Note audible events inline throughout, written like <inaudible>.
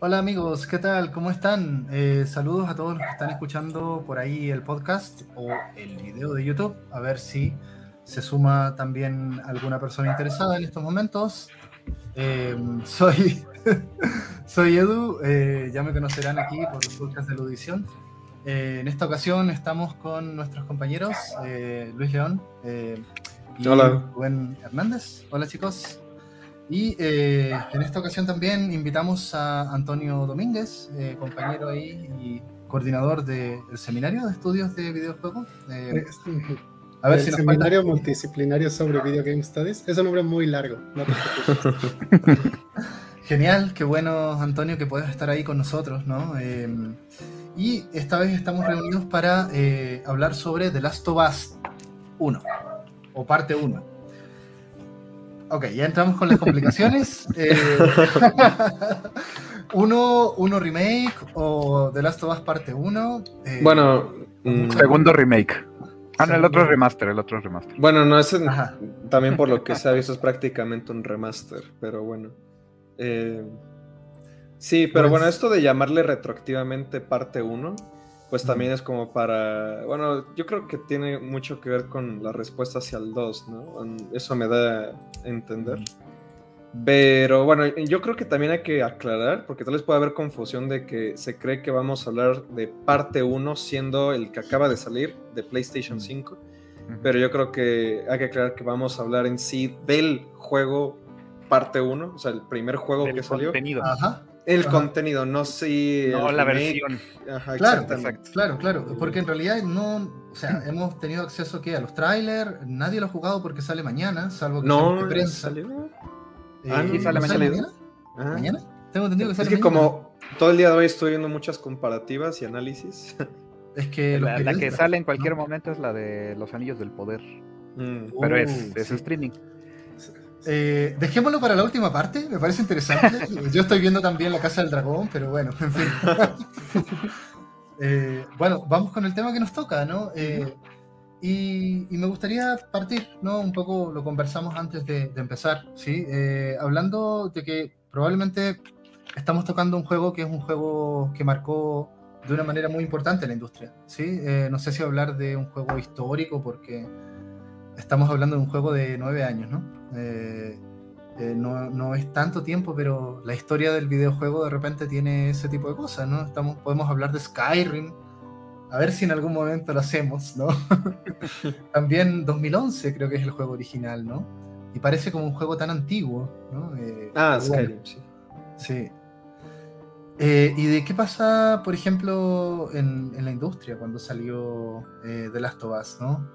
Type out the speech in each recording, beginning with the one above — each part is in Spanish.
Hola amigos, ¿qué tal? ¿Cómo están? Eh, saludos a todos los que están escuchando por ahí el podcast o el video de YouTube. A ver si se suma también alguna persona interesada en estos momentos. Eh, soy, <laughs> soy Edu, eh, ya me conocerán aquí por los podcasts de Ludivisión. en esta ocasión estamos con nuestros compañeros Luis León y Hola. Rubén Hernández. Hola chicos. Y eh, en esta ocasión también invitamos a Antonio Domínguez, eh, compañero ahí y coordinador del seminario de estudios de videojuegos. Eh, a ver el si nos seminario multidisciplinario sobre Video Game Studies es un nombre muy largo. No <laughs> Genial, qué bueno Antonio que puedas estar ahí con nosotros, ¿no? y esta vez estamos reunidos para hablar sobre The Last of Us 1 o parte 1. Ok, ya entramos con las complicaciones. <laughs> Eh, <laughs> uno, uno remake o The Last of Us parte 1. Eh, bueno, mm, segundo remake. Ah, no, el otro es remaster, el otro remaster. Bueno, no, es también por lo que se ha visto es prácticamente un remaster, pero bueno. Eh, sí, pero pues bueno, esto de llamarle retroactivamente parte 1 pues también es como para, bueno, yo creo que tiene mucho que ver con la respuesta hacia el 2, ¿no? Eso me da a entender. Pero bueno, yo creo que también hay que aclarar, porque tal vez pueda haber confusión de que se cree que vamos a hablar de parte 1 siendo el que acaba de salir de PlayStation 5, pero yo creo que hay que aclarar que vamos a hablar en sí del juego parte 1, o sea, el primer juego que salió. Ajá. El contenido, no si. No, la versión. claro, claro, claro. Porque en realidad no. O sea, hemos tenido acceso ¿qué? a los trailers. Nadie lo ha jugado porque sale mañana, salvo que no, de prensa. ¿Salió? Eh, ah, no, sale, mañana. Ah. ¿Mañana? Tengo entendido que sale. Es que como todo el día de hoy estoy viendo muchas comparativas y análisis. <laughs> Es que la, que sale en cualquier momento es la de los anillos del poder. Mm. Pero es, uh, es streaming. Eh, dejémoslo para la última parte, me parece interesante. <laughs> Yo estoy viendo también La Casa del Dragón, pero bueno, en fin. <laughs> Eh, bueno, vamos con el tema que nos toca, ¿no? Eh, y, me gustaría partir, ¿no? Un poco lo conversamos antes de, empezar, ¿sí? hablando de que probablemente estamos tocando un juego que es un juego que marcó de una manera muy importante la industria, ¿sí? no sé si hablar de un juego histórico porque estamos hablando de un juego de nueve años, ¿no? Eh, eh, no, no, es tanto tiempo, pero la historia del videojuego de repente tiene ese tipo de cosas, ¿no? Estamos, podemos hablar de Skyrim, a ver si en algún momento lo hacemos, ¿no? <laughs> También 2011 creo que es el juego original, ¿no? Y parece como un juego tan antiguo, ¿no? Eh, ah, Skyrim, sí. Sí. ¿Y de qué pasa, por ejemplo, en, en la industria cuando salió The Last of Us, ¿no?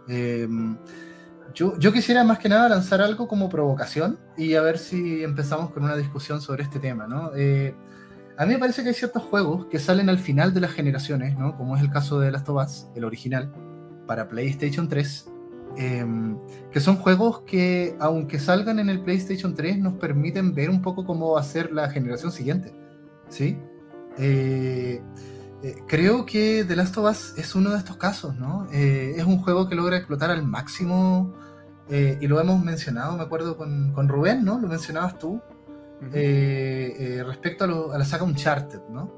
Yo, quisiera más que nada lanzar algo como provocación y a ver si empezamos con una discusión sobre este tema, ¿no? Eh, a mí me parece que hay ciertos juegos que salen al final de las generaciones, ¿no? Como es el caso de Last of Us, el original, para PlayStation 3, em, que son juegos que, aunque salgan en el PlayStation 3, nos permiten ver un poco cómo va a ser la generación siguiente, ¿sí? Eh, eh, creo que The Last of Us es uno de estos casos, ¿no? Eh, es un juego que logra explotar al máximo, eh, y lo hemos mencionado, me acuerdo con, con Rubén, ¿no? Lo mencionabas tú, respecto a, la saga Uncharted, ¿no?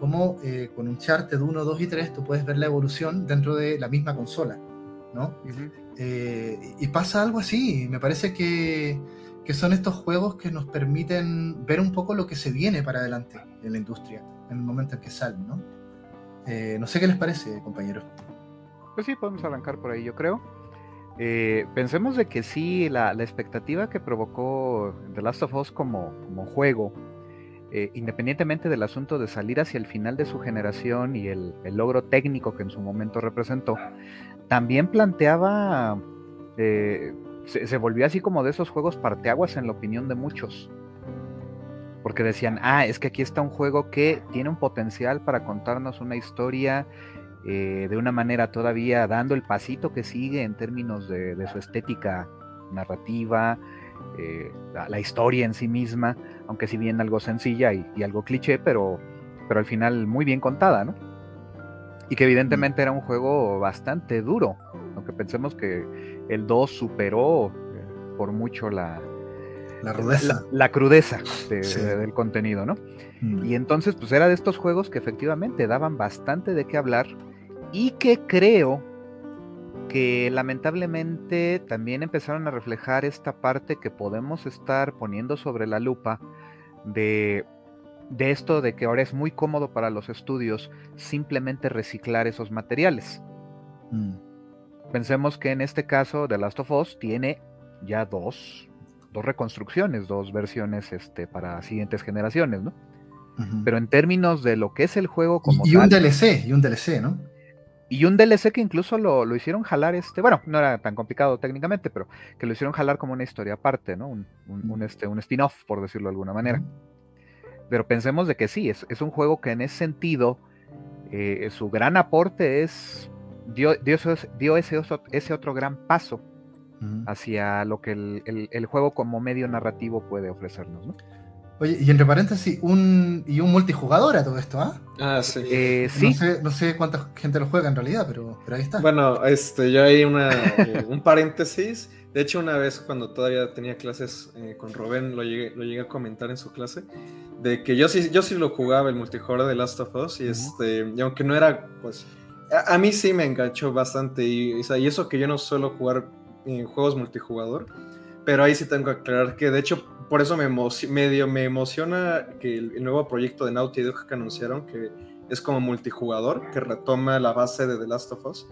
Como con Uncharted 1, 2 y 3 tú puedes ver la evolución dentro de la misma consola, ¿no? y pasa algo así, me parece que, que son estos juegos que nos permiten ver un poco lo que se viene para adelante en la industria, en el momento en que salen, ¿no? Eh, no sé qué les parece, compañeros. Pues sí, podemos arrancar por ahí, yo creo. Eh, pensemos de que sí, la, expectativa que provocó The Last of Us como, juego, eh, independientemente del asunto de salir hacia el final de su generación y el, logro técnico que en su momento representó, también planteaba, se, se, volvió así como de esos juegos parteaguas en la opinión de muchos. Porque decían, ah, es que aquí está un juego que tiene un potencial para contarnos una historia eh, de una manera todavía dando el pasito que sigue en términos de, su estética narrativa, eh, la, historia en sí misma, aunque si bien algo sencilla y, algo cliché, pero, pero al final muy bien contada, ¿no? Y que evidentemente era un juego bastante duro, aunque pensemos que el 2 superó eh, por mucho la, La rudeza. La, crudeza del contenido, ¿no? Mm. Y entonces, pues era de estos juegos que efectivamente daban bastante de qué hablar y que creo que lamentablemente también empezaron a reflejar esta parte que podemos estar poniendo sobre la lupa de, de esto de que ahora es muy cómodo para los estudios simplemente reciclar esos materiales. Mm. Pensemos que en este caso The Last of Us tiene ya dos, dos reconstrucciones, dos versiones este, para siguientes generaciones, ¿no? Pero en términos de lo que es el juego como y, y un DLC, y un DLC, ¿no? Y un DLC que incluso lo, hicieron jalar, este, bueno, no era tan complicado técnicamente, pero que lo hicieron jalar como una historia aparte, ¿no? Un, este, un spin-off, por decirlo de alguna manera. Pero pensemos de que sí, es, es un juego que en ese sentido, eh, su gran aporte es, dio, dio, dio ese, ese otro gran paso hacia lo que el, juego como medio narrativo puede ofrecernos. ¿no? Oye, y entre paréntesis, un, y un multijugador a todo esto, ¿ah? Ah, sí. Eh, sí. No, sé, cuánta gente lo juega en realidad, pero, pero ahí está. Bueno, este, yo hay una, eh, <laughs> un paréntesis. De hecho, una vez cuando todavía tenía clases eh, con Rubén, lo llegué, lo llegué a comentar en su clase, de que yo sí, yo sí lo jugaba el multijugador de Last of Us, y, este, y aunque no era, pues, a, mí sí me enganchó bastante, y, y eso que yo no suelo jugar en juegos multijugador, pero ahí sí tengo que aclarar que de hecho por eso me medio me emociona que el, nuevo proyecto de Naughty Dog que anunciaron, que es como multijugador, que retoma la base de The Last of Us.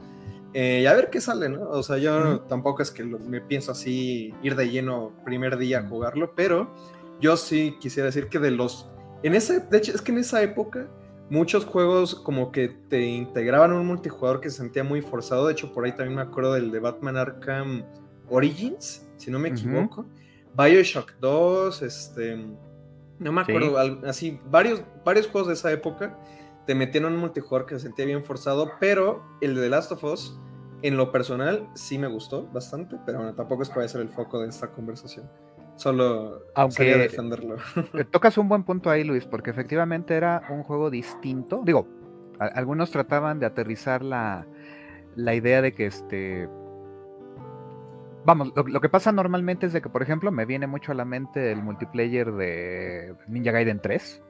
Eh, y a ver qué sale, ¿no? O sea, yo tampoco es que me pienso así ir de lleno primer día a jugarlo, pero yo sí quisiera decir que de los... En ese, de hecho, es que en esa época muchos juegos como que te integraban un multijugador que se sentía muy forzado. De hecho, por ahí también me acuerdo del de Batman Arkham Origins, si no me equivoco. Bioshock 2, este, no me acuerdo, así, varios, varios juegos de esa época te metían un multijugador que se sentía bien forzado, pero el de The Last of Us, en lo personal, sí me gustó bastante, pero bueno, tampoco es que vaya a ser el foco de esta conversación. Solo Aunque defenderlo. Tocas un buen punto ahí, Luis, porque efectivamente era un juego distinto. Digo, algunos trataban de aterrizar la, la idea de que este Vamos, lo, que pasa normalmente es de que, por ejemplo, me viene mucho a la mente el multiplayer de Ninja Gaiden 3.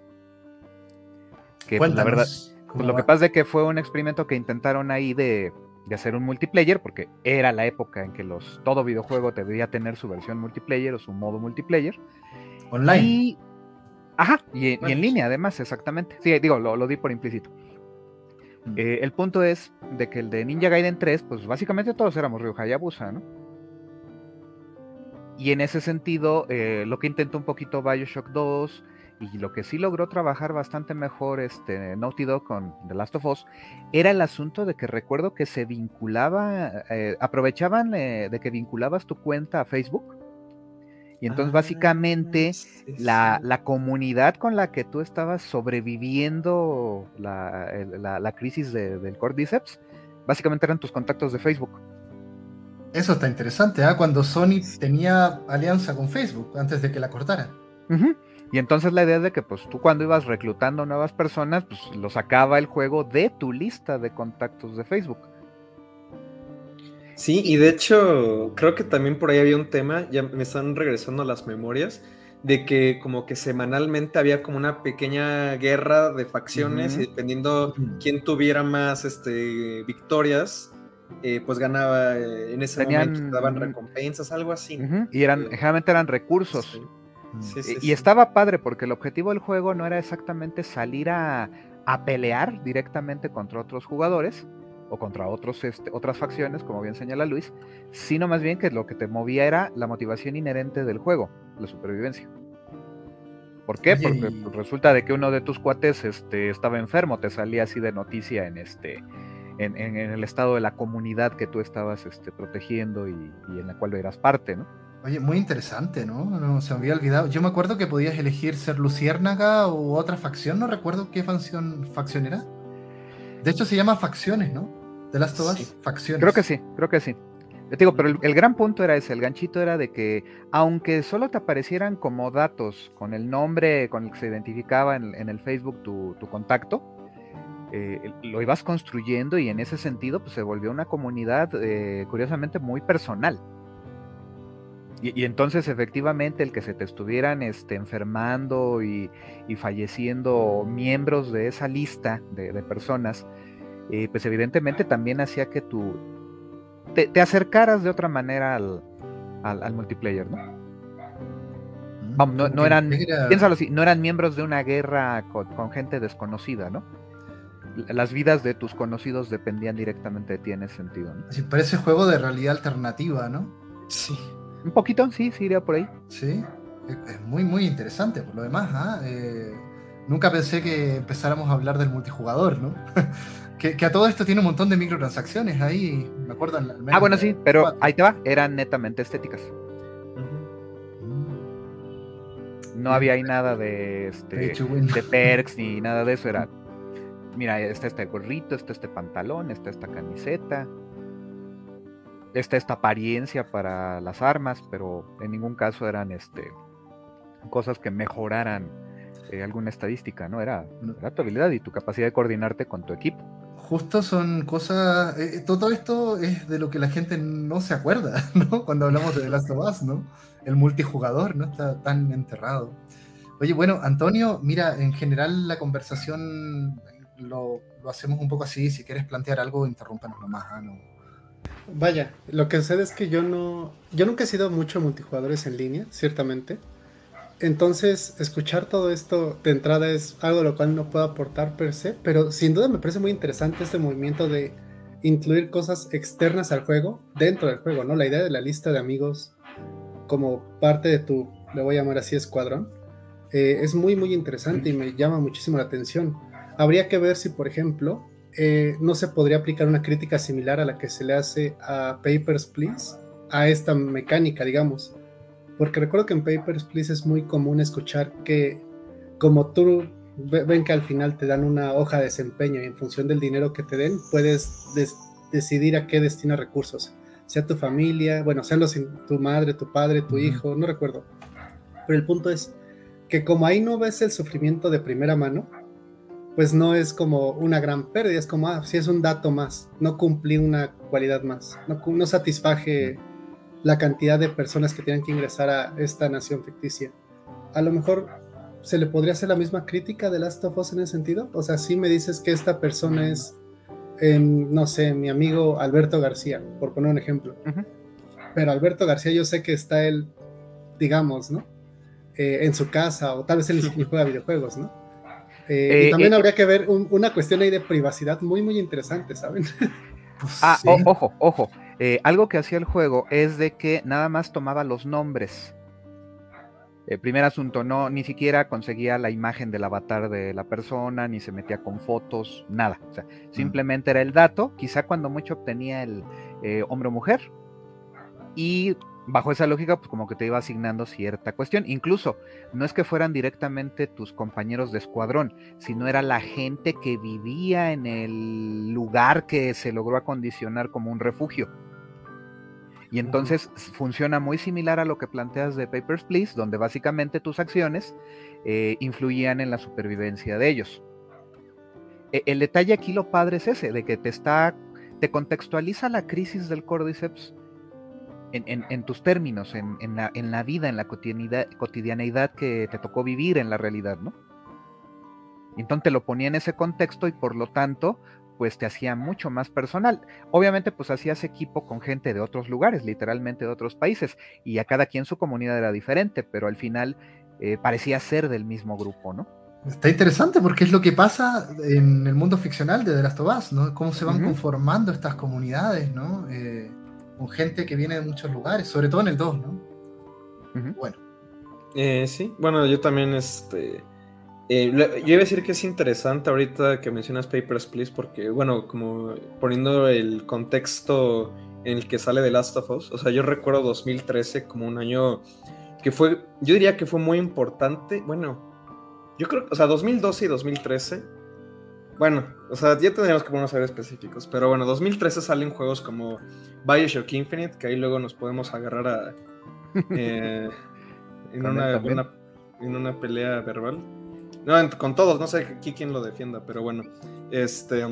Que pues, la verdad, pues, lo que pasa es que fue un experimento que intentaron ahí de, hacer un multiplayer, porque era la época en que los, todo videojuego debía tener su versión multiplayer o su modo multiplayer. Online. Y, ajá, y, en línea además, exactamente. Sí, digo, lo, di por implícito. Mm. Eh, el punto es de que el de Ninja Gaiden 3, pues básicamente todos éramos Ryu Hayabusa, ¿no? Y en ese sentido, eh, lo que intentó un poquito Bioshock 2 y lo que sí logró trabajar bastante mejor este Naughty Dog con The Last of Us era el asunto de que recuerdo que se vinculaba, eh, aprovechaban eh, de que vinculabas tu cuenta a Facebook. Y entonces ah, básicamente la, comunidad con la que tú estabas sobreviviendo la, crisis del Cordyceps, básicamente eran tus contactos de Facebook. Eso está interesante, ¿ah? Cuando Sony tenía alianza con Facebook antes de que la cortaran. Y entonces la idea es de que pues tú cuando ibas reclutando nuevas personas, pues lo sacaba el juego de tu lista de contactos de Facebook. Sí, y de hecho creo que también por ahí había un tema, ya me están regresando las memorias, de que como que semanalmente había como una pequeña guerra de facciones y dependiendo quién tuviera más este, victorias, eh, pues ganaba eh, en ese momento, daban recompensas, algo así. Y eran, generalmente eran recursos. y, estaba padre porque el objetivo del juego no era exactamente salir a, pelear directamente contra otros jugadores o contra otros, este, otras facciones, como bien señala Luis, sino más bien que lo que te movía era la motivación inherente del juego, la supervivencia. ¿Por qué? Porque resulta de que uno de tus cuates este, estaba enfermo, te salía así de noticia en este en, el estado de la comunidad que tú estabas este, protegiendo y, en la cual eras parte, ¿no? Oye, muy interesante, ¿no? ¿no? Se me había olvidado. Yo me acuerdo que podías elegir ser Luciérnaga u otra facción, no recuerdo qué facción, facción era. De hecho, se llama facciones, ¿no? De las todas facciones. Creo que sí, creo que sí. Te digo, pero el, gran punto era ese, el ganchito era de que aunque solo te aparecieran como datos con el nombre con el que se identificaba en, el Facebook tu, tu contacto, eh, lo ibas construyendo y en ese sentido pues, se volvió una comunidad eh, curiosamente muy personal. Y, entonces efectivamente el que se te estuvieran este, enfermando y, falleciendo miembros de esa lista de, personas, eh, pues evidentemente también hacía que tú te, acercaras de otra manera al, al, multiplayer, ¿no? Mm, no, no, eran, piénsalo así, no eran miembros de una guerra con, gente desconocida, ¿no? Las vidas de tus conocidos dependían directamente de ti en ese sentido, ¿no? Sí, parece juego de realidad alternativa, ¿no? Sí. Un poquito, sí, sí, iría por ahí. Sí, es muy, muy interesante por lo demás. ¿ah? Eh, nunca pensé que empezáramos a hablar del multijugador, ¿no? <laughs> que, a todo esto tiene un montón de microtransacciones ahí, me acuerdo. ah, bueno, sí, pero ahí te va, eran netamente estéticas. No había ahí nada de, este, de perks ni nada de eso, era, mira, está este gorrito, está este pantalón, está esta camiseta, está esta apariencia para las armas, pero en ningún caso eran este cosas que mejoraran eh, alguna estadística, ¿no? Era, era, tu habilidad y tu capacidad de coordinarte con tu equipo. Justo son cosas, eh, eh, todo esto es de lo que la gente no se acuerda, <laughs> ¿no? Cuando hablamos de The Last of Us, ¿no? El multijugador, ¿no? Está tan enterrado. Oye, bueno, Antonio, mira, en general la conversación lo, hacemos un poco así, si quieres plantear algo, interrúmpanos nomás, ¿ah? ¿no? Vaya, lo que sucede es que yo no. Yo nunca he sido mucho multijugadores en línea, ciertamente. Entonces, escuchar todo esto de entrada es algo lo cual no puedo aportar per se, pero sin duda me parece muy interesante este movimiento de incluir cosas externas al juego dentro del juego, ¿no? La idea de la lista de amigos como parte de tu, le voy a llamar así, escuadrón, eh, es muy, muy interesante y me llama muchísimo la atención. Habría que ver si, por ejemplo, eh, no se podría aplicar una crítica similar a la que se le hace a Papers, Please, a esta mecánica, digamos. Porque recuerdo que en Papers, Please es muy común escuchar que como tú ven que al final te dan una hoja de desempeño y en función del dinero que te den puedes decidir a qué destina recursos, sea tu familia, bueno, sean los, tu madre, tu padre, tu hijo, no recuerdo. Pero el punto es que como ahí no ves el sufrimiento de primera mano, pues no es como una gran pérdida, es como, ah, sí es un dato más, no cumplí una cualidad más, no, no satisfaje la cantidad de personas que tienen que ingresar a esta nación ficticia. A lo mejor se le podría hacer la misma crítica de Last of Us en ese sentido, o sea, si me dices que esta persona es, no sé, mi amigo Alberto García, por poner un ejemplo, pero Alberto García yo sé que está él, digamos, ¿no? Eh, en su casa o tal vez él ni <laughs> juega videojuegos, ¿no? Eh, y eh, también eh, habría que ver una cuestión ahí de privacidad muy, muy interesante, ¿saben? <laughs> Pues ah, ojo, ojo. algo que hacía el juego es de que nada más tomaba los nombres. El primer asunto, no, ni siquiera conseguía la imagen del avatar de la persona, ni se metía con fotos, nada. O sea, mm. simplemente era el dato, quizá cuando mucho obtenía el hombre o mujer, y bajo esa lógica, pues como que te iba asignando cierta cuestión. Incluso, no es que fueran directamente tus compañeros de escuadrón, sino era la gente que vivía en el lugar que se logró acondicionar como un refugio. Y entonces funciona muy similar a lo que planteas de Papers, Please, donde básicamente tus acciones eh, influían en la supervivencia de ellos. E, el detalle aquí lo padre es ese, de que te está, te contextualiza la crisis del Cordyceps en, tus términos, en, la, vida, en la cotidianeidad, que te tocó vivir en la realidad, ¿no? Entonces te lo ponía en ese contexto y por lo tanto, pues te hacía mucho más personal. Obviamente, pues hacías equipo con gente de otros lugares, literalmente de otros países, y a cada quien su comunidad era diferente, pero al final eh, parecía ser del mismo grupo, ¿no? Está interesante porque es lo que pasa en el mundo ficcional de The Last of Us, ¿no? Cómo se van conformando estas comunidades, ¿no? Eh, con gente que viene de muchos lugares, sobre todo en el 2, ¿no? Bueno. Eh, sí, bueno, yo también, este... Eh, yo iba a decir que es interesante ahorita que mencionas Papers, Please, porque, bueno, como poniendo el contexto en el que sale The Last of Us, o sea, yo recuerdo 2013 como un año que fue, yo diría que fue muy importante, bueno, yo creo, o sea, 2012 y 2013 bueno, o sea, ya tendríamos que ponernos a ser específicos. Pero bueno, 2013 salen juegos como Bioshock Infinite, que ahí luego nos podemos agarrar a. <laughs> Eh, en, una, en una pelea verbal. No, con todos, no sé aquí quién lo defienda, pero bueno. Este.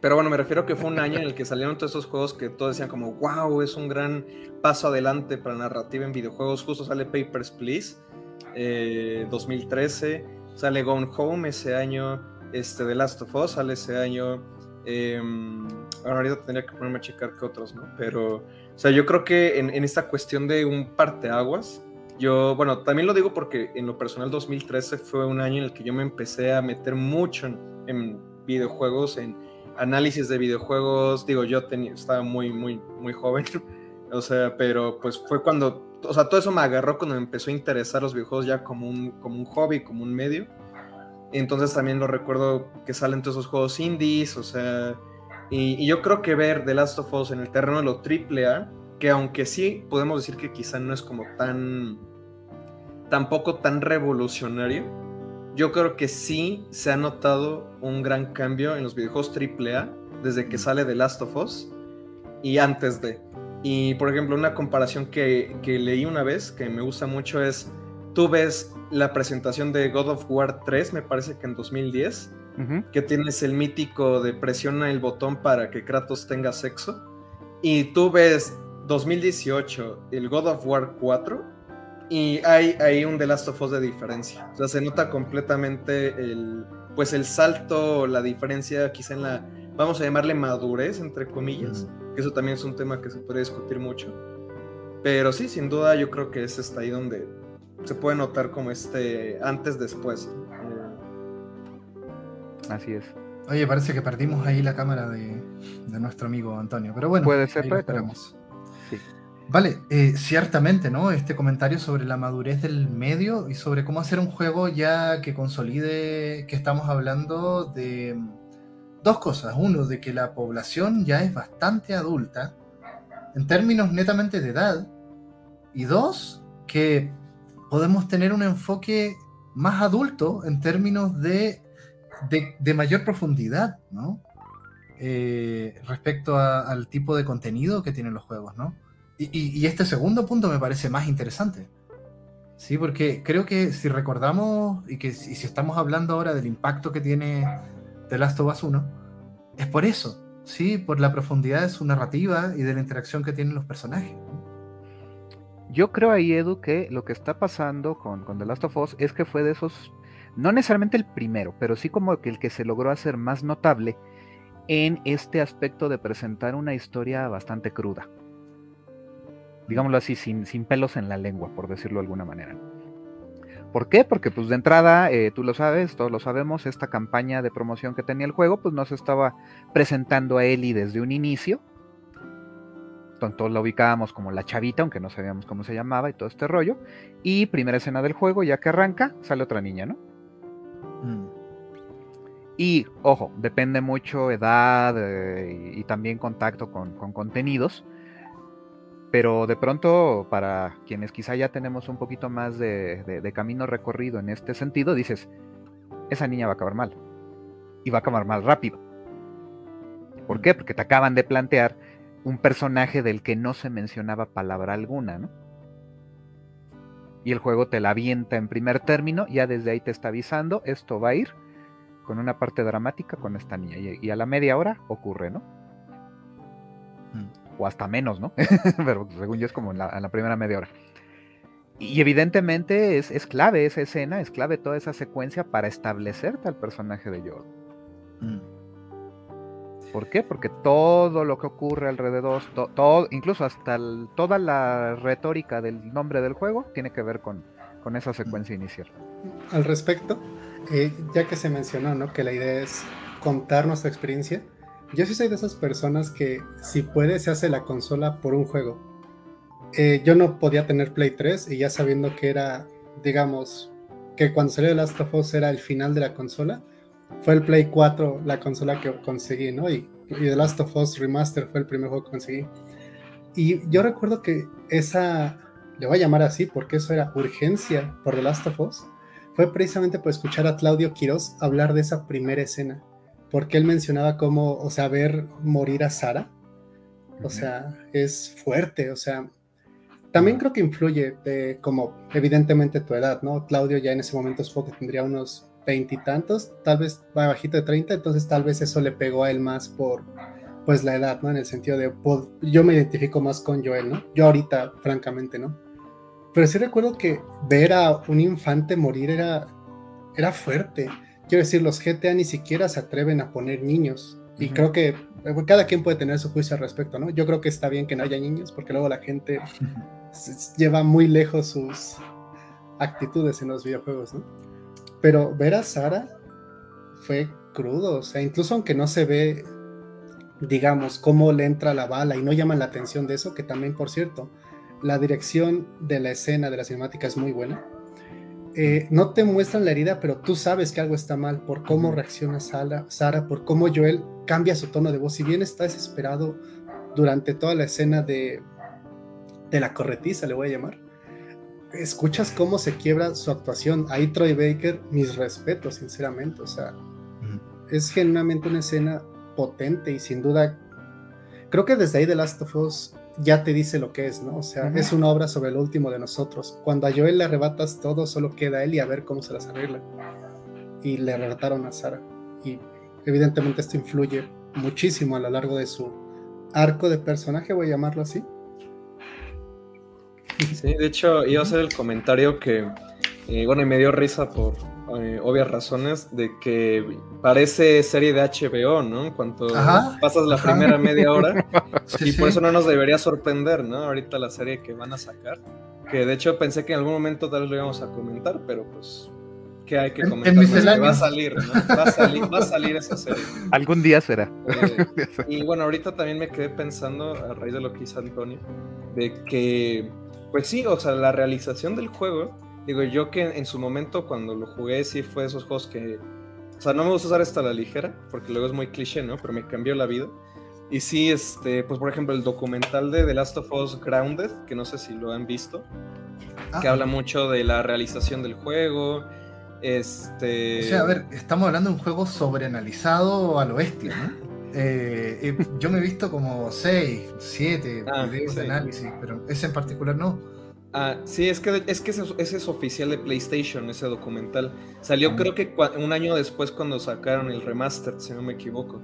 Pero bueno, me refiero que fue un año en el que salieron todos esos juegos que todos decían como, wow, es un gran paso adelante para narrativa en videojuegos. Justo sale Papers, Please, 2013. Eh, sale Gone Home ese año. Este, The Last of Us sale ese año. Eh, ahorita tendría que ponerme a checar qué otros, ¿no? Pero, o sea, yo creo que en, esta cuestión de un parteaguas, yo, bueno, también lo digo porque en lo personal 2013 fue un año en el que yo me empecé a meter mucho en, videojuegos, en análisis de videojuegos. Digo, yo tenía, estaba muy, muy, muy joven, <laughs> o sea, pero pues fue cuando, o sea, todo eso me agarró cuando me empezó a interesar los videojuegos ya como un, como un hobby, como un medio. Entonces también lo recuerdo que salen todos esos juegos indies, o sea, y, yo creo que ver The Last of Us en el terreno de lo triple A, que aunque sí podemos decir que quizá no es como tan, tampoco tan revolucionario, yo creo que sí se ha notado un gran cambio en los videojuegos triple A desde que sale The Last of Us y antes de. Y por ejemplo, una comparación que, que leí una vez que me gusta mucho es, tú ves la presentación de God of War 3, me parece que en 2010, que tienes el mítico de presiona el botón para que Kratos tenga sexo, y tú ves 2018, el God of War 4, y hay, hay un The Last of Us de diferencia. O sea, se nota completamente el, pues el salto, la diferencia quizá en la, vamos a llamarle madurez, entre comillas, que eso también es un tema que se puede discutir mucho. Pero sí, sin duda yo creo que es hasta ahí donde se puede notar como este antes después. Así es. Oye, parece que perdimos ahí la cámara de, nuestro amigo Antonio, pero bueno, puede ser, ahí esperamos. Vale, eh, ciertamente, ¿no? Este comentario sobre la madurez del medio y sobre cómo hacer un juego ya que consolide que estamos hablando de dos cosas. Uno, de que la población ya es bastante adulta en términos netamente de edad. Y dos, que podemos tener un enfoque más adulto en términos de, de, mayor profundidad, ¿no? Eh, respecto al tipo de contenido que tienen los juegos, ¿no? Y, este segundo punto me parece más interesante. Sí, porque creo que si recordamos y que si, si estamos hablando ahora del impacto que tiene The Last of Us 1, es por eso, sí, por la profundidad de su narrativa y de la interacción que tienen los personajes. Yo creo ahí, Edu, que lo que está pasando con, con, The Last of Us es que fue de esos, no necesariamente el primero, pero sí como que el que se logró hacer más notable en este aspecto de presentar una historia bastante cruda. Digámoslo así, sin, sin pelos en la lengua, por decirlo de alguna manera. ¿Por qué? Porque pues de entrada, eh, tú lo sabes, todos lo sabemos, esta campaña de promoción que tenía el juego, pues no se estaba presentando a Ellie desde un inicio, todos la ubicábamos como la chavita, aunque no sabíamos cómo se llamaba y todo este rollo. Y primera escena del juego, ya que arranca, sale otra niña, ¿no? Mm. Y, ojo, depende mucho edad eh, y, también contacto con, contenidos. Pero de pronto, para quienes quizá ya tenemos un poquito más de, camino recorrido en este sentido, dices, esa niña va a acabar mal. Y va a acabar mal rápido. ¿Por mm. qué? Porque te acaban de plantear un personaje del que no se mencionaba palabra alguna, ¿no? Y el juego te la avienta en primer término, ya desde ahí te está avisando, esto va a ir con una parte dramática con esta niña. Y, a la media hora ocurre, ¿no? Mm. O hasta menos, ¿no? <laughs> Pero según yo es como en la, primera media hora. Y evidentemente es, clave esa escena, es clave toda esa secuencia para establecerte al personaje de Joel. Mm. ¿Por qué? Porque todo lo que ocurre alrededor, todo, incluso hasta toda la retórica del nombre del juego tiene que ver con, esa secuencia inicial. Al respecto, eh, ya que se mencionó ¿no? que la idea es contar nuestra experiencia, yo sí soy de esas personas que si puede se hace la consola por un juego. Eh, yo no podía tener Play 3 y ya sabiendo que era, digamos, que cuando salió The Last of Us era el final de la consola, fue el Play 4 la consola que conseguí, ¿no? Y, The Last of Us Remaster fue el primer juego que conseguí. Y yo recuerdo que esa, le voy a llamar así porque eso era urgencia por The Last of Us, fue precisamente por escuchar a Claudio Quiroz hablar de esa primera escena, porque él mencionaba cómo, o sea, ver morir a Sara, o sea, es fuerte, o sea, también creo que influye de como evidentemente tu edad, ¿no? Claudio ya en ese momento supongo que tendría unos veintitantos, tal vez va bajito de 30, entonces tal vez eso le pegó a él más por pues la edad, ¿no? En el sentido de, pues, yo me identifico más con Joel, ¿no? Yo ahorita, francamente, ¿no? Pero sí recuerdo que ver a un infante morir era, era fuerte. Quiero decir, los GTA ni siquiera se atreven a poner niños. Y creo que eh, cada quien puede tener su juicio al respecto, ¿no? Yo creo que está bien que no haya niños, porque luego la gente <laughs> lleva muy lejos sus actitudes en los videojuegos, ¿no? Pero ver a Sara fue crudo, o sea, incluso aunque no se ve, digamos, cómo le entra la bala y no llaman la atención de eso, que también, por cierto, la dirección de la escena de la cinemática es muy buena. Eh, no te muestran la herida, pero tú sabes que algo está mal por cómo reacciona Sara, Sara, por cómo Joel cambia su tono de voz. Si bien está desesperado durante toda la escena de, de la corretiza, le voy a llamar, escuchas cómo se quiebra su actuación. Ahí Troy Baker, mis respetos, sinceramente. O sea, es genuinamente una escena potente y sin duda, creo que desde ahí The Last of Us ya te dice lo que es, ¿no? O sea, es una obra sobre el último de nosotros. Cuando a Joel le arrebatas todo, solo queda él y a ver cómo se las arregla. Y le arrebataron a Sara. Y evidentemente esto influye muchísimo a lo largo de su arco de personaje, voy a llamarlo así. Sí, de hecho, iba a hacer el comentario que, eh, bueno, y me dio risa por eh, obvias razones, de que parece serie de HBO, ¿no? En cuanto pasas la primera media hora, <laughs> y por eso no nos debería sorprender, ¿no? Ahorita la serie que van a sacar, que de hecho pensé que en algún momento tal vez lo íbamos a comentar, pero pues que hay que comentar. va a salir, ¿no? Va a salir, va a salir esa serie. Algún día será. Eh, y bueno, ahorita también me quedé pensando, a raíz de lo que hizo Antonio, de que pues sí, o sea, la realización del juego, digo yo que en su momento cuando lo jugué sí fue de esos juegos que, o sea, no me gusta usar esto a la ligera, porque luego es muy cliché, ¿no? Pero me cambió la vida. Y sí, este, pues por ejemplo, el documental de The Last of Us Grounded, que no sé si lo han visto, que ah. habla mucho de la realización del juego. Este. O sea, a ver, estamos hablando de un juego sobreanalizado a lo bestia, ¿no? Eh, eh, yo me he visto como 6, 7 ah, videos de análisis, pero ese en particular no. Ah, sí, es que, es que ese, es oficial de PlayStation, ese documental. Salió ah. creo que un año después cuando sacaron el remaster, si no me equivoco.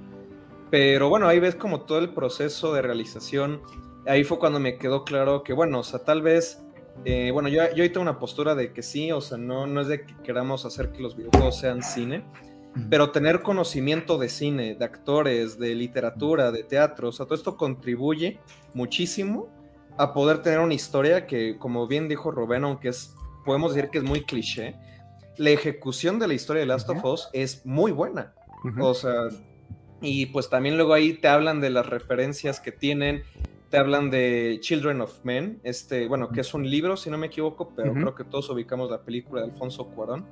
Pero bueno, ahí ves como todo el proceso de realización. Ahí fue cuando me quedó claro que, bueno, o sea, tal vez, eh, bueno, yo, yo tengo una postura de que sí, o sea, no, no es de que queramos hacer que los videojuegos sean cine, pero tener conocimiento de cine, de actores, de literatura, de teatro, o sea, todo esto contribuye muchísimo a poder tener una historia que, como bien dijo Rubén, aunque es, podemos decir que es muy cliché, la ejecución de la historia de Last of Us es muy buena. O sea, y pues también luego ahí te hablan de las referencias que tienen, te hablan de Children of Men, este, bueno, que es un libro, si no me equivoco, pero creo que todos ubicamos la película de Alfonso Cuarón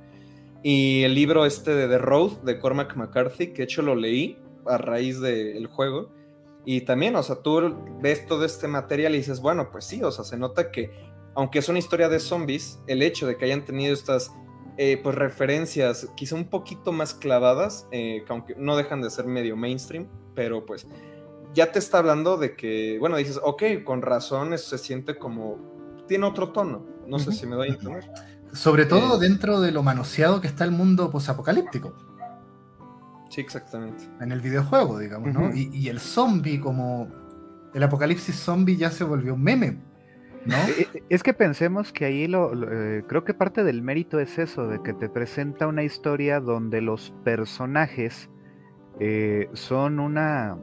y el libro este de The Road de Cormac McCarthy, que de hecho lo leí a raíz del juego. Y también, o sea, tú ves todo este material y dices, bueno, pues sí, o sea, se nota que, aunque es una historia de zombies, el hecho de que hayan tenido estas eh, pues referencias quizá un poquito más clavadas, eh, que aunque no dejan de ser medio mainstream, pero pues ya te está hablando de que, bueno, dices, ok, con razón, eso se siente como, tiene otro tono, no sé si me doy a entender. Sobre todo eh, dentro de lo manoseado que está el mundo posapocalíptico. Sí, exactamente. En el videojuego, digamos, ¿no? Y, el zombie, como el apocalipsis zombie ya se volvió un meme, ¿no? Eh, eh, es que pensemos que ahí lo, creo que parte del mérito es eso, de que te presenta una historia donde los personajes son una...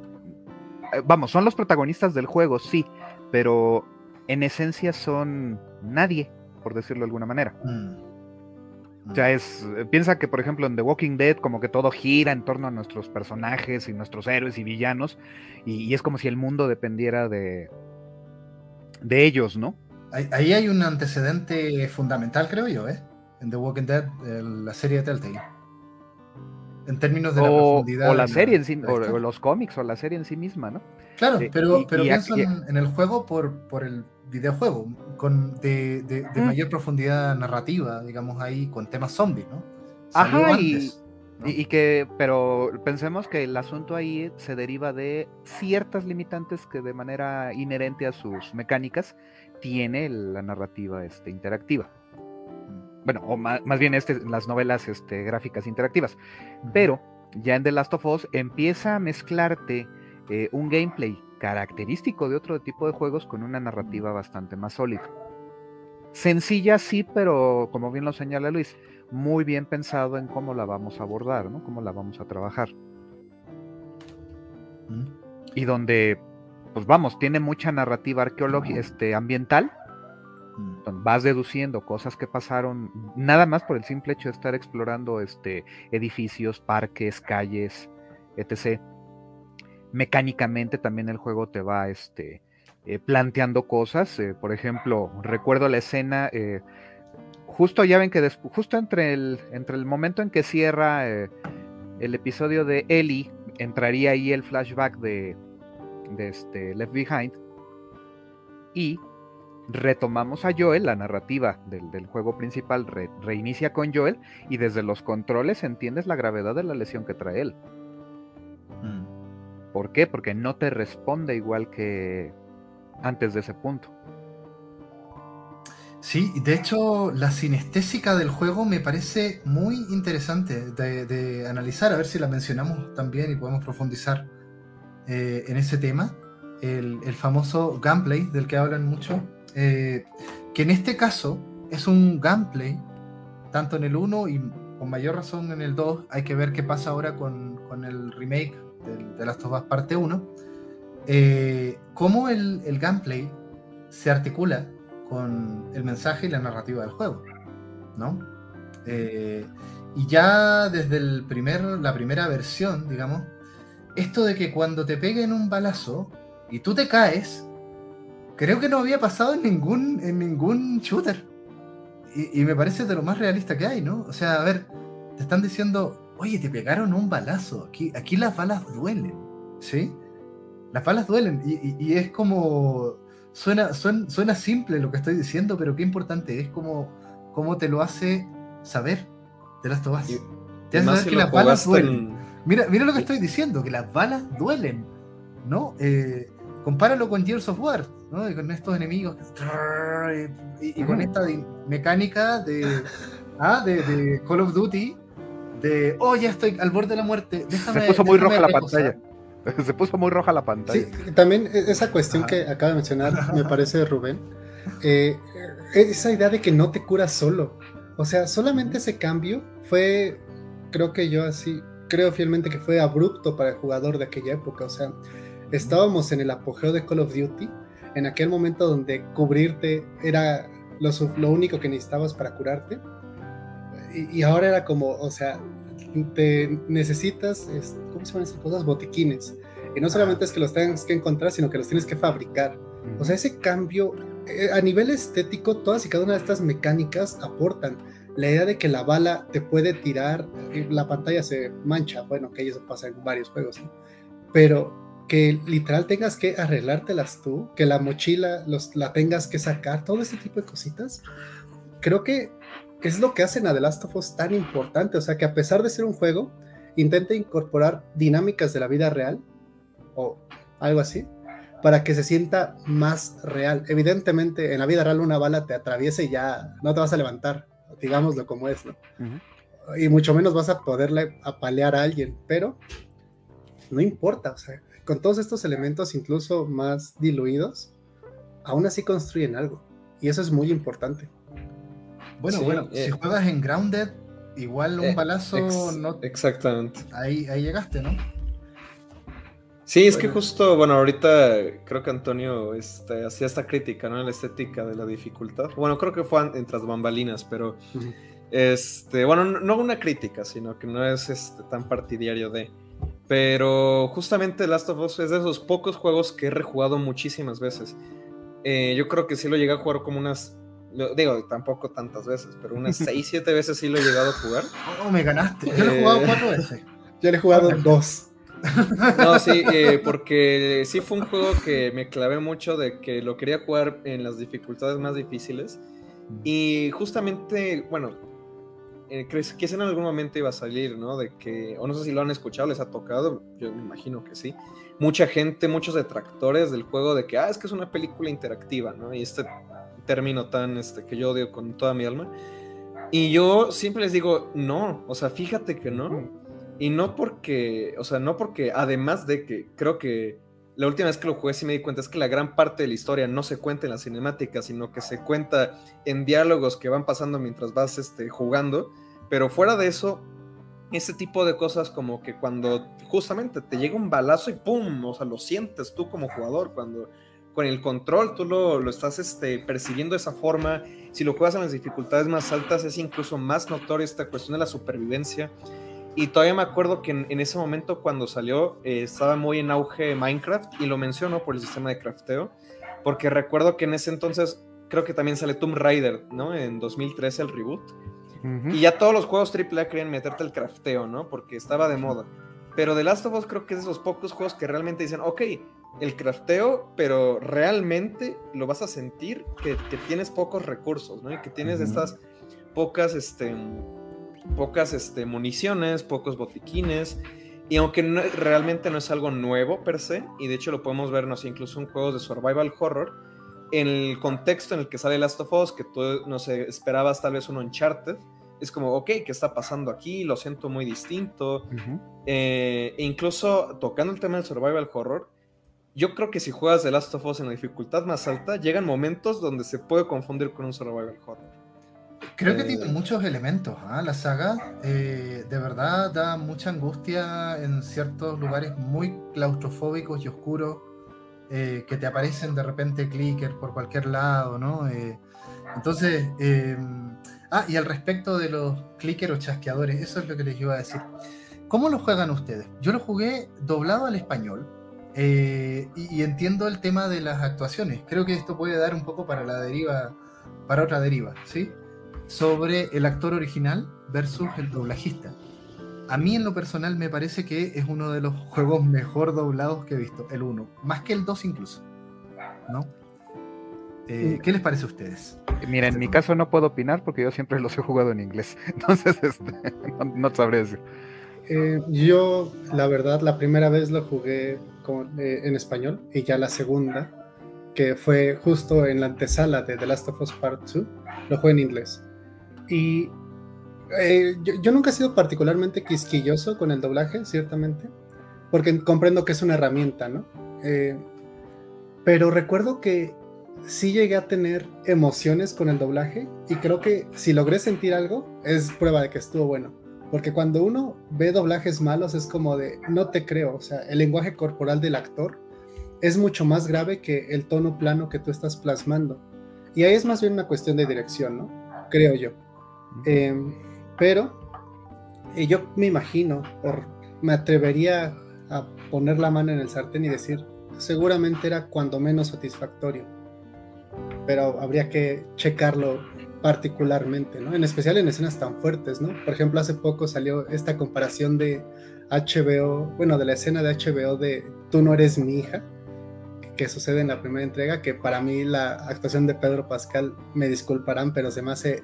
vamos, son los protagonistas del juego, sí, pero en esencia son nadie por decirlo de alguna manera. Mm. Ya es, eh, piensa que por ejemplo en The Walking Dead como que todo gira en torno a nuestros personajes y nuestros héroes y villanos y, es como si el mundo dependiera de, de ellos, ¿no? Ahí hay un antecedente fundamental, creo yo, ¿eh? En The Walking Dead, la serie de Telltale. En términos de la profundidad. O la serie en sí, o, los cómics, o la serie en sí misma, ¿no? Claro, eh, pero, pero pienso en, el juego por, por el videojuego, con de, mm. mayor profundidad narrativa, digamos ahí, con temas zombies, ¿no? Ajá, y, que, pero pensemos que el asunto ahí se deriva de ciertas limitantes que de manera inherente a sus mecánicas tiene la narrativa este, interactiva. Bueno, o más, bien este, las novelas este, gráficas interactivas. Pero ya en The Last of Us empieza a mezclarte eh, un gameplay característico de otro tipo de juegos con una narrativa bastante más sólida. Sencilla sí, pero como bien lo señala Luis, muy bien pensado en cómo la vamos a abordar, ¿no? Cómo la vamos a trabajar. Y donde, pues vamos, tiene mucha narrativa arqueológica, este, ambiental. Vas deduciendo cosas que pasaron, nada más por el simple hecho de estar explorando este, edificios, parques, calles, etc. Mecánicamente también el juego te va este, eh, planteando cosas. Eh, por ejemplo, recuerdo la escena, eh, justo ya ven que justo entre el, entre el momento en que cierra el episodio de Ellie entraría ahí el flashback de, este Left Behind y retomamos a Joel, la narrativa del, juego principal reinicia con Joel y desde los controles entiendes la gravedad de la lesión que trae él. Mm. ¿Por qué? Porque no te responde igual que antes de ese punto. Sí, de hecho la sinestésica del juego me parece muy interesante de, analizar, a ver si la mencionamos también y podemos profundizar eh, en ese tema. El, famoso gameplay del que hablan mucho, eh, que en este caso es un gameplay, tanto en el 1 y con mayor razón en el 2, hay que ver qué pasa ahora con, el remake de, Last of Us parte 1, eh, cómo el, el gameplay se articula con el mensaje y la narrativa del juego, ¿no? Eh, y ya desde el primer, la primera versión, digamos, esto de que cuando te peguen un balazo y tú te caes, creo que no había pasado en ningún, en ningún shooter. Y, me parece de lo más realista que hay, ¿no? O sea, a ver, te están diciendo, oye, te pegaron un balazo, aquí, aquí las balas duelen, ¿sí? Las balas duelen y es como suena, suena, simple lo que estoy diciendo, pero qué importante es como cómo te lo hace saber de las tobas. Te hace saber que las balas duelen. Mira, mira lo que estoy diciendo, que las balas duelen, ¿no? Eh, compáralo con Gears of War, ¿no? con estos enemigos y, con esta mecánica de, ah, de, Call of Duty, de, oh, ya estoy al borde de la muerte, déjame. Se puso muy roja la pantalla. <laughs> Se puso muy roja la pantalla. Sí, también e-, esa cuestión que acaba de mencionar, me parece, Rubén, eh, esa idea de que no te curas solo. O sea, solamente ese cambio fue, creo que yo así, creo fielmente que fue abrupto para el jugador de aquella época. O sea, estábamos en el apogeo de Call of Duty, en aquel momento donde cubrirte era lo, lo único que necesitabas para curarte. Y, y, ahora era como, o sea, te necesitas, ¿cómo se llaman esas cosas? Botiquines. Y no solamente es que los tengas que encontrar, sino que los tienes que fabricar. O sea, ese cambio, eh, a nivel estético, todas y cada una de estas mecánicas aportan. La idea de que la bala te puede tirar, la pantalla se mancha, bueno, que eso pasa en varios juegos, pero que literal tengas que arreglártelas tú, que la mochila los, la tengas que sacar, todo ese tipo de cositas, creo que es lo que hacen a The Last of Us tan importante. O sea, que a pesar de ser un juego, intenta incorporar dinámicas de la vida real o algo así para que se sienta más real. Evidentemente, en la vida real una bala te atraviesa y ya no te vas a levantar, digámoslo como es, ¿no? Y mucho menos vas a poderle apalear a alguien, pero no importa, o sea, con todos estos elementos incluso más diluidos, aún así construyen algo. Y eso es muy importante. Bueno, bueno, si eh, juegas en Grounded, igual un eh, balazo no. Exactamente. Ahí, ahí llegaste, ¿no? Sí, es que justo, bueno, ahorita creo que Antonio este, hacía esta crítica, ¿no? La estética de la dificultad. Bueno, creo que fue entre las bambalinas, pero este, bueno, no, una crítica, sino que no es este, tan partidario de. Pero justamente Last of Us es de esos pocos juegos que he rejugado muchísimas veces. Eh, yo creo que sí lo llegué a jugar como unas digo, tampoco tantas veces, pero unas <laughs> 6, 7 veces sí lo he llegado a jugar. Oh, me ganaste. Yo lo he jugado 4 eh, veces. <laughs> Yo le he jugado 2. <laughs> No, sí, eh, porque sí fue un juego que me clavé mucho de que lo quería jugar en las dificultades más difíciles. Y justamente, bueno, eh, que en algún momento iba a salir, ¿no? De que, o no sé si lo han escuchado, les ha tocado, yo me imagino que sí. Mucha gente, muchos detractores del juego de que, ah, es que es una película interactiva, ¿no? Y este término tan este, que yo odio con toda mi alma. Y yo siempre les digo, no, o sea, fíjate que no. Y no porque, o sea, no porque, además de que creo que la última vez que lo jugué sí me di cuenta es que la gran parte de la historia no se cuenta en la cinemática, sino que se cuenta en diálogos que van pasando mientras vas este, jugando. Pero fuera de eso, ese tipo de cosas como que cuando justamente te llega un balazo y ¡pum! O sea, lo sientes tú como jugador, cuando con el control tú lo, lo estás este, percibiendo de esa forma. Si lo juegas en las dificultades más altas es incluso más notoria esta cuestión de la supervivencia. Y todavía me acuerdo que en, ese momento cuando salió eh, estaba muy en auge Minecraft y lo menciono por el sistema de crafteo, porque recuerdo que en ese entonces creo que también sale Tomb Raider, ¿no? En 2013 el reboot. Y ya todos los juegos AAA querían meterte el crafteo, ¿no? Porque estaba de moda. Pero The Last of Us creo que es de esos pocos juegos que realmente dicen, ok, el crafteo, pero realmente lo vas a sentir que, tienes pocos recursos, ¿no? Y que tienes estas pocas, este, pocas este, municiones, pocos botiquines. Y aunque realmente no es algo nuevo per se, y de hecho lo podemos ver, no sé, incluso en juegos de survival horror, en el contexto en el que sale Last of Us, que tú, no sé, esperabas tal vez un Uncharted, es como, ok, ¿qué está pasando aquí? Lo siento muy distinto. Eh, e incluso tocando el tema del survival horror, yo creo que si juegas The Last of Us en la dificultad más alta, llegan momentos donde se puede confundir con un survival horror. Creo que tiene eh, muchos elementos. ¿ah? La saga eh, de verdad da mucha angustia en ciertos lugares muy claustrofóbicos y oscuros eh, que te aparecen de repente clicker por cualquier lado, ¿no? Eh, entonces, em, ah, y al respecto de los clicker o chasqueadores, eso es lo que les iba a decir. ¿Cómo lo juegan ustedes? Yo lo jugué doblado al español eh, y, entiendo el tema de las actuaciones. Creo que esto puede dar un poco para la deriva, para otra deriva, ¿sí? Sobre el actor original versus el doblajista a mí en lo personal me parece que es uno de los juegos mejor doblados que he visto, el 1, más que el 2 incluso, ¿no? Eh, ¿Qué les parece a ustedes? Mira, en mi caso no puedo opinar porque yo siempre los he jugado en inglés, <laughs> entonces este, no, sabré decir. Eh, yo, la verdad, la primera vez lo jugué eh, en español y ya la segunda, que fue justo en la antesala de The Last of Us Part 2, lo jugué en inglés. Y eh, yo, nunca he sido particularmente quisquilloso con el doblaje, ciertamente, porque comprendo que es una herramienta, ¿no? Eh, pero recuerdo que sí llegué a tener emociones con el doblaje y creo que si logré sentir algo es prueba de que estuvo bueno. Porque cuando uno ve doblajes malos es como de, no te creo, o sea, el lenguaje corporal del actor es mucho más grave que el tono plano que tú estás plasmando. Y ahí es más bien una cuestión de dirección, ¿no? Creo yo. Eh, pero yo me imagino, me atrevería a poner la mano en el sartén y decir, seguramente era cuando menos satisfactorio. Pero habría que checarlo particularmente, ¿no? En especial en escenas tan fuertes, ¿no? Por ejemplo, hace poco salió esta comparación de HBO, bueno, de la escena de HBO de Tú no eres mi hija, que sucede en la primera entrega, que para mí la actuación de Pedro Pascal, me disculparán, pero se me hace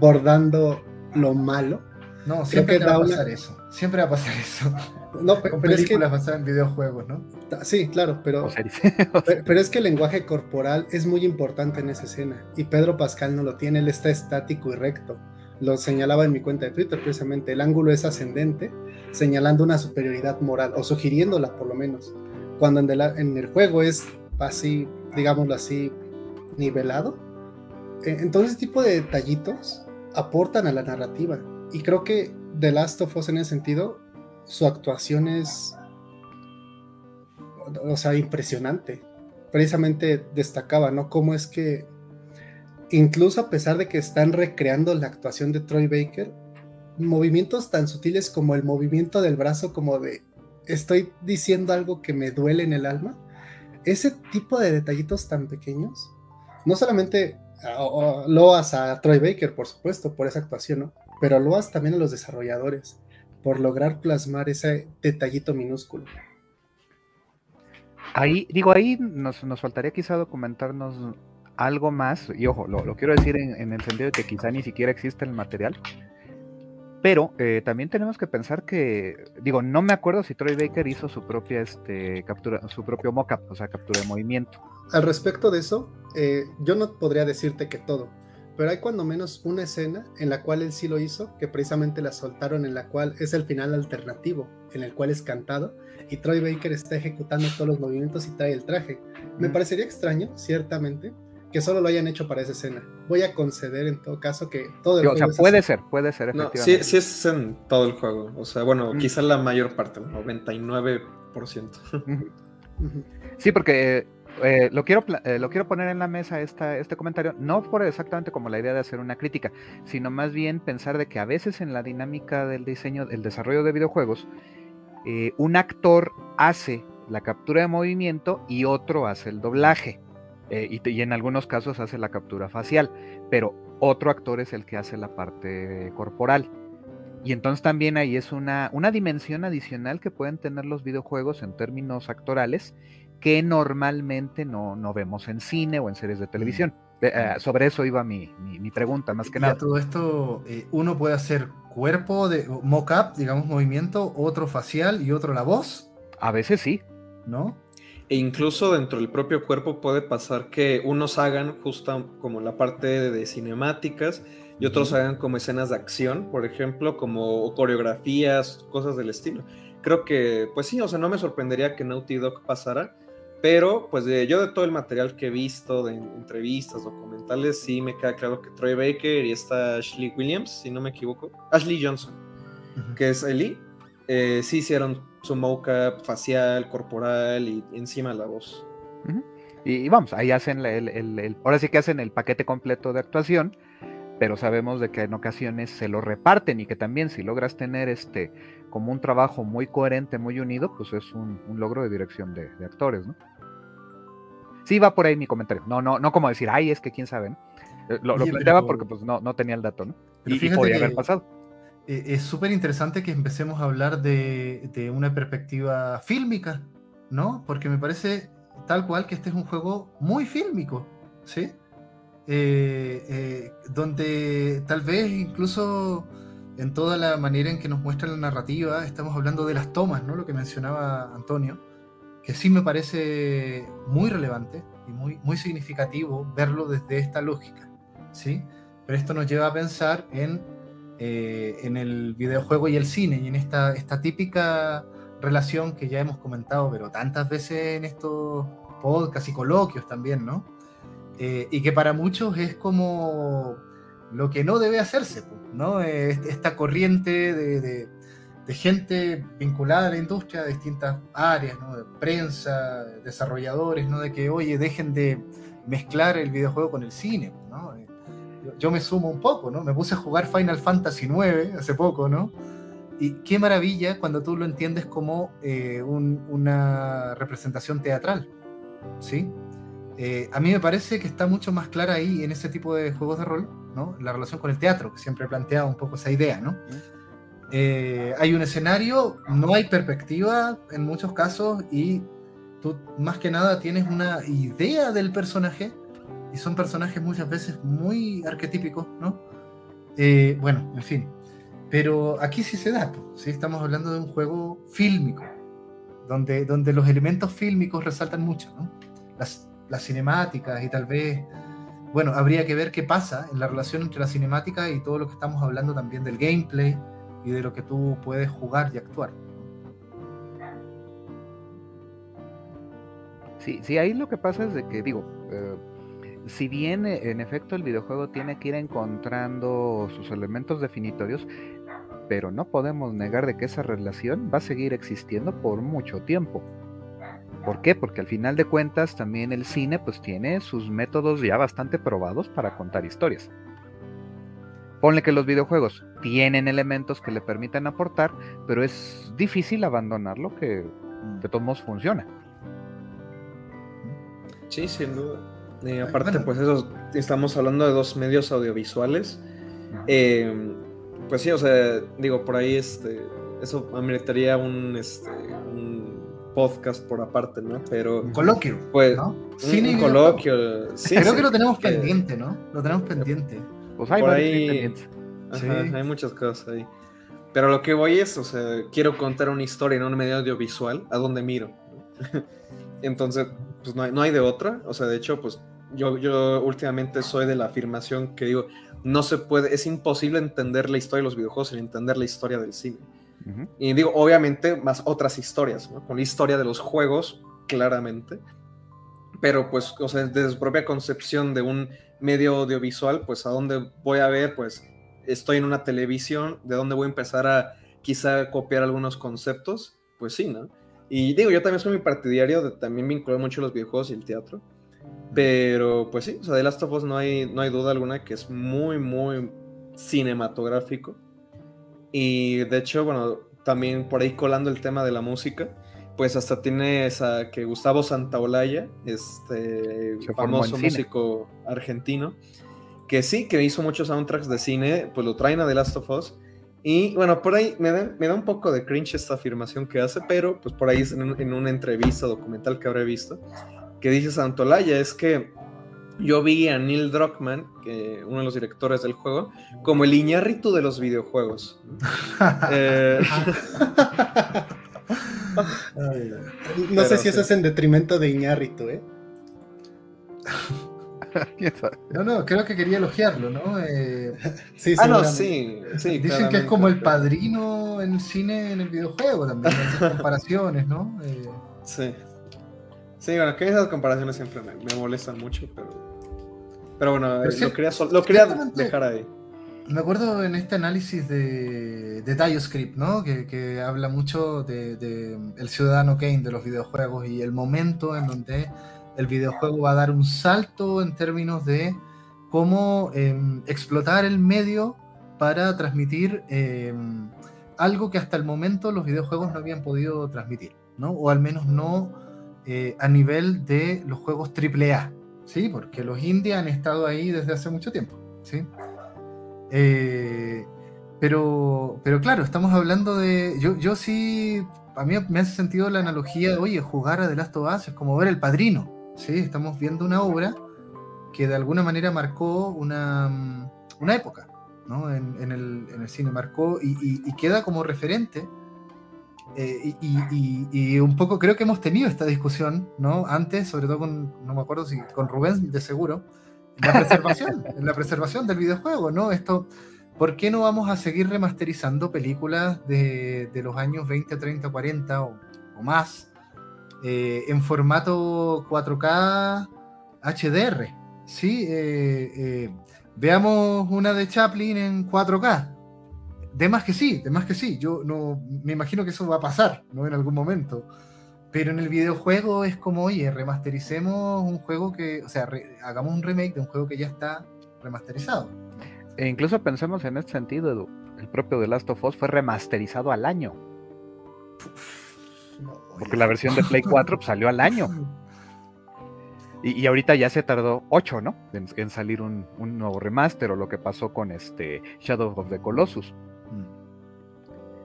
bordando lo malo. No, siempre va a pasar eso. Siempre va a pasar eso. <laughs> No, pero, es que en videojuegos, ¿no? Sí, claro, pero, <laughs> pero, es que el lenguaje corporal es muy importante en esa escena y Pedro Pascal no lo tiene, él está estático y recto. Lo señalaba en mi cuenta de Twitter precisamente, el ángulo es ascendente, señalando una superioridad moral o sugiriéndola por lo menos. Cuando en, en el juego es así, digámoslo así, nivelado. E, entonces, ese tipo de detallitos aportan a la narrativa. Y creo que The Last of Us en ese sentido, su actuación es, o sea, impresionante. Precisamente destacaba, ¿no? Cómo es que, incluso a pesar de que están recreando la actuación de Troy Baker, movimientos tan sutiles como el movimiento del brazo, como de estoy diciendo algo que me duele en el alma, ese tipo de detallitos tan pequeños, no solamente loas a Troy Baker, por supuesto, por esa actuación, ¿no? Pero loas también a los desarrolladores, por lograr plasmar ese detallito minúsculo. Ahí, digo, ahí nos, nos faltaría quizá documentarnos algo más, y ojo, lo, quiero decir en, el sentido de que quizá ni siquiera existe el material, pero eh, también tenemos que pensar que, digo, no me acuerdo si Troy Baker hizo su propia este, captura, su propio mockup, o sea, captura de movimiento. Al respecto de eso, eh, yo no podría decirte que todo, pero hay cuando menos una escena en la cual él sí lo hizo, que precisamente la soltaron, en la cual es el final alternativo, en el cual es cantado, y Troy Baker está ejecutando todos los movimientos y trae el traje. Me parecería extraño, ciertamente, que solo lo hayan hecho para esa escena. Voy a conceder en todo caso que todo el juego. O sea, puede ser, puede ser, efectivamente. sí, sí, es en todo el juego. O sea, bueno, quizá la mayor parte, 99%. <laughs> Sí, porque eh, lo, quiero, eh, lo quiero poner en la mesa esta, este comentario, no por exactamente como la idea de hacer una crítica, sino más bien pensar de que a veces en la dinámica del diseño, el desarrollo de videojuegos, eh, un actor hace la captura de movimiento y otro hace el doblaje. Y, y, en algunos casos hace la captura facial, pero otro actor es el que hace la parte corporal. Y entonces también ahí es una, una dimensión adicional que pueden tener los videojuegos en términos actorales que normalmente no, no vemos en cine o en series de televisión. Eh, sobre eso iba mi, mi, pregunta, más que nada. todo esto, eh, uno puede hacer cuerpo de mock-up, digamos, movimiento, otro facial y otro la voz. A veces sí. ¿No? E incluso dentro del propio cuerpo puede pasar que unos hagan justo como la parte de cinemáticas y otros hagan como escenas de acción, por ejemplo, como coreografías, cosas del estilo. Creo que, pues sí, o sea, no me sorprendería que Naughty Dog pasara, pero, pues yo de todo el material que he visto, de entrevistas, documentales, sí me queda claro que Troy Baker y esta Ashley Williams, si no me equivoco, Ashley Johnson, que es Ellie, eh, sí hicieron su mocap facial, corporal y encima la voz. y, vamos, ahí hacen el, ahora sí que hacen el paquete completo de actuación, pero sabemos de que en ocasiones se lo reparten y que también si logras tener este como un trabajo muy coherente, muy unido, pues es un, logro de dirección de, de actores, ¿no? Sí, va por ahí mi comentario. No, no, no como decir, ay, es que quién sabe, eh, Lo, planteaba porque pues no, no tenía el dato, ¿no? y, podía haber pasado. E, es súper interesante que empecemos a hablar de, de, una perspectiva fílmica, ¿no? Porque me parece tal cual que este es un juego muy fílmico, ¿sí? Eh, eh, donde tal vez incluso en toda la manera en que nos muestra la narrativa, estamos hablando de las tomas, ¿no? Lo que mencionaba Antonio que sí me parece muy relevante y muy, muy significativo verlo desde esta lógica, ¿sí? Pero esto nos lleva a pensar en, eh, en el videojuego y el cine y en esta, esta típica relación que ya hemos comentado, pero tantas veces en estos podcasts y coloquios también, ¿no? Eh, y que para muchos es como lo que no debe hacerse, ¿no? Esta corriente de de gente vinculada a la industria de distintas áreas, ¿no? de prensa, desarrolladores, ¿no? de que, oye, dejen de mezclar el videojuego con el cine. ¿no? Yo, me sumo un poco, ¿no? me puse a jugar Final Fantasy IX hace poco, ¿no? y qué maravilla cuando tú lo entiendes como eh, una representación teatral. ¿sí? Eh, a mí me parece que está mucho más clara ahí en ese tipo de juegos de rol, ¿no? la relación con el teatro, que siempre he planteado un poco esa idea. ¿no? Eh, hay un escenario, no hay perspectiva en muchos casos y tú más que nada tienes una idea del personaje y son personajes muchas veces muy arquetípicos, ¿no? Eh, bueno, en fin. Pero aquí sí se da, ¿sí? estamos hablando de un juego fílmico, donde, donde los elementos fílmicos resaltan mucho, ¿no? Las, las cinemáticas y tal vez, bueno, habría que ver qué pasa en la relación entre la cinemática y todo lo que estamos hablando también del gameplay, y de lo que tú puedes jugar y actuar. Sí, sí, ahí lo que pasa es de que, digo, eh, si bien eh, en efecto el videojuego tiene que ir encontrando sus elementos definitorios, pero no podemos negar de que esa relación va a seguir existiendo por mucho tiempo. ¿Por qué? Porque al final de cuentas también el cine pues tiene sus métodos ya bastante probados para contar historias. Ponle que los videojuegos tienen elementos que le permiten aportar, pero es difícil abandonarlo que de todos modos funciona. Sí, sin duda. Aparte, pues eso, estamos hablando de dos medios audiovisuales. Em, pues sí, o sea, digo, por ahí este, eso ameritaría un, este, un podcast por aparte, ¿no? Pero. Un coloquio. Pues, ¿no? un, coloquio. Sí, Creo que lo tenemos pendiente, ¿no? Lo tenemos pendiente. Pues hay, ahí, hay muchas cosas ahí. Pero lo que voy es, o sea, quiero contar una historia en un medio audiovisual, ¿a dónde miro? <laughs> Entonces, pues no hay, no hay, de otra. O sea, de hecho, pues yo, yo últimamente soy de la afirmación que digo, no se puede, es imposible entender la historia de los videojuegos sin entender la historia del cine. Y digo, obviamente, más otras historias, con la historia de los juegos, claramente. Pero, pues, o sea, desde su propia concepción de un medio audiovisual, pues, ¿a dónde voy a ver? Pues, estoy en una televisión, ¿de dónde voy a empezar a quizá copiar algunos conceptos? Pues sí, ¿no? Y digo, yo también soy muy partidario de también vincular mucho los videojuegos y el teatro. Pero, pues sí, o sea, de Last of Us no hay, no hay duda alguna que es muy, muy cinematográfico. Y de hecho, bueno, también por ahí colando el tema de la música, pues hasta tiene esa que Gustavo Santaolalla, este famoso músico argentino, que sí, que hizo muchos soundtracks de cine, pues lo traen a The Last of Us. Y bueno, por ahí me da, me da un poco de cringe esta afirmación que hace, pero pues por ahí en, en una entrevista documental que habré visto, que dice Santolaya es que yo vi a Neil Druckmann, que uno de los directores del juego, como el Iñárritu de los videojuegos. <laughs> Eh, no sé si eso es en detrimento de Iñárritu, ¿eh? <laughs> No, no, creo que quería elogiarlo, ¿no? Eh, <laughs> sí, ah, no, sí, sí. Dicen que es como el padrino en el cine, en el videojuego también, en <laughs> comparaciones, ¿no? Eh, sí. Sí, bueno, que esas comparaciones siempre me, molestan mucho, pero. Pero bueno, lo, quería, lo quería dejar ahí. Me acuerdo en este análisis de, de Dioscript, ¿no? Que, habla mucho de, el ciudadano Kane de los videojuegos y el momento en donde el videojuego va a dar un salto en términos de cómo em, explotar el medio para transmitir em, algo que hasta el momento los videojuegos no habían podido transmitir, ¿no? O al menos no eh, a nivel de los juegos AAA, ¿sí? Porque los indie han estado ahí desde hace mucho tiempo, ¿sí? Eh, pero, pero claro, estamos hablando de... Yo, yo sí, a mí me hace sentido la analogía de, oye, jugar a The Last of Us es como ver El Padrino, ¿sí? Estamos viendo una obra que de alguna manera marcó una, una época, ¿no? En, en, el, en, el, cine, marcó y, y queda como referente eh, y, un poco creo que hemos tenido esta discusión, ¿no? Antes, sobre todo con, no me acuerdo si con Rubén de seguro, en la preservación, <laughs> en la preservación del videojuego, ¿no? Esto, ¿por qué no vamos a seguir remasterizando películas de, de los años 20, 30, 40 o, más eh, en formato 4K HDR? ¿Sí? Eh, veamos una de Chaplin en 4K de más que sí, de más que sí. Yo no me imagino que eso va a pasar, ¿no? En algún momento. Pero en el videojuego es como, oye, remastericemos un juego que, o sea, hagamos un remake de un juego que ya está remasterizado. E incluso pensemos en este sentido, el propio The Last of Us fue remasterizado al año. Porque la versión de Play 4 pues, salió al año. Y, ahorita ya se tardó 8, ¿no? En, salir un, un, nuevo remaster o lo que pasó con este Shadow of the Colossus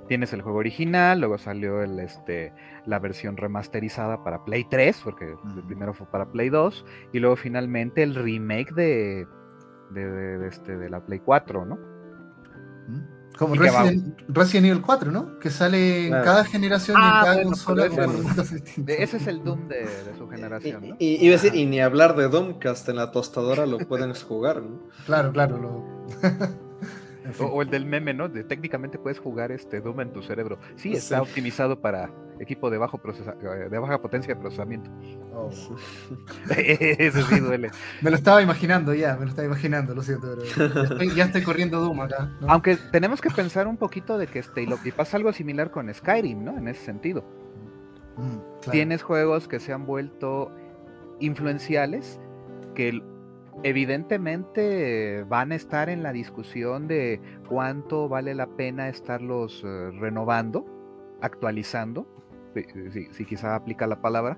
tienes el juego original, luego salió el, este, la versión remasterizada para Play 3, porque el primero fue para Play 2, y luego finalmente el remake de, de, este, de la Play 4, ¿no? Como Resident, Evil 4, ¿no? Que sale en cada generación y en ah, cada consola. ese es el Doom de, su generación, ¿no? Y, y, decir, y, ni hablar de Doom, que hasta en la tostadora lo pueden jugar, ¿no? Claro, claro. Lo... <laughs> O, el del meme, ¿no? De, técnicamente puedes jugar este Doom en tu cerebro. Sí, está optimizado para equipo de bajo eh, de baja potencia de procesamiento. Oh. <laughs> Eso sí duele. <laughs> Me lo estaba imaginando ya, me lo estaba imaginando, lo siento, pero ya estoy, corriendo Doom acá. Aunque tenemos que pensar un poquito de que este, y, pasa algo similar con Skyrim, ¿no? En ese sentido. Mm, Tienes juegos que se han vuelto influenciales que evidentemente van a estar en la discusión de cuánto vale la pena estarlos eh, renovando, actualizando, si, quizá aplica la palabra,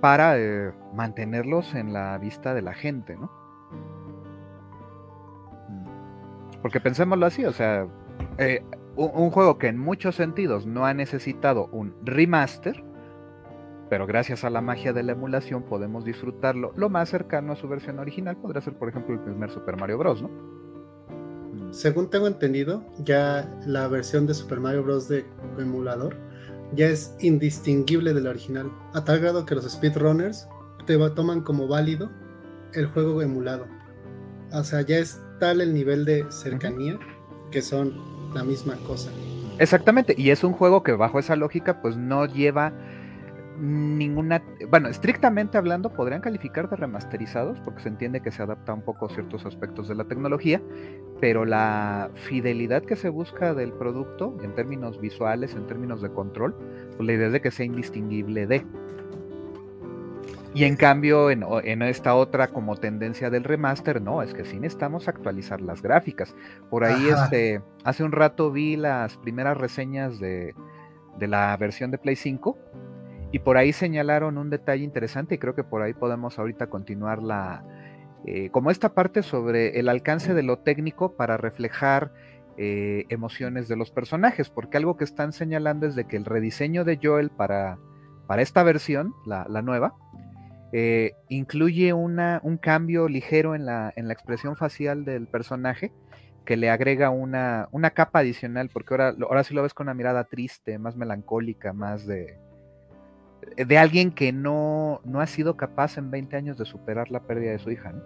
para eh, mantenerlos en la vista de la gente, ¿no? Porque pensémoslo así, o sea, eh, un juego que en muchos sentidos no ha necesitado un remaster, pero gracias a la magia de la emulación podemos disfrutarlo lo más cercano a su versión original. Podría ser, por ejemplo, el primer Super Mario Bros., ¿no? Según tengo entendido, ya la versión de Super Mario Bros. de emulador ya es indistinguible del original, a tal grado que los speedrunners te toman como válido el juego emulado. O sea, ya es tal el nivel de cercanía que son la misma cosa. Exactamente, y es un juego que bajo esa lógica pues no lleva ninguna, bueno, estrictamente hablando podrían calificar de remasterizados porque se entiende que se adapta un poco a ciertos aspectos de la tecnología, pero la fidelidad que se busca del producto en términos visuales, en términos de control, pues la idea es de que sea indistinguible de. Y en cambio, en, esta otra como tendencia del remaster, no, es que sí necesitamos actualizar las gráficas. Por ahí, este, hace un rato vi las primeras reseñas de, la versión de Play 5 y por ahí señalaron un detalle interesante y creo que por ahí podemos ahorita continuar la, eh, como esta parte sobre el alcance de lo técnico para reflejar eh, emociones de los personajes, porque algo que están señalando es de que el rediseño de Joel para, para esta versión, la, nueva, eh, incluye una, un cambio ligero en la, en la, expresión facial del personaje que le agrega una, una capa adicional, porque ahora, ahora sí lo ves con una mirada triste, más melancólica, más de, de alguien que no, no ha sido capaz en 20 años de superar la pérdida de su hija. ¿no?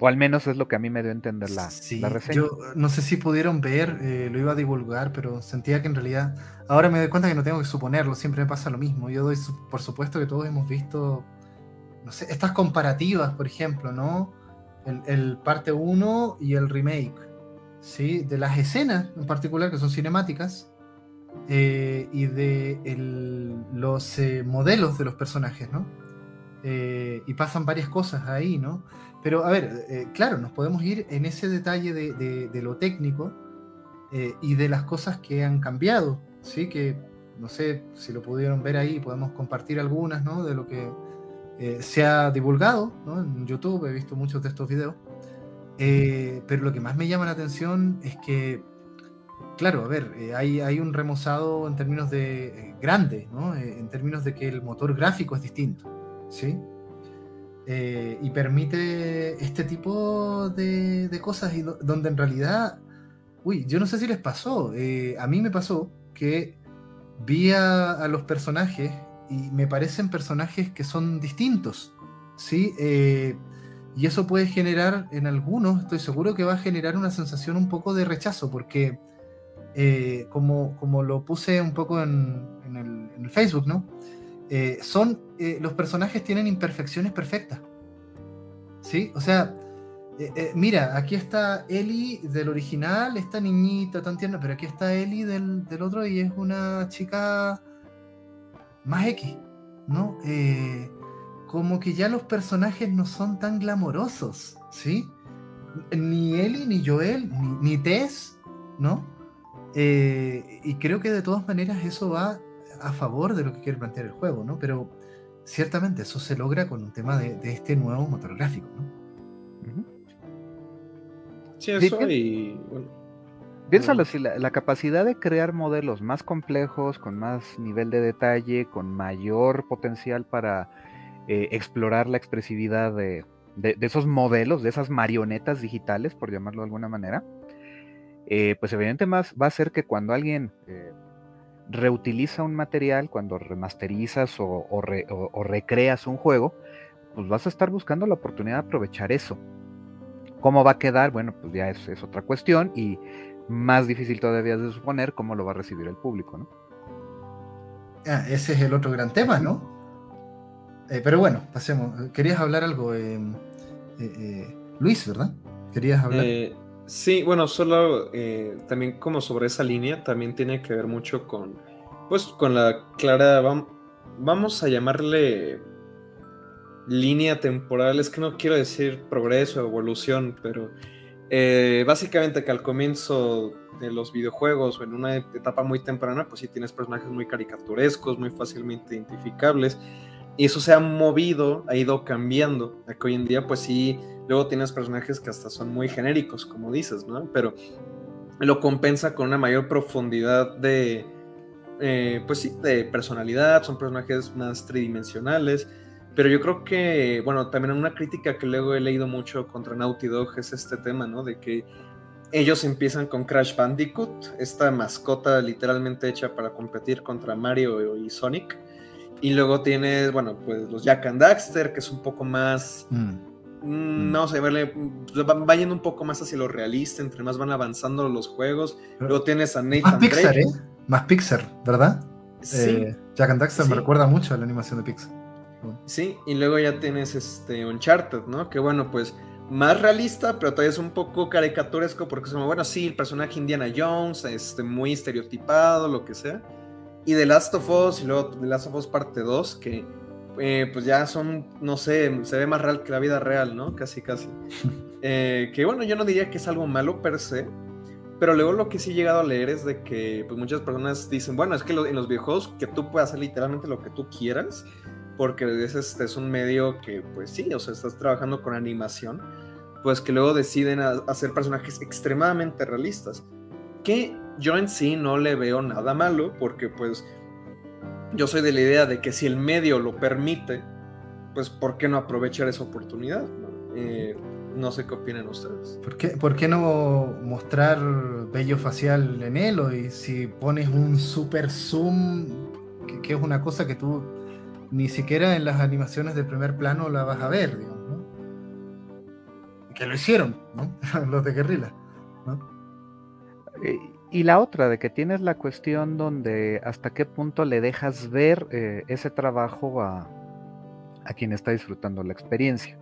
O al menos es lo que a mí me dio a entender la, la reseña. Yo no sé si pudieron ver, eh, lo iba a divulgar, pero sentía que en realidad. Ahora me doy cuenta que no tengo que suponerlo, siempre me pasa lo mismo. Yo doy, por supuesto que todos hemos visto, no sé, estas comparativas, por ejemplo, ¿no? El, parte 1 y el remake, ¿sí? De las escenas en particular, que son cinemáticas, eh, y de los eh, modelos de los personajes, ¿no? y pasan varias cosas ahí, ¿no? Pero a ver, eh, claro, nos podemos ir en ese detalle de, lo técnico eh, y de las cosas que han cambiado, ¿sí? Que no sé si lo pudieron ver ahí, podemos compartir algunas, ¿no? De lo que eh, se ha divulgado, ¿no? En YouTube he visto muchos de estos videos. pero lo que más me llama la atención es que, claro, a ver, hay, hay, un remozado en términos de grande, ¿no? en términos de que el motor gráfico es distinto, ¿sí? Eh, y permite este tipo de, cosas y donde en realidad, uy, yo no sé si les pasó, eh, a mí me pasó que vi a, los personajes y me parecen personajes que son distintos, ¿sí? Eh, y eso puede generar en algunos, estoy seguro que va a generar una sensación un poco de rechazo, porque como, como lo puse un poco en, el, en el Facebook, ¿no? Eh, son, eh, los personajes tienen imperfecciones perfectas. ¿Sí? O sea, eh, mira, aquí está Ellie del original, esta niñita tan tierna, pero aquí está Ellie del, otro y es una chica más X, ¿no? como que ya los personajes no son tan glamorosos, ¿sí? Ni Ellie, ni Joel, ni, ni Tess, ¿no? Y creo que de todas maneras eso va a favor de lo que quiere plantear el juego, ¿no? Pero ciertamente eso se logra con un tema de, este nuevo motor gráfico, ¿no? Sí, eso y Piénsalo, si la, capacidad de crear modelos más complejos, con más nivel de detalle, con mayor potencial para eh, explorar la expresividad de, esos modelos, de esas marionetas digitales, por llamarlo de alguna manera, eh, pues evidentemente más va a ser que cuando alguien eh, reutiliza un material, cuando remasterizas o, recreas un juego, pues vas a estar buscando la oportunidad de aprovechar eso. ¿Cómo va a quedar? Bueno, pues ya es, otra cuestión y más difícil todavía de suponer cómo lo va a recibir el público, ¿no? Ah, ese es el otro gran tema, ¿no? Eh, pero bueno, pasemos. Querías hablar algo, eh, eh, Luis, ¿verdad? Querías hablar. Sí, bueno, solo eh, también como sobre esa línea, también tiene que ver mucho con, pues, con la clara, vamos a llamarle línea temporal, es que no quiero decir progreso, evolución, pero eh, básicamente que al comienzo de los videojuegos o en una etapa muy temprana, pues sí tienes personajes muy caricaturescos, muy fácilmente identificables, y eso se ha movido, ha ido cambiando, que hoy en día pues sí Luego tienes personajes que hasta son muy genéricos, como dices, ¿no? Pero lo compensa con una mayor profundidad de, eh, pues sí, de personalidad, son personajes más tridimensionales. Pero yo creo que, bueno, también una crítica que luego he leído mucho contra Naughty Dog es este tema, ¿no? De que ellos empiezan con Crash Bandicoot, esta mascota literalmente hecha para competir contra Mario y Sonic Y luego tienes, bueno, pues los Jack and Daxter, que es un poco más. Mm. Mm, no sé, verle, pues, va, yendo un poco más hacia lo realista, entre más van avanzando los juegos. luego tienes a Nathan más Pixar, ¿eh? Más Pixar, ¿verdad? Sí. Eh, Jack and Daxter me recuerda mucho a la animación de Pixar. Sí, y luego ya tienes este Uncharted, ¿no? Que bueno, pues más realista, pero todavía es un poco caricaturesco porque es como, bueno, sí, el personaje Indiana Jones, este, muy estereotipado, lo que sea. Y The Last of Us, y luego The Last of Us parte 2, que eh, pues ya son, no sé, se ve más real que la vida real, ¿no? Casi, casi. <laughs> Eh, que bueno, yo no diría que es algo malo per se, pero luego lo que sí he llegado a leer es de que pues muchas personas dicen, bueno, es que en los videojuegos que tú puedes hacer literalmente lo que tú quieras, porque es, este, es un medio que, pues sí, o sea, estás trabajando con animación, pues que luego deciden hacer personajes extremadamente realistas, que yo en sí no le veo nada malo, porque pues yo soy de la idea de que si el medio lo permite, pues ¿por qué no aprovechar esa oportunidad? No, eh, sé qué opinan ustedes. ¿Por qué, ¿Por qué, no mostrar bello facial en él? Y si pones un super zoom, que, es una cosa que tú ni siquiera en las animaciones de primer plano la vas a ver, digamos, ¿no? Que lo hicieron, ¿no? <laughs> Los de guerrilla, ¿no? Y la otra, de que tienes la cuestión donde hasta qué punto le dejas ver eh, ese trabajo a, quien está disfrutando la experiencia.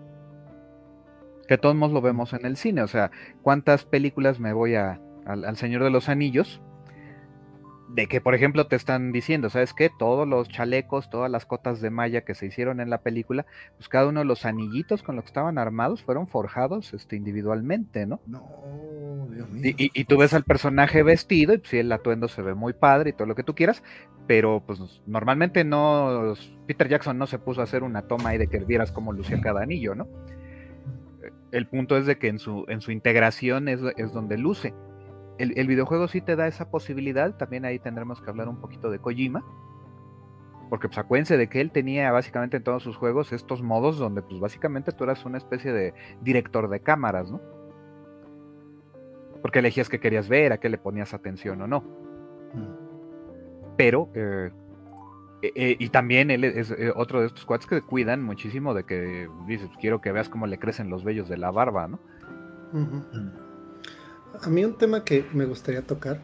Que todos lo vemos en el cine, o sea, ¿cuántas películas me voy a, al Señor de los Anillos? De que, por ejemplo, te están diciendo, ¿sabes qué? Todos los chalecos, todas las cotas de malla que se hicieron en la película, pues cada uno de los anillitos con los que estaban armados fueron forjados este, individualmente, ¿no? No, Dios mío. Y, y, tú ves al personaje vestido y pues, sí, el atuendo se ve muy padre y todo lo que tú quieras, pero pues normalmente no, Peter Jackson no se puso a hacer una toma ahí de que vieras cómo lucía cada anillo, ¿no? El punto es de que en su, en su integración es, es donde luce el, videojuego sí te da esa posibilidad, también ahí tendremos que hablar un poquito de Kojima, porque pues acuérdense de que él tenía básicamente en todos sus juegos estos modos donde pues básicamente tú eras una especie de director de cámaras, ¿no? Porque elegías qué querías ver, a qué le ponías atención o no. Pero, eh, eh, eh, y también él es otro de estos cuates que cuidan muchísimo de que dices, quiero que veas cómo le crecen los vellos de la barba, ¿no? A mí un tema que me gustaría tocar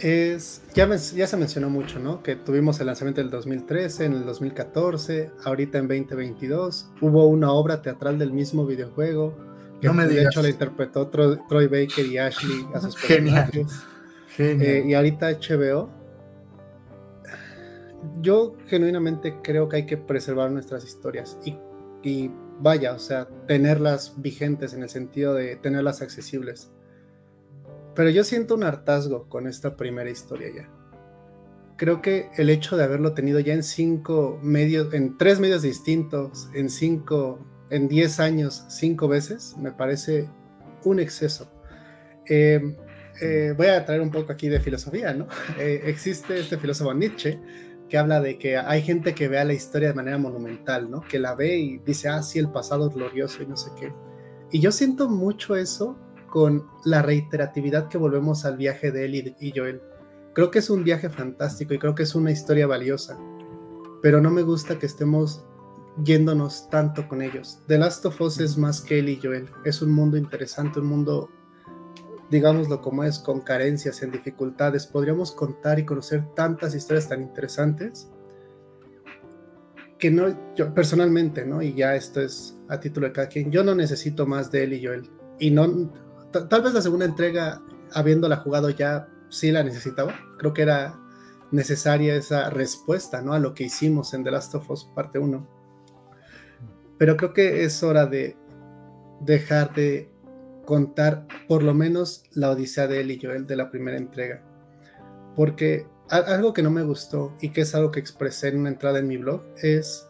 es, ya, ya se mencionó mucho, ¿no? Que tuvimos el lanzamiento del 2013, en el 2014, ahorita en 2022, hubo una obra teatral del mismo videojuego, que no me de hecho la interpretó Troy, Baker y Ashley a sus. <laughs> Genial. Eh, y ahorita HBO. Yo genuinamente creo que hay que preservar nuestras historias y, y vaya, o sea, tenerlas vigentes en el sentido de tenerlas accesibles pero yo siento un hartazgo con esta primera historia ya. Creo que el hecho de haberlo tenido ya en cinco medios, en tres medios distintos, en cinco, en diez años, cinco veces, me parece un exceso. Em, eh, voy a traer un poco aquí de filosofía, ¿no? <laughs> Eh, existe este filósofo Nietzsche que habla de que hay gente que vea la historia de manera monumental, ¿no? Que la ve y dice, ah, sí, el pasado es glorioso y no sé qué. Y yo siento mucho eso con la reiteratividad que volvemos al viaje de él y, Joel. Creo que es un viaje fantástico y creo que es una historia valiosa, pero no me gusta que estemos yéndonos tanto con ellos. The Last of Us es más que él y Joel, es un mundo interesante, un mundo, digámoslo como es, con carencias, en dificultades. Podríamos contar y conocer tantas historias tan interesantes que no, yo personalmente, ¿no? Y ya esto es a título de cada quien, yo no necesito más de él y Joel. Y no, tal vez la segunda entrega, habiéndola jugado ya, sí la necesitaba. Creo que era necesaria esa respuesta ¿no? a lo que hicimos en The Last of Us parte 1. Pero creo que es hora de dejar de contar por lo menos la odisea de él y Joel de la primera entrega. Porque algo que no me gustó y que es algo que expresé en una entrada en mi blog es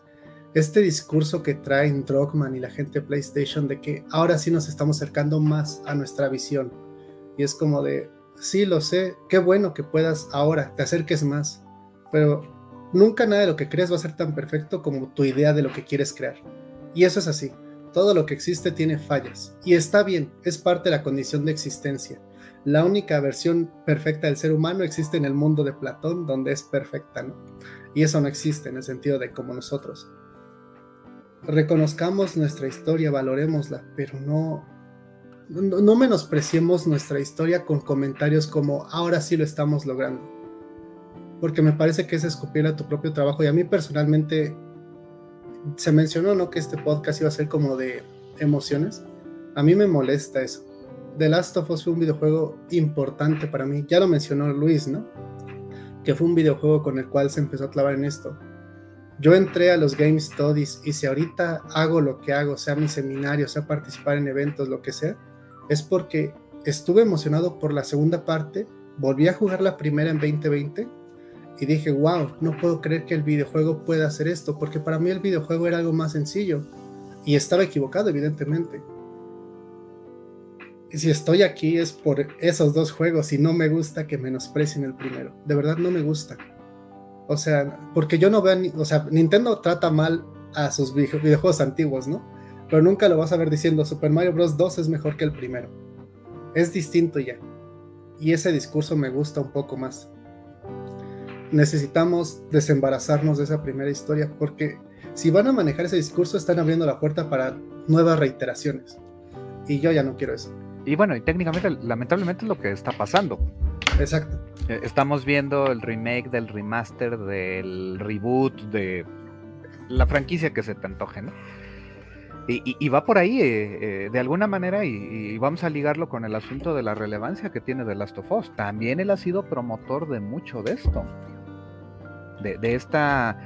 este discurso que traen Drogman y la gente de PlayStation de que ahora sí nos estamos acercando más a nuestra visión. Y es como de, sí, lo sé, qué bueno que puedas ahora, te acerques más, pero nunca nada de lo que crees va a ser tan perfecto como tu idea de lo que quieres crear. Y eso es así. Todo lo que existe tiene fallas. Y está bien, es parte de la condición de existencia. la única versión perfecta del ser humano existe en el mundo de Platón, donde es perfecta, ¿no? Y eso no existe en el sentido de como nosotros. Reconozcamos nuestra historia, valorémosla, pero no, no, menospreciemos nuestra historia con comentarios como ahora sí lo estamos logrando. Porque me parece que es escupir a tu propio trabajo. Y a mí personalmente se mencionó, ¿no? Que este podcast iba a ser como de emociones. A mí me molesta eso. The Last of Us fue un videojuego importante para mí. Ya lo mencionó Luis, ¿no? Que fue un videojuego con el cual se empezó a clavar en esto. Yo entré a los Game Studies y si ahorita hago lo que hago, sea mi seminario, sea participar en eventos, lo que sea, es porque estuve emocionado por la segunda parte, volví a jugar la primera en 2020 y dije, wow, no puedo creer que el videojuego pueda hacer esto, porque para mí el videojuego era algo más sencillo y estaba equivocado, evidentemente. Y si estoy aquí es por esos dos juegos y no me gusta que menosprecien el primero. De verdad no me gusta. O sea, porque yo no veo, o sea, Nintendo trata mal a sus videojuegos antiguos, ¿no? Pero nunca lo vas a ver diciendo Super Mario Bros. 2 es mejor que el primero. Es distinto ya. Y ese discurso me gusta un poco más. Necesitamos desembarazarnos de esa primera historia porque si van a manejar ese discurso están abriendo la puerta para nuevas reiteraciones. Y yo ya no quiero eso. Y bueno, y técnicamente, lamentablemente es lo que está pasando. Exacto. Eh, estamos viendo el remake del remaster, del reboot, de la franquicia que se te antoje, ¿no? Y, va por ahí, eh, eh, de alguna manera, y, vamos a ligarlo con el asunto de la relevancia que tiene The Last of Us. También él ha sido promotor de mucho de esto, de, esta,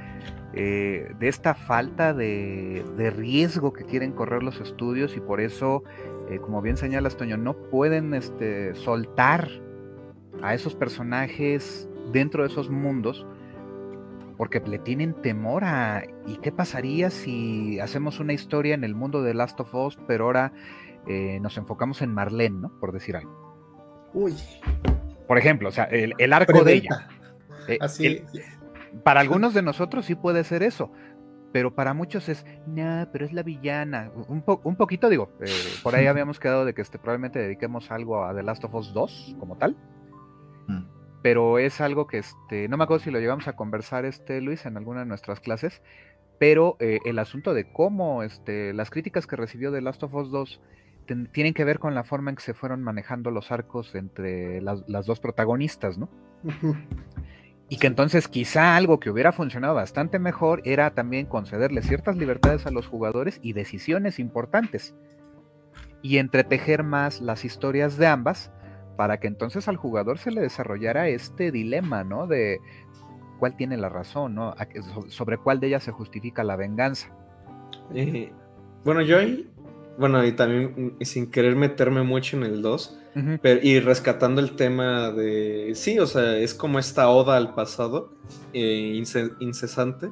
de esta falta de, riesgo que quieren correr los estudios y por eso como bien señalas, Toño, no pueden este, soltar a esos personajes dentro de esos mundos porque le tienen temor a ¿y qué pasaría si hacemos una historia en el mundo de Last of Us, pero ahora eh, nos enfocamos en Marlene, ¿no? Por decir algo. Uy. Por ejemplo, o sea, el, arco de ella. Eh, Así. para algunos de nosotros sí puede ser eso, pero para muchos es, no, pero es la villana. Un, un poquito, digo, eh, por ahí <laughs> habíamos quedado de que este, probablemente dediquemos algo a The Last of Us 2 como tal. Pero es algo que, este, no me acuerdo si lo llegamos a conversar, este, Luis, en alguna de nuestras clases, pero eh, el asunto de cómo este, las críticas que recibió The Last of Us 2 tienen que ver con la forma en que se fueron manejando los arcos entre las, las dos protagonistas, ¿no? Y que entonces quizá algo que hubiera funcionado bastante mejor era también concederle ciertas libertades a los jugadores y decisiones importantes. Y entretejer más las historias de ambas para que entonces al jugador se le desarrollara este dilema, ¿no? De cuál tiene la razón, ¿no? Sobre cuál de ellas se justifica la venganza. Eh, bueno, yo ahí, bueno, y también mm, sin querer meterme mucho en el 2, y rescatando el tema de, sí, o sea, es como esta oda al pasado eh, incesante.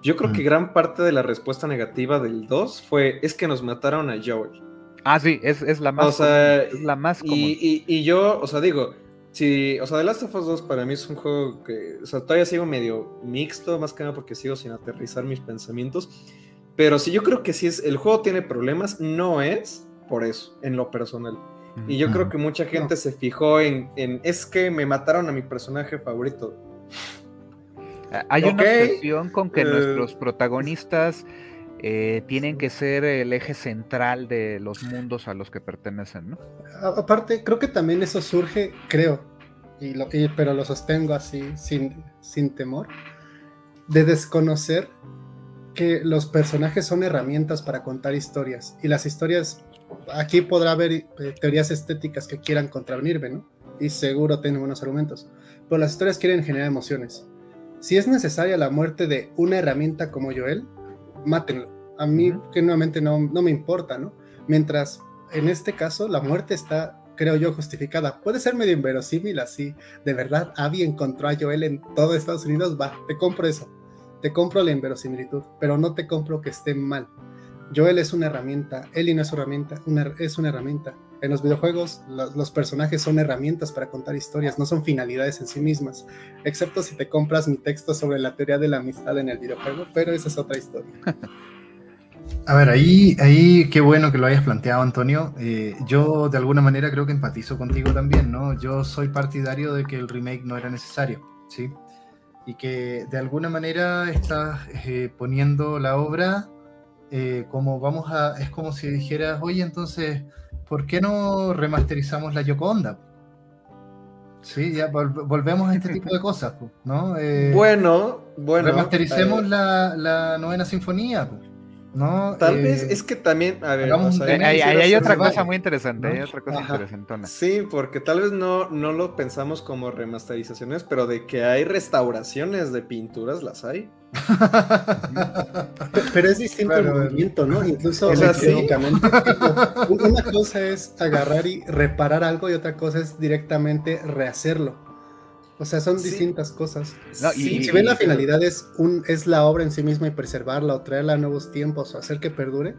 Yo creo que gran parte de la respuesta negativa del 2 fue, es que nos mataron a Joel. Ah, sí, es, la más... O sea, es la más y, y, yo, o sea, digo, si, o sea, The Last of Us 2 para mí es un juego que, o sea, todavía sigo medio mixto, más que nada porque sigo sin aterrizar mis pensamientos. Pero si yo creo que si es, el juego tiene problemas, no es por eso, en lo personal. Y yo creo que mucha gente se fijó en, es que me mataron a mi personaje favorito. Ah, hay una cuestión con que eh, nuestros protagonistas eh, tienen que ser el eje central de los mundos a los que pertenecen, ¿no? Aparte, creo que también eso surge, creo, y lo, pero lo sostengo así, sin, sin temor, de desconocer que los personajes son herramientas para contar historias. Y las historias aquí podrá haber eh, teorías estéticas que quieran contravenirme, ¿no? Y seguro tienen buenos argumentos. Pero las historias quieren generar emociones. Si es necesaria la muerte de una herramienta como Joel, mátenlo. A mí, genuinamente, no, no me importa, ¿no? Mientras, en este caso, la muerte está, creo yo, justificada. Puede ser medio inverosímil así. De verdad, Abby encontró a Joel en todo Estados Unidos. Va, te compro eso. Te compro la inverosimilitud, pero no te compro que esté mal Joel es una herramienta, Ellie no es una herramienta, es una herramienta. En los videojuegos los personajes son herramientas para contar historias, no son finalidades en sí mismas, excepto si te compras mi texto sobre la teoría de la amistad en el videojuego, pero esa es otra historia. <laughs> A ver, ahí, ahí qué bueno que lo hayas planteado, Antonio. Eh, yo de alguna manera creo que empatizo contigo también, ¿no? Yo soy partidario de que el remake no era necesario, ¿sí? Y que de alguna manera estás eh, poniendo la obra eh, como vamos a... Es como si dijeras, oye, entonces, ¿por qué no remasterizamos la Yoconda? Sí, ya volvemos a este tipo de cosas, ¿no? bueno, bueno. Remastericemos la, la novena sinfonía. ¿no? Tal vez eh, es que también, a ver, hay, otra cosa muy interesante, hay otra cosa interesantona. Sí, porque tal vez no, no lo pensamos como remasterizaciones, pero de que hay restauraciones de pinturas, las hay. <laughs> pero es distinto el movimiento, ¿no? Incluso es Una cosa es agarrar y reparar algo y otra cosa es directamente rehacerlo. O sea, son distintas cosas. si ven la finalidad es, un, es la obra en sí misma y preservarla o traerla a nuevos tiempos o hacer que perdure,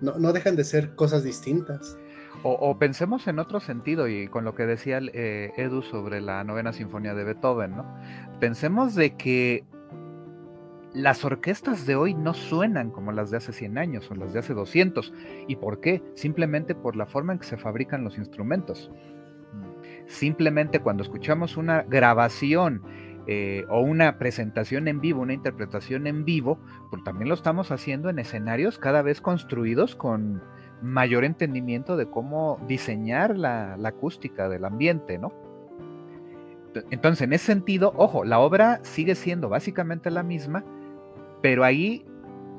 no, no dejan de ser cosas distintas. O, pensemos en otro sentido, y con lo que decía eh, Edu sobre la novena sinfonía de Beethoven, ¿no? Pensemos de que las orquestas de hoy no suenan como las de hace 100 años o las de hace 200. ¿Y por qué? Simplemente por la forma en que se fabrican los instrumentos. Simplemente cuando escuchamos una grabación eh, o una presentación en vivo, una interpretación en vivo, pues también lo estamos haciendo en escenarios cada vez construidos con mayor entendimiento de cómo diseñar la, acústica del ambiente, ¿no? Entonces, en ese sentido, ojo, la obra sigue siendo básicamente la misma, pero ahí,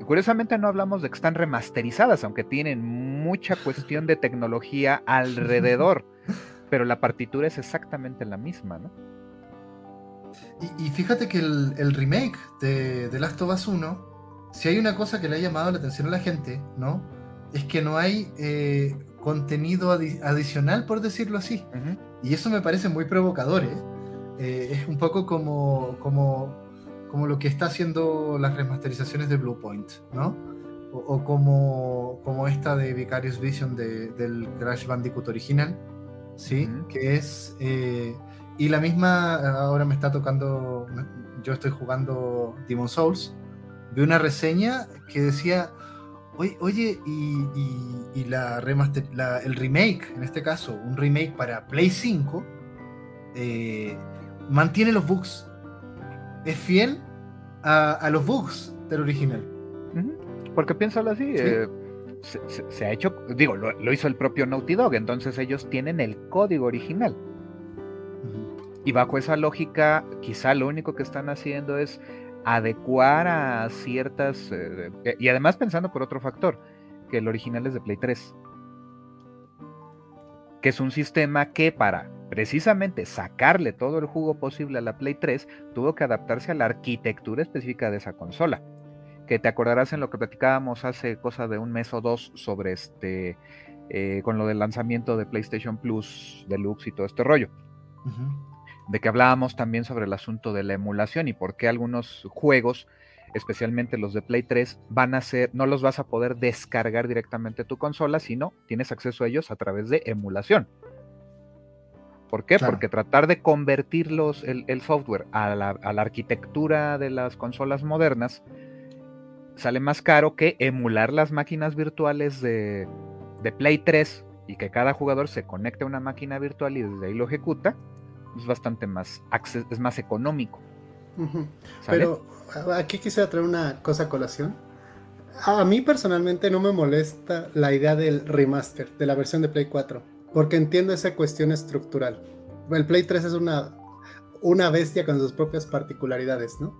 curiosamente no hablamos de que están remasterizadas, aunque tienen mucha cuestión de tecnología alrededor <laughs> pero la partitura es exactamente la misma, ¿no? Y, fíjate que el, remake de, The Last of Us 1, si hay una cosa que le ha llamado la atención a la gente, ¿no? Es que no hay eh, contenido adicional, por decirlo así. Y eso me parece muy provocador, ¿eh? ¿eh? es un poco como, como, como lo que está haciendo las remasterizaciones de Bluepoint, ¿no? O, como, como esta de Vicarious Vision del Crash Bandicoot original, ¿sí? Que es... Eh, y la misma, ahora me está tocando, yo estoy jugando Demon Souls, vi una reseña que decía, oye, oye y, la remaster, el remake, en este caso, un remake para Play 5, eh, mantiene los bugs. Es fiel a, los bugs del original. Porque piénsalo así, eh, se, ha hecho, digo, lo, hizo el propio Naughty Dog, entonces ellos tienen el código original. Y bajo esa lógica, quizá lo único que están haciendo es adecuar a ciertas... Eh, eh, y además pensando por otro factor, que el original es de Play 3. Que es un sistema que para precisamente sacarle todo el jugo posible a la Play 3, tuvo que adaptarse a la arquitectura específica de esa consola que te acordarás en lo que platicábamos hace cosa de un mes o dos sobre este, eh, con lo del lanzamiento de PlayStation Plus Deluxe y todo este rollo. De que hablábamos también sobre el asunto de la emulación y por qué algunos juegos, especialmente los de Play 3, van a ser, no los vas a poder descargar directamente a tu consola, sino tienes acceso a ellos a través de emulación. ¿Por qué? Porque tratar de convertir el, software a la, a la, arquitectura de las consolas modernas sale más caro que emular las máquinas virtuales de, Play 3 y que cada jugador se conecte a una máquina virtual y desde ahí lo ejecuta, es bastante más, es más económico. Pero aquí quisiera traer una cosa a colación. A mí personalmente no me molesta la idea del remaster, de la versión de Play 4, porque entiendo esa cuestión estructural. El Play 3 es una, una bestia con sus propias particularidades, ¿no?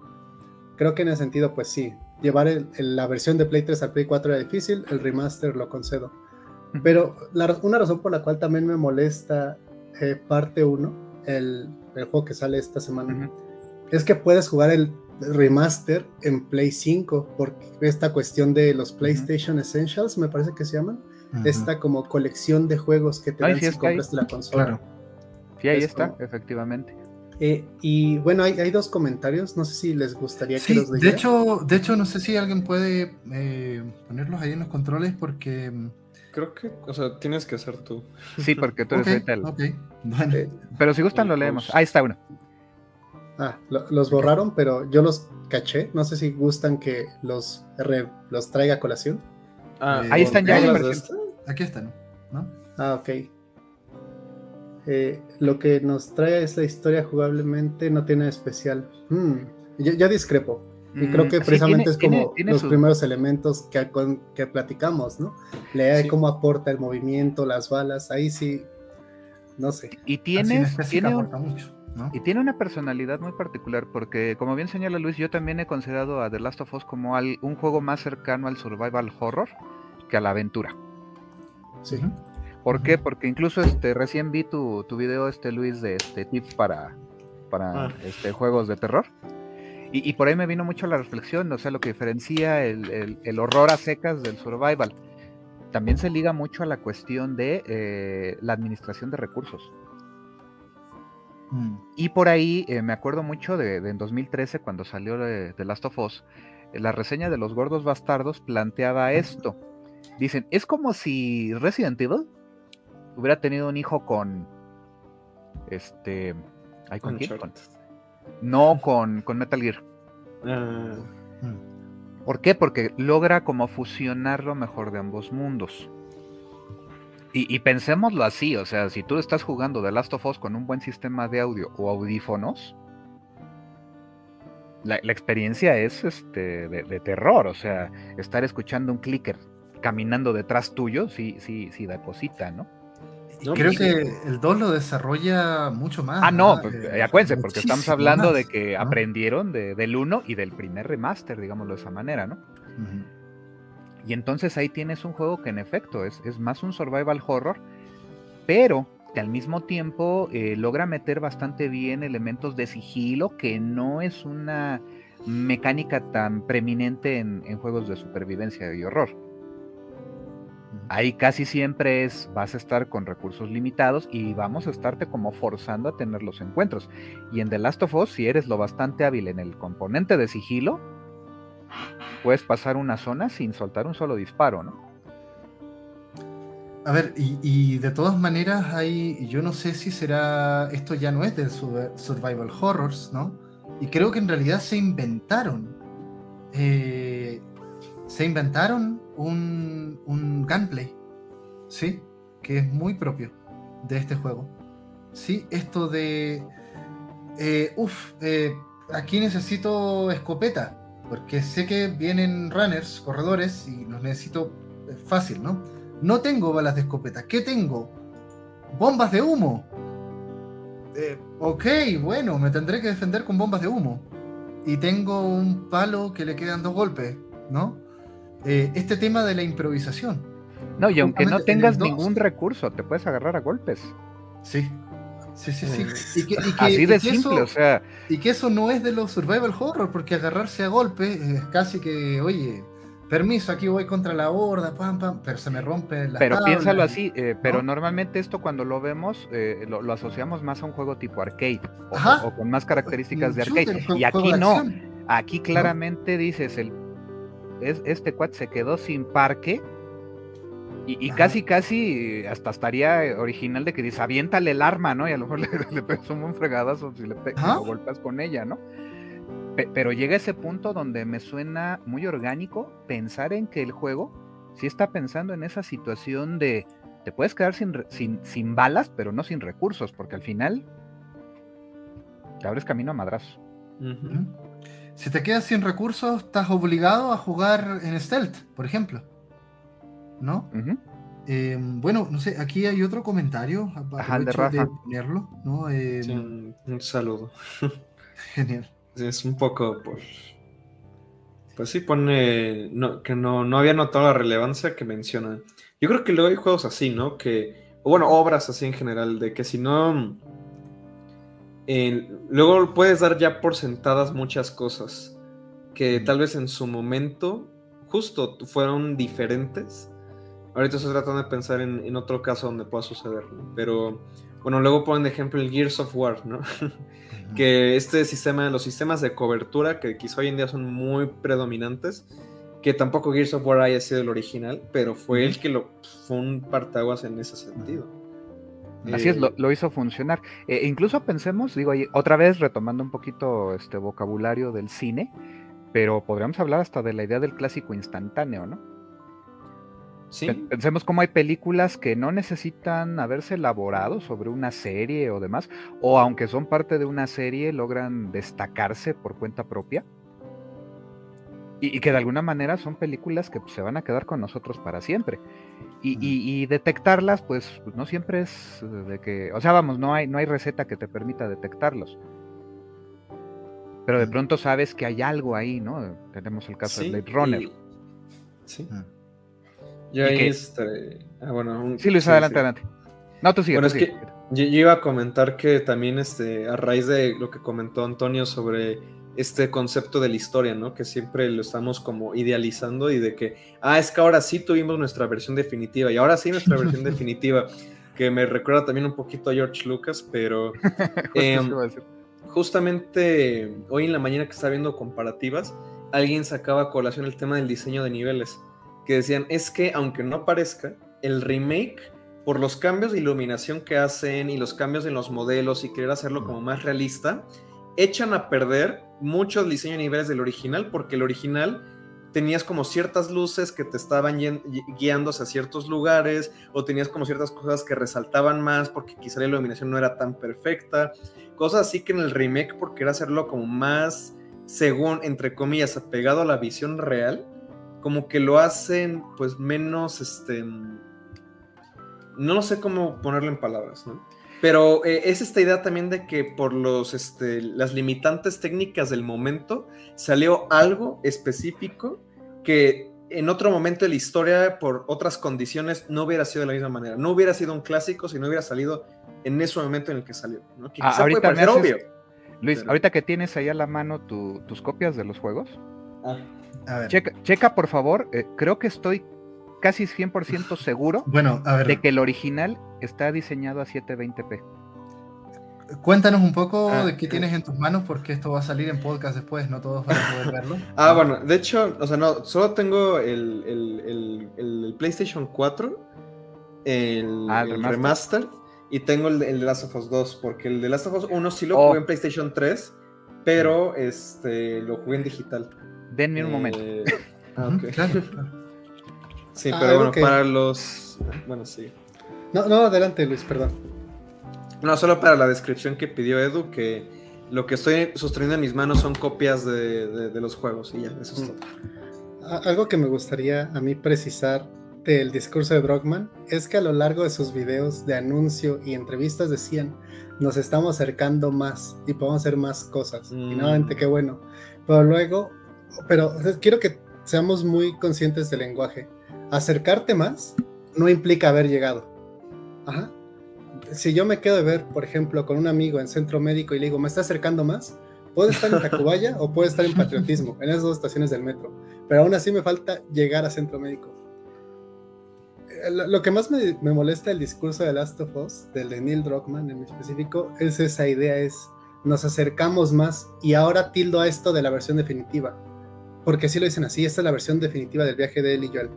Creo que en ese sentido, pues sí, llevar la versión de Play 3 al Play 4 era difícil, el remaster lo concedo. Pero una razón por la cual también me molesta eh, parte 1, el, juego que sale esta semana, es que puedes jugar el remaster en Play 5, por esta cuestión de los PlayStation Essentials, me parece que se llaman, esta como colección de juegos que te dan si compras la consola. Claro. Sí, ahí está, efectivamente. Eh, y bueno, hay, dos comentarios, no sé si les gustaría que los De hecho, de hecho, no sé si alguien puede eh, ponerlos ahí en los controles porque... Mm, Creo que, o sea, tienes que hacer tú. Sí, porque tú eres okay, <laughs> eh, Pero si gustan lo leemos. Ahí está uno. Ah, los borraron, pero yo los caché. No sé si gustan que los, los traiga a colación. Ah, ahí están ya. Aquí están, ¿no? Ah, ok. Eh, lo que nos trae esta historia jugablemente no tiene especial. Hmm, yo, discrepo. Y creo mm, que precisamente es como los primeros elementos que, que platicamos, ¿no? Leer cómo aporta el movimiento, las balas, ahí sí, no sé. Y tiene, tiene Y tiene una personalidad muy particular, porque como bien señala Luis, yo también he considerado a The Last of Us como un juego más cercano al survival horror que a la aventura. Sí. ¿Por qué? Porque incluso este recién vi tu, tu video, este Luis, de este tips para, para ah. este, juegos de terror. Y, por ahí me vino mucho la reflexión, o sea, lo que diferencia el, horror a secas del survival. También se liga mucho a la cuestión de eh, la administración de recursos. Mm. Y por ahí eh, me acuerdo mucho de, en 2013 cuando salió de, Last of Us, eh, la reseña de los gordos bastardos planteaba esto. Dicen, es como si Resident Evil hubiera tenido un hijo con. Este. ¿con, quién? no con, Metal Gear. Ah. ¿Por qué? Porque logra como fusionar lo mejor de ambos mundos. Y, y, pensémoslo así, o sea, si tú estás jugando The Last of Us con un buen sistema de audio o audífonos, la, experiencia es este, de, de, terror, o sea, estar escuchando un clicker caminando detrás tuyo, sí, sí, sí da cosita, ¿no? Creo que el 2 lo desarrolla mucho más. Ah, no, pues, eh, acuérdense, porque estamos hablando de que aprendieron del 1 y del primer remaster, digámoslo de esa manera, ¿no? Y entonces ahí tienes un juego que en efecto es, es más un survival horror, pero que al mismo tiempo eh, logra meter bastante bien elementos de sigilo, que no es una mecánica tan preeminente en juegos de supervivencia y horror. Ahí casi siempre es, vas a estar con recursos limitados y vamos a estarte como forzando a tener los encuentros. Y en The Last of Us, si eres lo bastante hábil en el componente de sigilo, puedes pasar una zona sin soltar un solo disparo, ¿no? A ver, y, de todas maneras hay, yo no sé si será, esto ya no es del survival horrors, ¿no? Y creo que en realidad se inventaron, eh, se inventaron un, un gameplay, ¿sí? Que es muy propio de este juego. ¿Sí? Esto de... Eh, uff, eh, aquí necesito escopeta, porque sé que vienen runners, corredores, y los necesito eh, fácil, ¿no? No tengo balas de escopeta. ¿Qué tengo? Bombas de humo. ok, bueno, me tendré que defender con bombas de humo. Y tengo un palo que le quedan dos golpes, ¿no? Eh, este tema de la improvisación. No, y aunque no tengas ningún recurso, te puedes agarrar a golpes. Sí. Sí, sí, sí. Y que, Así de simple, o sea. Y que eso no es de los survival horror, porque agarrarse a golpes es casi que, oye, permiso, aquí voy contra la horda, pam, pam, pero se me rompe la Pero piénsalo así, eh, pero normalmente esto cuando lo vemos, eh, lo, asociamos más a un juego tipo arcade, o, con más características de arcade. y aquí no, aquí claramente dices, el este cuate se quedó sin parque. Y, casi, casi hasta estaría original de que dice, aviéntale el arma, ¿no? Y a lo mejor <laughs> le, le pegas un fregadazo si le pegas golpeas con ella, ¿no? pero llega ese punto donde me suena muy orgánico pensar en que el juego sí está pensando en esa situación de te puedes quedar sin, sin, sin balas, pero no sin recursos, porque al final te abres camino a madrazo. Si te quedas sin recursos, estás obligado a jugar en stealth, por ejemplo. ¿No? Em, bueno, no sé, aquí hay otro comentario. Ajá, de, Rafa. ponerlo, ¿no? Em, un, saludo. <laughs> Genial. Es un poco por. Pues sí, pone que no, no había notado la relevancia que menciona. Yo creo que luego hay juegos así, ¿no? Que. O bueno, obras así en general, de que si no luego puedes dar ya por sentadas muchas cosas que tal vez en su momento justo fueron diferentes. Ahorita estoy tratando de pensar en, otro caso donde pueda suceder, pero bueno, luego ponen de ejemplo el Gears of War, ¿no? que este sistema, los sistemas de cobertura que quizá hoy en día son muy predominantes, que tampoco Gears of War haya sido el original, pero fue el que lo, fue un partaguas en ese sentido. Así es, eh, lo, hizo funcionar. E incluso pensemos, digo, otra vez retomando un poquito este vocabulario del cine, pero podríamos hablar hasta de la idea del clásico instantáneo, ¿no? Pensemos cómo hay películas que no necesitan haberse elaborado sobre una serie o demás, o aunque son parte de una serie, logran destacarse por cuenta propia. Y, que de alguna manera son películas que pues, se van a quedar con nosotros para siempre. Y, detectarlas, pues, no siempre es de que, o sea, vamos, no hay, no hay receta que te permita detectarlos. Pero de pronto sabes que hay algo ahí, ¿no? Tenemos el caso de Blade Runner. Sí. Yo ahí este, ah, bueno, sí, Luis, adelante, adelante. No, tú sigues. Bueno, es que yo, iba a comentar que también este, a raíz de lo que comentó Antonio sobre este concepto de la historia, ¿no? Que siempre lo estamos como idealizando y de que, ah, es que ahora sí tuvimos nuestra versión definitiva y ahora sí nuestra versión <laughs> definitiva, que me recuerda también un poquito a George Lucas, pero <laughs> em, justamente hoy en la mañana que estaba viendo comparativas, alguien sacaba a colación el tema del diseño de niveles que decían, es que aunque no parezca, el remake, por los cambios de iluminación que hacen y los cambios en los modelos y querer hacerlo como más realista, echan a perder muchos diseños de niveles del original, porque el original tenías como ciertas luces que te estaban guiando hacia ciertos lugares, o tenías como ciertas cosas que resaltaban más porque quizá la iluminación no era tan perfecta, cosas así que en el remake, porque era hacerlo como más, según, entre comillas, apegado a la visión real, como que lo hacen pues menos, este, no sé cómo ponerlo en palabras, ¿no? Pero eh, es esta idea también de que por los, este, las limitantes técnicas del momento salió algo específico que en otro momento de la historia, por otras condiciones, no hubiera sido de la misma manera. No hubiera sido un clásico si no hubiera salido en ese momento en el que salió. ¿no? Que ah, ahorita puede obvio. Luis, ahorita que tienes ahí a la mano tus copias de los juegos, ah. Checa, por favor, eh, creo que estoy casi 100% <laughs> seguro bueno, de que el original está diseñado a 720p. Cuéntanos un poco ah, de qué tienes en tus manos, porque esto va a salir en podcast después, no todos van a poder verlo. <laughs> ah, bueno, de hecho, o sea, no, solo tengo el, PlayStation 4, el, ah, remaster. y tengo el, de Last of Us 2, porque el de Last of Us 1 sí lo oh. jugué en PlayStation 3, pero este, lo jugué en digital. Denme un momento. Eh, <laughs> ah, sí, ah, pero bueno, para los. Bueno, sí. No, no, adelante, Luis, perdón. No, solo para la descripción que pidió Edu, que lo que estoy sosteniendo en mis manos son copias de, los juegos y ya, eso es mm. todo. Algo que me gustaría a mí precisar del discurso de Brockman es que a lo largo de sus videos de anuncio y entrevistas decían nos estamos acercando más y podemos hacer más cosas. Y mm. nuevamente qué bueno. Pero luego pero quiero que seamos muy conscientes del lenguaje. Acercarte más no implica haber llegado. Ajá. Si yo me quedo de ver, por ejemplo, con un amigo en centro médico y le digo, ¿me está acercando más? Puede estar en Tacubaya o puede estar en Patriotismo, en esas dos estaciones del metro. Pero aún así me falta llegar a centro médico. Eh, lo, que más me, me, molesta del discurso de Last of Us, del de Neil Druckmann en específico, es esa idea, es nos acercamos más y ahora tildo a esto de la versión definitiva porque así lo dicen así, esta es la versión definitiva del viaje de él y Joel.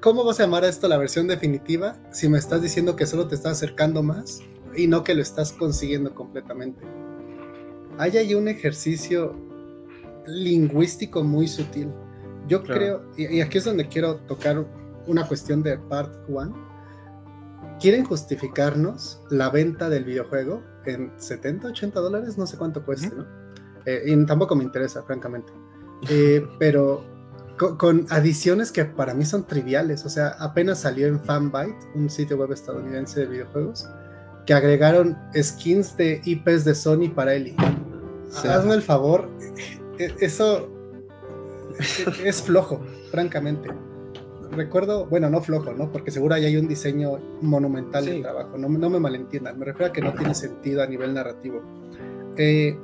¿Cómo vas a llamar a esto la versión definitiva si me estás diciendo que solo te estás acercando más y no que lo estás consiguiendo completamente? Hay ahí un ejercicio lingüístico muy sutil. Yo creo, y, aquí es donde quiero tocar una cuestión de Part 1. Quieren justificarnos la venta del videojuego en 70, 80 dólares, no sé cuánto cueste, ¿no? Eh, y tampoco me interesa, francamente. Eh, pero con, adiciones que para mí son triviales. O sea, apenas salió en Fanbyte, un sitio web estadounidense de videojuegos, que agregaron skins de IPs de Sony para Ellie. Hazme el favor, e, eso es flojo, francamente. Recuerdo, bueno, no flojo, ¿no? Porque seguro ahí hay un diseño monumental de trabajo. No, me malentiendan, me refiero a que no tiene sentido a nivel narrativo. Eh,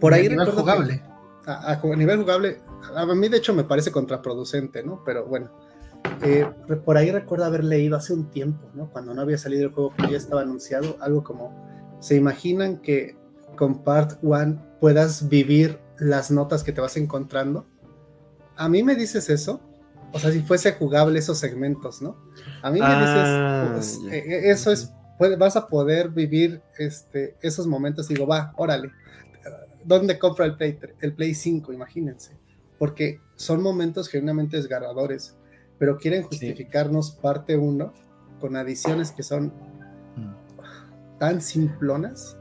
por ahí recuerdo jugable a, nivel jugable, a mí de hecho me parece contraproducente, ¿no? Pero bueno, eh, por ahí recuerdo haber leído hace un tiempo, ¿no? Cuando no había salido el juego que ya estaba anunciado, algo como, ¿se imaginan que con Part 1 puedas vivir las notas que te vas encontrando? A mí me dices eso, o sea, si fuese jugable esos segmentos, ¿no? A mí me dices, ah, pues, eh, eh, eso es, vas a poder vivir este, esos momentos, digo, va, órale ¿dónde compra el Play, el Play 5? Imagínense. Porque son momentos genuinamente desgarradores. pero quieren justificarnos parte 1 con adiciones que son Mm. tan simplonas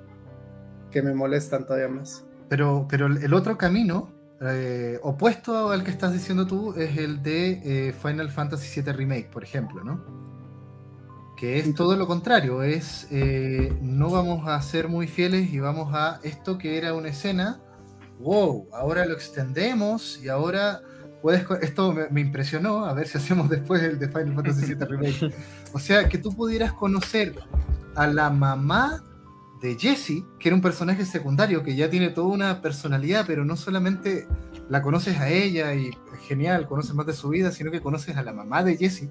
que me molestan todavía más. Pero, pero el otro camino, eh, opuesto al que estás diciendo tú, es el de eh, Final Fantasy VII Remake, por ejemplo, ¿no? Que es todo lo contrario, es eh, no vamos a ser muy fieles y vamos a esto que era una escena, wow, ahora lo extendemos y ahora puedes, esto me, impresionó, a ver si hacemos <laughs> después el de Final Fantasy VII Remake. O sea, que tú pudieras conocer a la mamá de Jessie, que era un personaje secundario que ya tiene toda una personalidad, pero no solamente la conoces a ella y genial, conoces más de su vida, sino que conoces a la mamá de Jessie.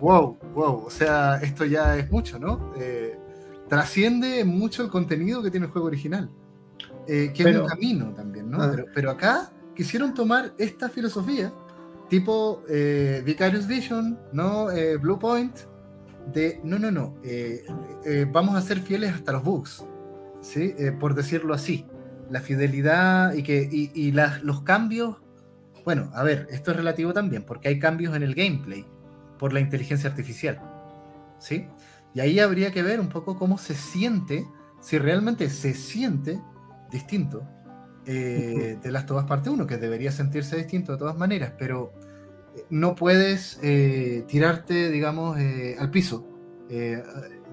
Wow, wow, o sea, esto ya es mucho, ¿no? Eh, trasciende mucho el contenido que tiene el juego original, eh, que es Pero- un camino también, ¿no? Ah. Pero, pero acá quisieron tomar esta filosofía, tipo eh, Vicarious Vision, ¿no? Eh, Blue Point, de no, no, no, eh, eh, vamos a ser fieles hasta los bugs, ¿sí? Por decirlo así. La fidelidad y, que, y, y las- los cambios, bueno, a ver, esto es relativo también, porque hay cambios en el gameplay por la inteligencia artificial, ¿sí? Y ahí habría que ver un poco cómo se siente, si realmente se siente distinto eh, de las todas parte 1, que debería sentirse distinto de todas maneras, pero eh, no puedes eh, tirarte, digamos, eh, al piso,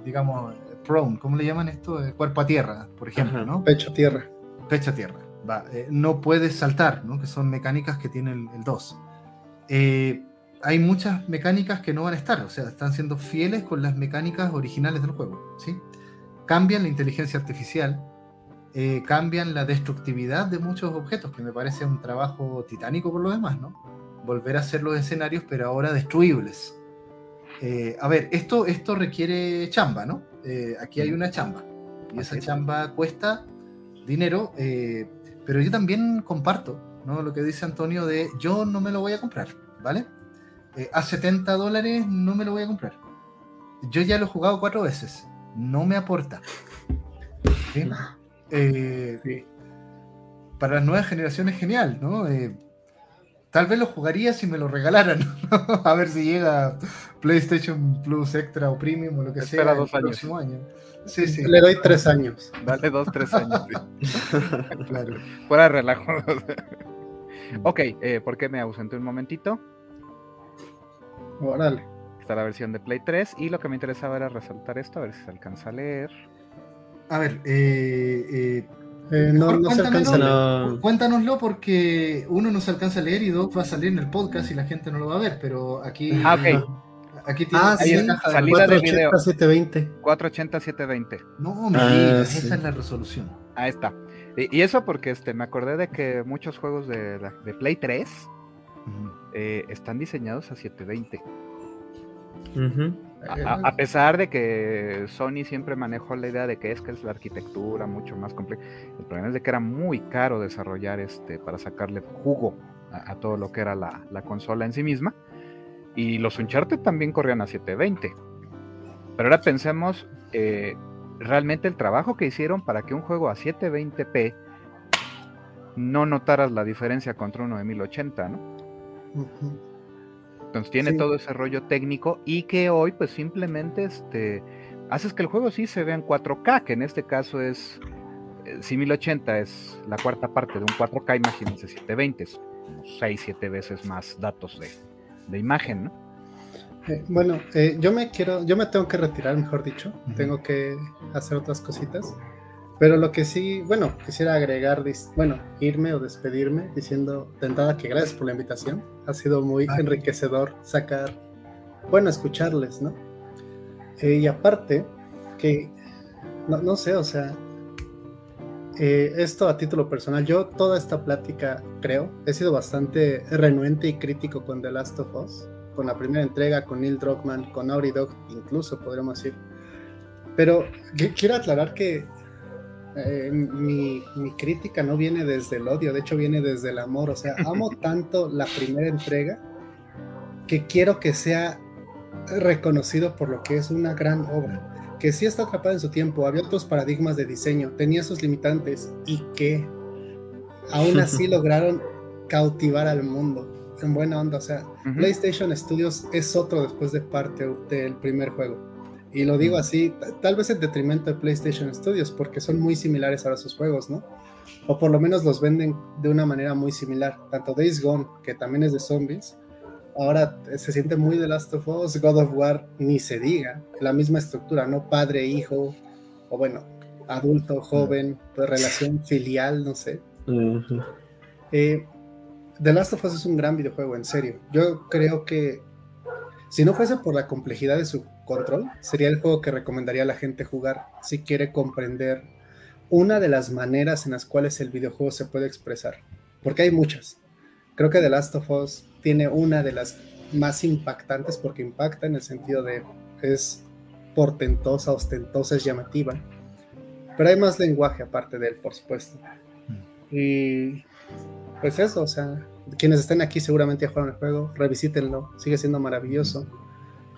digamos, prone, ¿cómo le llaman esto? Cuerpo a tierra, por ejemplo, Ajá. ¿no? Pecho tierra. Pecho a tierra. Va, no puedes saltar, ¿no? que son mecánicas que tiene el, el 2. Eh, hay muchas mecánicas que no van a estar, o sea, están siendo fieles con las mecánicas originales del juego. ¿sí? Cambian la inteligencia artificial, eh, cambian la destructividad de muchos objetos, que me parece un trabajo titánico por lo demás, ¿no? Volver a hacer los escenarios, pero ahora destruibles. Eh, a ver, esto, esto requiere chamba, ¿no? Eh, aquí hay una chamba. Y esa chamba cuesta dinero, pero yo también comparto ¿no? lo que dice Antonio de yo no me lo voy a comprar, ¿vale? Eh, a 70 dólares no me lo voy a comprar. Yo ya lo he jugado cuatro veces, no me aporta. ¿sí? Eh, Para las nuevas generaciones genial, ¿no? Eh, tal vez lo jugaría si me lo regalaran, <laughs> ¿no? a ver si llega PlayStation Plus Extra o Premium o lo que Espera sea dos el años. próximo año. Sí, sí, Le doy tres años. Dale dos, tres años. <laughs> <laughs> claro. Fuera de relajo. ok, eh, ¿por qué me ausenté un momentito? Órale. Está la versión de Play 3 y lo que me interesaba era resaltar esto, a ver si se alcanza a leer. A ver, eh, eh, Eh, no, no se alcanza. No. Cuéntanoslo porque uno no se alcanza a leer y dos va a salir en el podcast y la gente no lo va a ver, pero aquí, Ah, ok. aquí tiene Ah, sí. de Salida de 480, video. 720. 480 720. No, me Ah, digas, sí. esa es la resolución. Ahí está. Y, y eso porque este, me acordé de que muchos juegos de, la- de Play 3 Eh, están diseñados a 720. Ujú. A, a- a pesar de que Sony siempre manejó la idea de que es que es la arquitectura mucho más compleja. El problema es de que era muy caro desarrollar este para sacarle jugo a, a todo lo que era la, la consola en sí misma. Y los Uncharted también corrían a 720. Pero ahora pensemos eh, realmente el trabajo que hicieron para que un juego a 720p no notaras la diferencia contra uno de 1080, ¿no? Entonces tiene Sí. todo ese rollo técnico y que hoy pues simplemente este, haces que el juego sí se vea en 4K, que en este caso es, eh, si 1080 es la cuarta parte de un 4K, imagínense 720, es 6, 7 veces más datos de, de imagen, ¿no? Eh, bueno, eh, yo me quiero, yo me tengo que retirar, mejor dicho. Tengo que hacer otras cositas. Pero lo que sí, bueno, quisiera agregar, bueno, irme o despedirme diciendo de entrada que gracias por la invitación. Ha sido muy Ay. enriquecedor sacar, bueno, escucharles, ¿no? Eh, y aparte, que, no, no sé, o sea, eh, esto a título personal, yo toda esta plática, creo, he sido bastante renuente y crítico con The Last of Us, con la primera entrega, con Neil Druckmann, con Naughty Dog, incluso podríamos decir. Pero qui- quiero aclarar que eh, mi, mi crítica no viene desde el odio, de hecho viene desde el amor. O sea, amo <laughs> tanto la primera entrega que quiero que sea reconocido por lo que es una gran obra. Que sí está atrapada en su tiempo, había otros paradigmas de diseño, tenía sus limitantes y que aún así <laughs> lograron cautivar al mundo. en buena onda. O sea, PlayStation Studios es otro después de parte del primer juego. Y lo digo así, tal vez en detrimento de PlayStation Studios, porque son muy similares ahora sus juegos, ¿no? O por lo menos los venden de una manera muy similar. Tanto Days Gone, que también es de zombies, ahora se siente muy The Last of Us, God of War, ni se diga. La misma estructura, ¿no? Padre, hijo, o bueno, adulto, joven, pues, relación filial, no sé. Eh, The Last of Us es un gran videojuego, en serio. Yo creo que si no fuese por la complejidad de su control, sería el juego que recomendaría a la gente jugar si quiere comprender una de las maneras en las cuales el videojuego se puede expresar. Porque hay muchas. Creo que The Last of Us tiene una de las más impactantes porque impacta en el sentido de es portentosa, ostentosa, es llamativa. Pero hay más lenguaje aparte de él, por supuesto. Mm. Y pues eso, o sea, quienes estén aquí seguramente ya jugaron el juego, revisítenlo, sigue siendo maravilloso.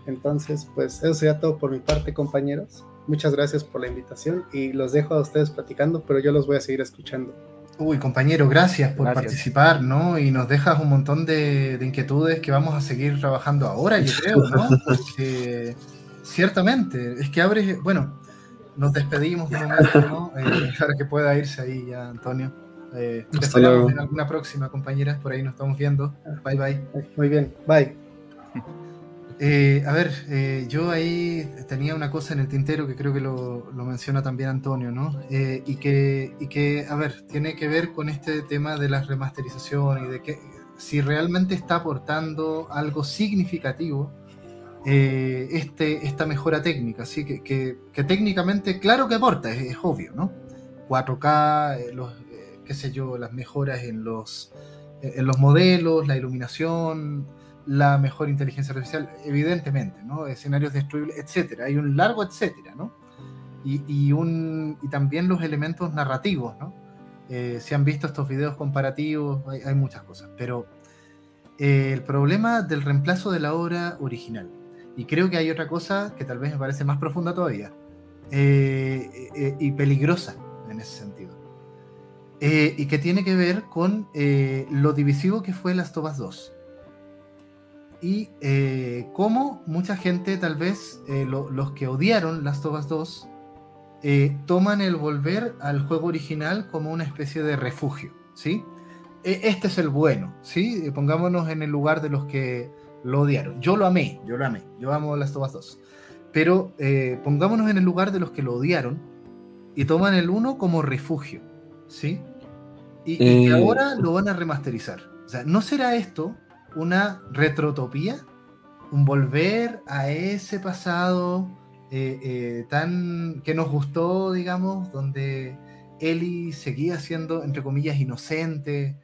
Entonces, pues eso sería todo por mi parte, compañeros. Muchas gracias por la invitación y los dejo a ustedes platicando, pero yo los voy a seguir escuchando. Uy, compañero, gracias por participar, ¿no? Y nos dejas un montón de, inquietudes que vamos a seguir trabajando ahora, yo creo, ¿no? <laughs> Porque ciertamente, es que abres, bueno, nos despedimos de momento, ¿no? Eh, para que pueda irse ahí ya, Antonio. Eh, en alguna próxima, compañeras. Por ahí nos estamos viendo. Bye, bye. Muy bien. Bye. Eh, a ver, eh, yo ahí tenía una cosa en el tintero que creo que lo, menciona también Antonio, ¿no? Eh, y, que, y que, a ver, tiene que ver con este tema de la remasterización y de que si realmente está aportando algo significativo este, esta mejora técnica, ¿sí? Que, que, técnicamente, claro que aporta, es, es obvio, ¿no? 4K, los, qué sé yo, las mejoras en los, en los modelos, la iluminación, la mejor inteligencia artificial, evidentemente, ¿no? Escenarios destruibles, etcétera. Hay un largo etcétera, ¿no? Y, y, un, y también los elementos narrativos, ¿no? Eh, si han visto estos videos comparativos, hay, muchas cosas, pero eh, el problema del reemplazo de la obra original, y creo que hay otra cosa que tal vez me parece más profunda todavía, eh, y peligrosa en ese sentido, y que tiene que ver con lo divisivo que fue Las Tobas 2 y eh, cómo mucha gente, tal vez eh, los que odiaron Last of Us 2, eh, toman el volver al juego original como una especie de refugio, ¿sí? E, este es el bueno, ¿sí? Pongámonos en el lugar de los que lo odiaron. Yo lo amé, yo lo amé, yo amo Last of Us 2. Pero pongámonos en el lugar de los que lo odiaron y toman el 1 como refugio, ¿sí? Y, y ahora lo van a remasterizar. O sea, ¿no será esto una retrotopía, un volver a ese pasado eh, eh, tan que nos gustó, digamos, donde Eli seguía siendo, entre comillas, inocente,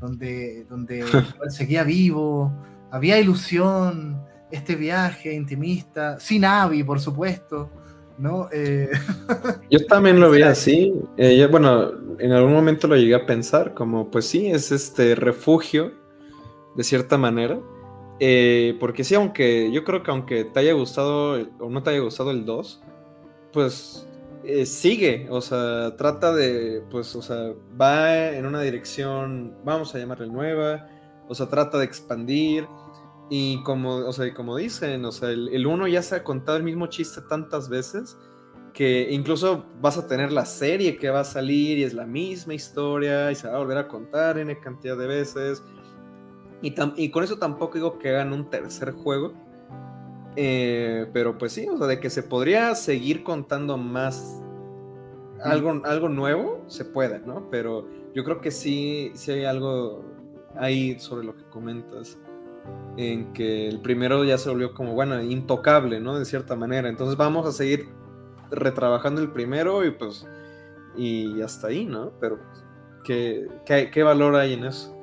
donde, donde <laughs> seguía vivo, había ilusión, este viaje intimista, sin Abby, por supuesto. ¿no? Eh, <laughs> Yo también lo vi así. bueno, en algún momento lo llegué a pensar, como pues sí, es este refugio de cierta manera. Eh, porque sí, aunque yo creo que aunque te haya gustado o no te haya gustado el 2, pues eh, sigue, o sea, trata de, pues, o sea, va en una dirección, vamos a llamarle nueva, o sea, trata de expandir. Y como, o sea, como dicen, o sea, el 1 ya se ha contado el mismo chiste tantas veces que incluso vas a tener la serie que va a salir y es la misma historia y se va a volver a contar en cantidad de veces y, con eso tampoco digo que hagan un tercer juego. Eh, pero pues sí, o sea, de que se podría seguir contando más algo, algo nuevo, se puede, ¿no? Pero yo creo que sí, sí hay algo ahí sobre lo que comentas. En que el primero ya se volvió como, bueno, intocable, ¿no? De cierta manera. Entonces vamos a seguir retrabajando el primero y pues. Y hasta ahí, ¿no? Pero, ¿qué, qué valor hay en eso?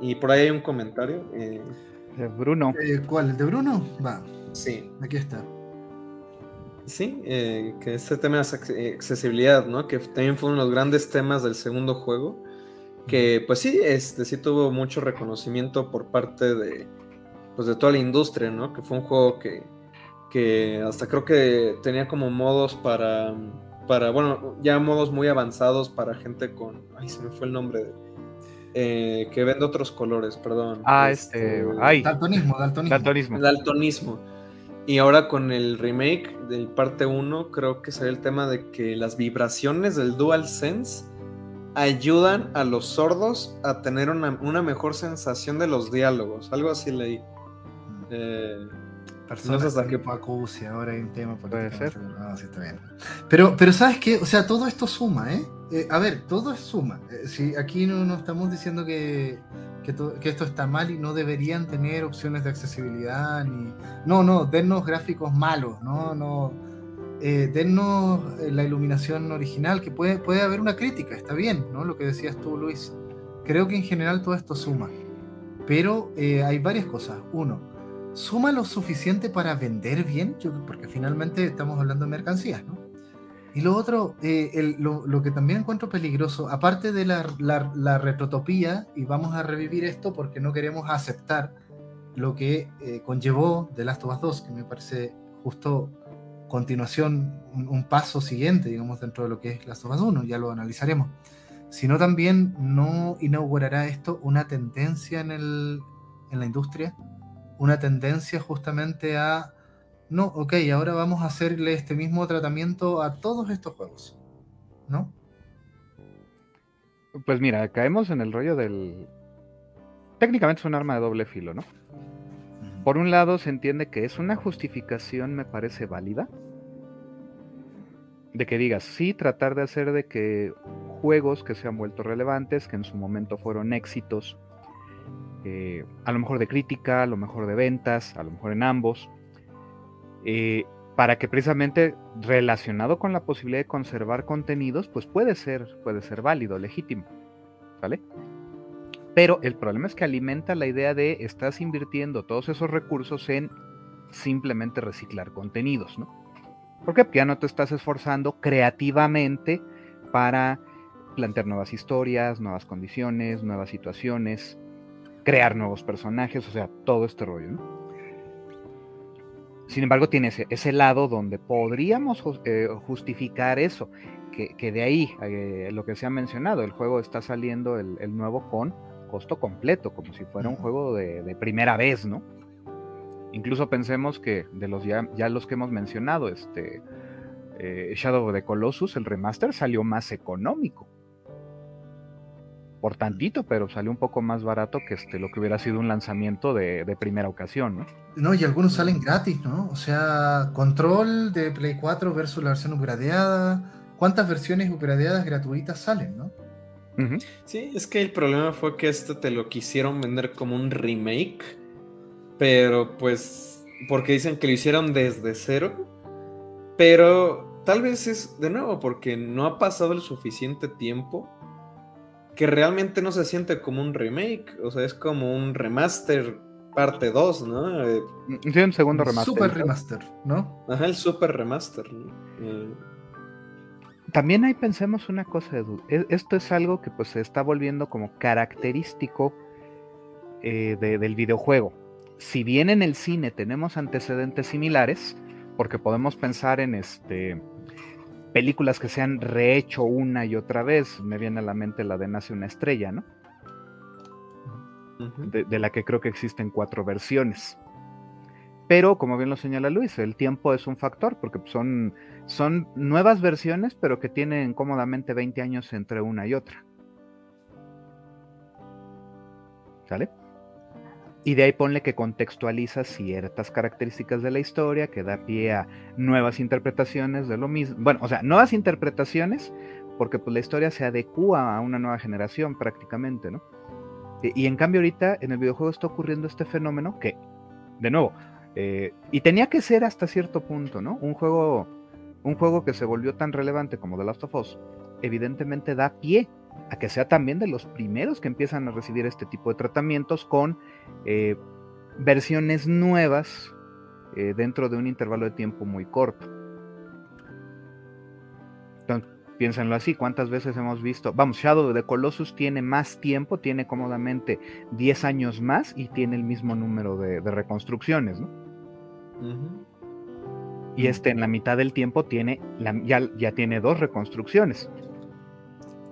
Y por ahí hay un comentario. Eh, de Bruno. Eh, ¿Cuál? ¿El de Bruno? Va. Sí. Aquí está. Sí, eh, que este tema de accesibilidad, ¿no? Que también fue uno de los grandes temas del segundo juego. Que pues sí, este sí tuvo mucho reconocimiento por parte de, pues, de toda la industria, ¿no? Que fue un juego que, que hasta creo que tenía como modos para, para, bueno, ya modos muy avanzados para gente con, ay, se me fue el nombre de eh, que vende otros colores, perdón. Ah, este. Ay. Daltonismo, daltonismo. Daltonismo. Daltonismo. Y ahora con el remake del parte 1, creo que será el tema de que las vibraciones del DualSense ayudan a los sordos a tener una, una mejor sensación de los diálogos. Algo así leí. Mm. Eh, Personas No sé hasta que acucia, ahora hay un tema Puede ser. no, sí, está bien. Pero, pero ¿sabes qué? O sea, todo esto suma, ¿eh? Eh, a ver, todo es suma. Eh, si aquí no, no estamos diciendo que, que, to- que esto está mal y no deberían tener opciones de accesibilidad ni... No, no, dennos gráficos malos, no, no... eh, dennos eh, la iluminación original, que puede, puede haber una crítica, está bien, ¿no? Lo que decías tú, Luis. Creo que en general todo esto suma. Pero eh, hay varias cosas. Uno, suma lo suficiente para vender bien, Yo- porque finalmente estamos hablando de mercancías, ¿no? Y lo otro, eh, el- lo, lo que también encuentro peligroso, aparte de la, la, la retrotopía, y vamos a revivir esto porque no queremos aceptar lo que eh, conllevó The Last of Us 2, que me parece justo continuación, un, un paso siguiente, digamos, dentro de lo que es Last of Us 1, ya lo analizaremos, sino también no inaugurará esto una tendencia en, el, en la industria, una tendencia justamente a, no, ok, ahora vamos a hacerle este mismo tratamiento a todos estos juegos, ¿no? Pues mira, caemos en el rollo del. Técnicamente es un arma de doble filo, ¿no? Por un lado, se entiende que es una justificación, me parece válida. De que digas, sí, tratar de hacer de que juegos que se han vuelto relevantes, que en su momento fueron éxitos, eh, a lo mejor de crítica, a lo mejor de ventas, a lo mejor en ambos, eh, para que precisamente relacionado con la posibilidad de conservar contenidos, pues puede ser, puede ser válido, legítimo, ¿vale? Pero el problema es que alimenta la idea de estás invirtiendo todos esos recursos en simplemente reciclar contenidos, ¿no? Porque ya no te estás esforzando creativamente para plantear nuevas historias, nuevas condiciones, nuevas situaciones, crear nuevos personajes, o sea, todo este rollo, ¿no? Sin embargo, tiene ese, ese lado donde podríamos eh, justificar eso, que, que de ahí, eh, lo que se ha mencionado, el juego está saliendo el, el nuevo con costo completo, como si fuera un juego de, de primera vez, ¿no? Incluso pensemos que de los ya, ya los que hemos mencionado, este eh, Shadow of the Colossus, el remaster salió más económico. Por tantito, pero salió un poco más barato que este, lo que hubiera sido un lanzamiento de, de primera ocasión, ¿no? No, y algunos salen gratis, ¿no? O sea, control de Play 4 versus la versión upgradeada. ¿Cuántas versiones upgradeadas gratuitas salen, no? Sí, es que el problema fue que este te lo quisieron vender como un remake, pero pues porque dicen que lo hicieron desde cero, pero tal vez es de nuevo porque no ha pasado el suficiente tiempo que realmente no se siente como un remake, o sea, es como un remaster parte 2, ¿no? Eh, Sí, un segundo remaster. Super remaster, ¿no? ajá, el super remaster. ¿no? Eh, También ahí pensemos una cosa, Edu. e- Esto es algo que pues se está volviendo como característico eh, de- del videojuego. Si bien en el cine tenemos antecedentes similares, porque podemos pensar en este películas que se han rehecho una y otra vez, me viene a la mente la de Nace una estrella, ¿no? de la que creo que existen cuatro versiones. Pero, como bien lo señala Luis, el tiempo es un factor, porque son, son nuevas versiones, pero que tienen cómodamente 20 años entre una y otra. ¿Sale? Y de ahí ponle que contextualiza ciertas características de la historia, que da pie a nuevas interpretaciones de lo mismo. Bueno, o sea, nuevas interpretaciones, porque pues la historia se adecua a una nueva generación prácticamente, ¿no? Y, y en cambio ahorita en el videojuego está ocurriendo este fenómeno que, de nuevo, eh, y tenía que ser hasta cierto punto, ¿no? Un juego, un juego que se volvió tan relevante como The Last of Us, evidentemente da pie a que sea también de los primeros que empiezan a recibir este tipo de tratamientos con eh, versiones nuevas eh, dentro de un intervalo de tiempo muy corto. Entonces, piénsenlo así, ¿cuántas veces hemos visto? Vamos, Shadow the Colossus tiene más tiempo, tiene cómodamente 10 años más y tiene el mismo número de, de reconstrucciones, ¿no? Y este en la mitad del tiempo tiene la- ya, ya tiene dos reconstrucciones.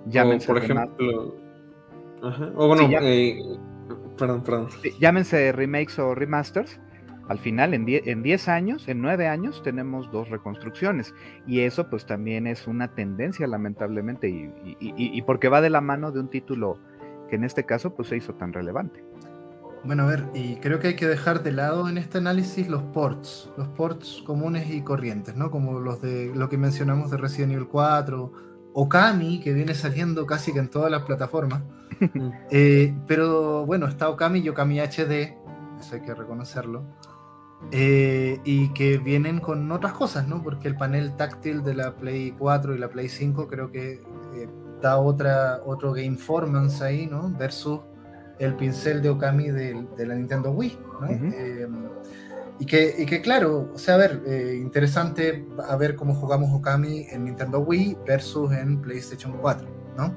O, Llámense por ejemplo, Ajá. O bueno, eh, perdón, perdón. Llámense remakes o remasters. Al final, en 10 años, en 9 años, tenemos dos reconstrucciones. Y eso pues también es una tendencia, lamentablemente, y, y, porque va de la mano de un título que en este caso pues se hizo tan relevante. Bueno, a ver, y creo que hay que dejar de lado en este análisis los ports, los ports comunes y corrientes, ¿no? Como los de lo que mencionamos de Resident Evil 4, Okami, que viene saliendo casi que en todas las plataformas. <laughs> Eh, pero bueno, está Okami y Okami HD, eso hay que reconocerlo. Eh, y que vienen con otras cosas, ¿no? Porque el panel táctil de la Play 4 y la Play 5 creo que eh, da otra, otro gameformance ahí, ¿no? Versus el pincel de Okami de, la Nintendo Wii, ¿no? Y, que, y, que, claro, o sea, a ver, eh, interesante a ver cómo jugamos Okami en Nintendo Wii versus en PlayStation 4, ¿no?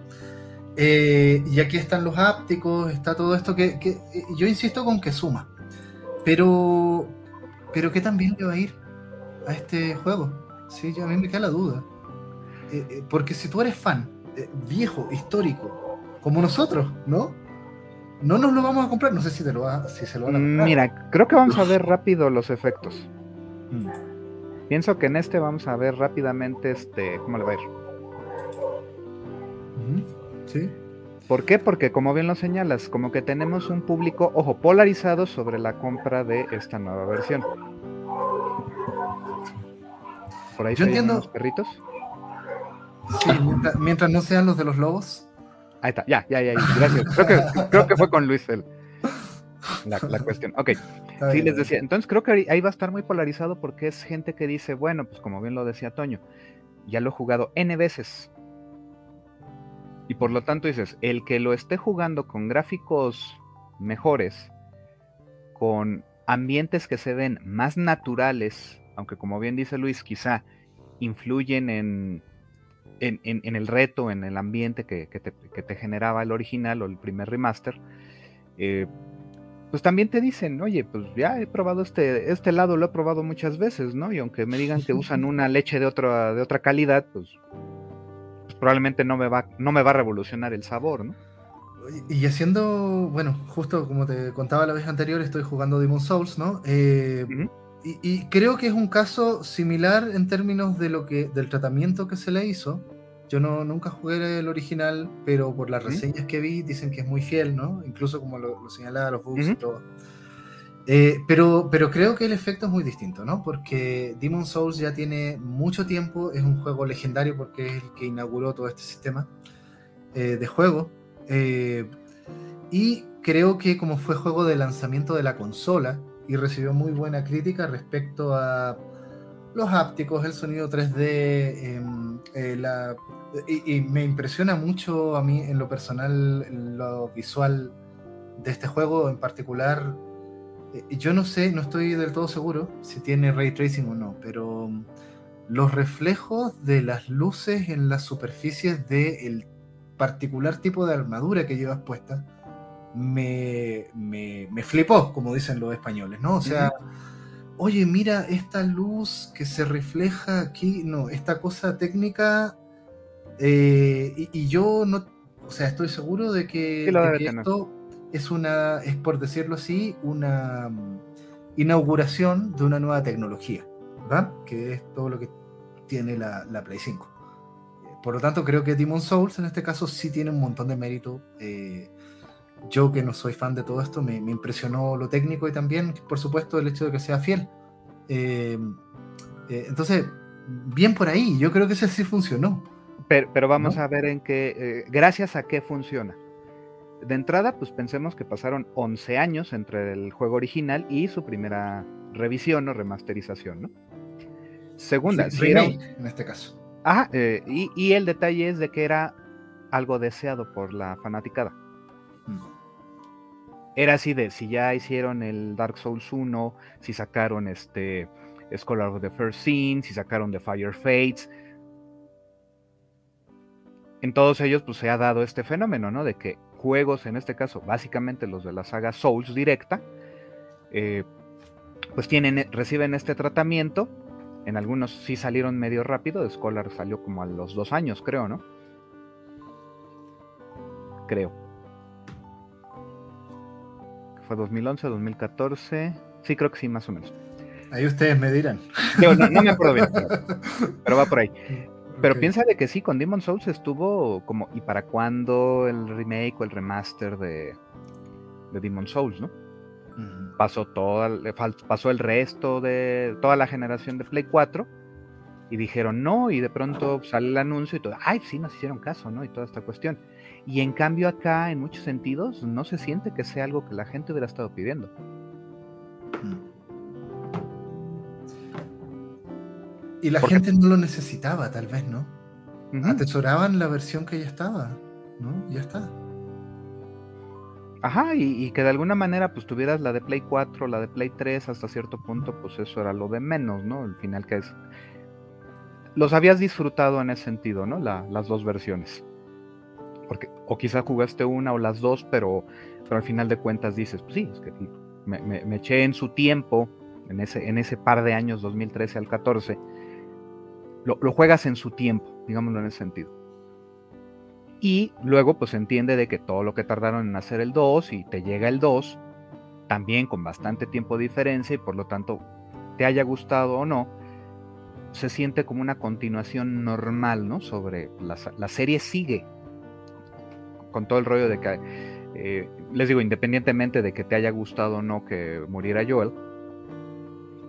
Eh, y aquí están los ápticos, está todo esto que, que, eh, yo insisto con que suma. Pero, pero ¿qué tan bien le va a ir a este juego? Sí, a mí me queda la duda. porque si tú eres fan, viejo, histórico, como nosotros, ¿no? No nos lo vamos a comprar. No sé si, te lo va, si se lo van a comprar. Mira, creo que vamos a ver rápido los efectos. Mm. Pienso que en este vamos a ver rápidamente este cómo le va a ir. Sí. ¿Por qué? Porque como bien lo señalas, como que tenemos un público, ojo, polarizado sobre la compra de esta nueva versión. Por ahí Yo entiendo. los perritos. Sí, mientras, no sean los de los lobos. Ahí está, ya, ya, ya, gracias. Creo que, creo que fue con Luis el, la, cuestión. Ok, sí, les decía, entonces creo que ahí va a estar muy polarizado porque es gente que dice, bueno, pues como bien lo decía Toño, ya lo he jugado N veces. Y por lo tanto dices, el que lo esté jugando con gráficos mejores, con ambientes que se ven más naturales, aunque como bien dice Luis, quizá influyen en en, el reto, en el ambiente que, te, generaba el original o el primer remaster, eh, pues también te dicen, oye, pues ya he probado este, este lado, lo he probado muchas veces, ¿no? Y aunque me digan que usan una leche de otra, de otra calidad, pues, pues, probablemente no me, va, no me va a revolucionar el sabor, ¿no? Y haciendo, bueno, justo como te contaba la vez anterior, estoy jugando Demon Souls, ¿no? Eh, y, creo que es un caso similar en términos de lo que, del tratamiento que se le hizo. Yo no, nunca jugué el original, pero por las reseñas que vi dicen que es muy fiel, ¿no? Incluso como lo, señalaba los bugs y todo. Eh, pero, pero creo que el efecto es muy distinto, ¿no? Porque Demon Souls ya tiene mucho tiempo, es un juego legendario porque es el que inauguró todo este sistema eh, de juego. Eh, y creo que como fue juego de lanzamiento de la consola, y recibió muy buena crítica respecto a los hápticos, el sonido 3D, em, eh, y, me impresiona mucho a mí en lo personal lo visual de este juego en particular. Eh, yo no sé, no estoy del todo seguro si tiene ray tracing o no, pero mm, los reflejos de las luces en las superficies del particular tipo de armadura que llevas puesta me, me, flipó, como dicen los españoles, ¿no? O sea, oye, mira esta luz que se refleja aquí, no, esta cosa técnica, eh, y, yo no, o sea, estoy seguro de que, esto es una, es por decirlo así, una mm, inauguración de una nueva tecnología, ¿verdad? Que es todo lo que tiene la, la Play 5. Por lo tanto, creo que Demon Souls en este caso sí tiene un montón de mérito. Eh, yo que no soy fan de todo esto, me, impresionó lo técnico y también, por supuesto, el hecho de que sea fiel. Eh, eh, entonces, bien por ahí, yo creo que ese sí funcionó. Pero, vamos a ver en qué, eh, gracias a qué funciona. De entrada, pues pensemos que pasaron 11 años entre el juego original y su primera revisión o remasterización, ¿no? Segunda, sí, en este caso. Ajá, y, y el detalle es de que era algo deseado por la fanaticada. Era así de si ya hicieron el Dark Souls 1, si sacaron este Scholar of the First Scene, si sacaron The Fire Fates. En todos ellos pues se ha dado este fenómeno, ¿no? De que juegos, en este caso, básicamente los de la saga Souls directa, eh, pues tienen, reciben este tratamiento. En algunos sí salieron medio rápido, Scholar salió como a los dos años, creo, ¿no? Creo. Fue 2011, 2014. Sí, creo que sí, más o menos. Ahí ustedes me dirán. no, me acuerdo bien, pero, <laughs> va por ahí. Pero piensa de que sí, con Demon Souls estuvo como, ¿y para cuándo el remake o el remaster de, de Demon Souls, no? Pasó toda, pasó el resto de toda la generación de Play 4 y dijeron no, y de pronto sale el anuncio y todo, ay, sí, nos hicieron caso, ¿no? Y toda esta cuestión. Y en cambio acá, en muchos sentidos, no se siente que sea algo que la gente hubiera estado pidiendo. Y la gente no lo necesitaba, tal vez, ¿no? Atesoraban la versión que ya estaba, ¿no? Ya está. Ajá, y, que de alguna manera pues tuvieras la de Play 4, la de Play 3 hasta cierto punto, pues eso era lo de menos, ¿no? Al final que es... Los habías disfrutado en ese sentido, ¿no? las dos versiones. Porque, o quizá jugaste una o las dos, pero, pero al final de cuentas dices, pues sí, es que me, eché en su tiempo, en ese, en ese par de años, 2013 al 14, lo, lo juegas en su tiempo, digámoslo en ese sentido. Y luego pues entiende de que todo lo que tardaron en hacer el 2 y te llega el 2, también con bastante tiempo de diferencia y por lo tanto te haya gustado o no, se siente como una continuación normal, ¿no? Sobre la, la serie sigue con todo el rollo de que, eh, les digo, independientemente de que te haya gustado o no que muriera Joel,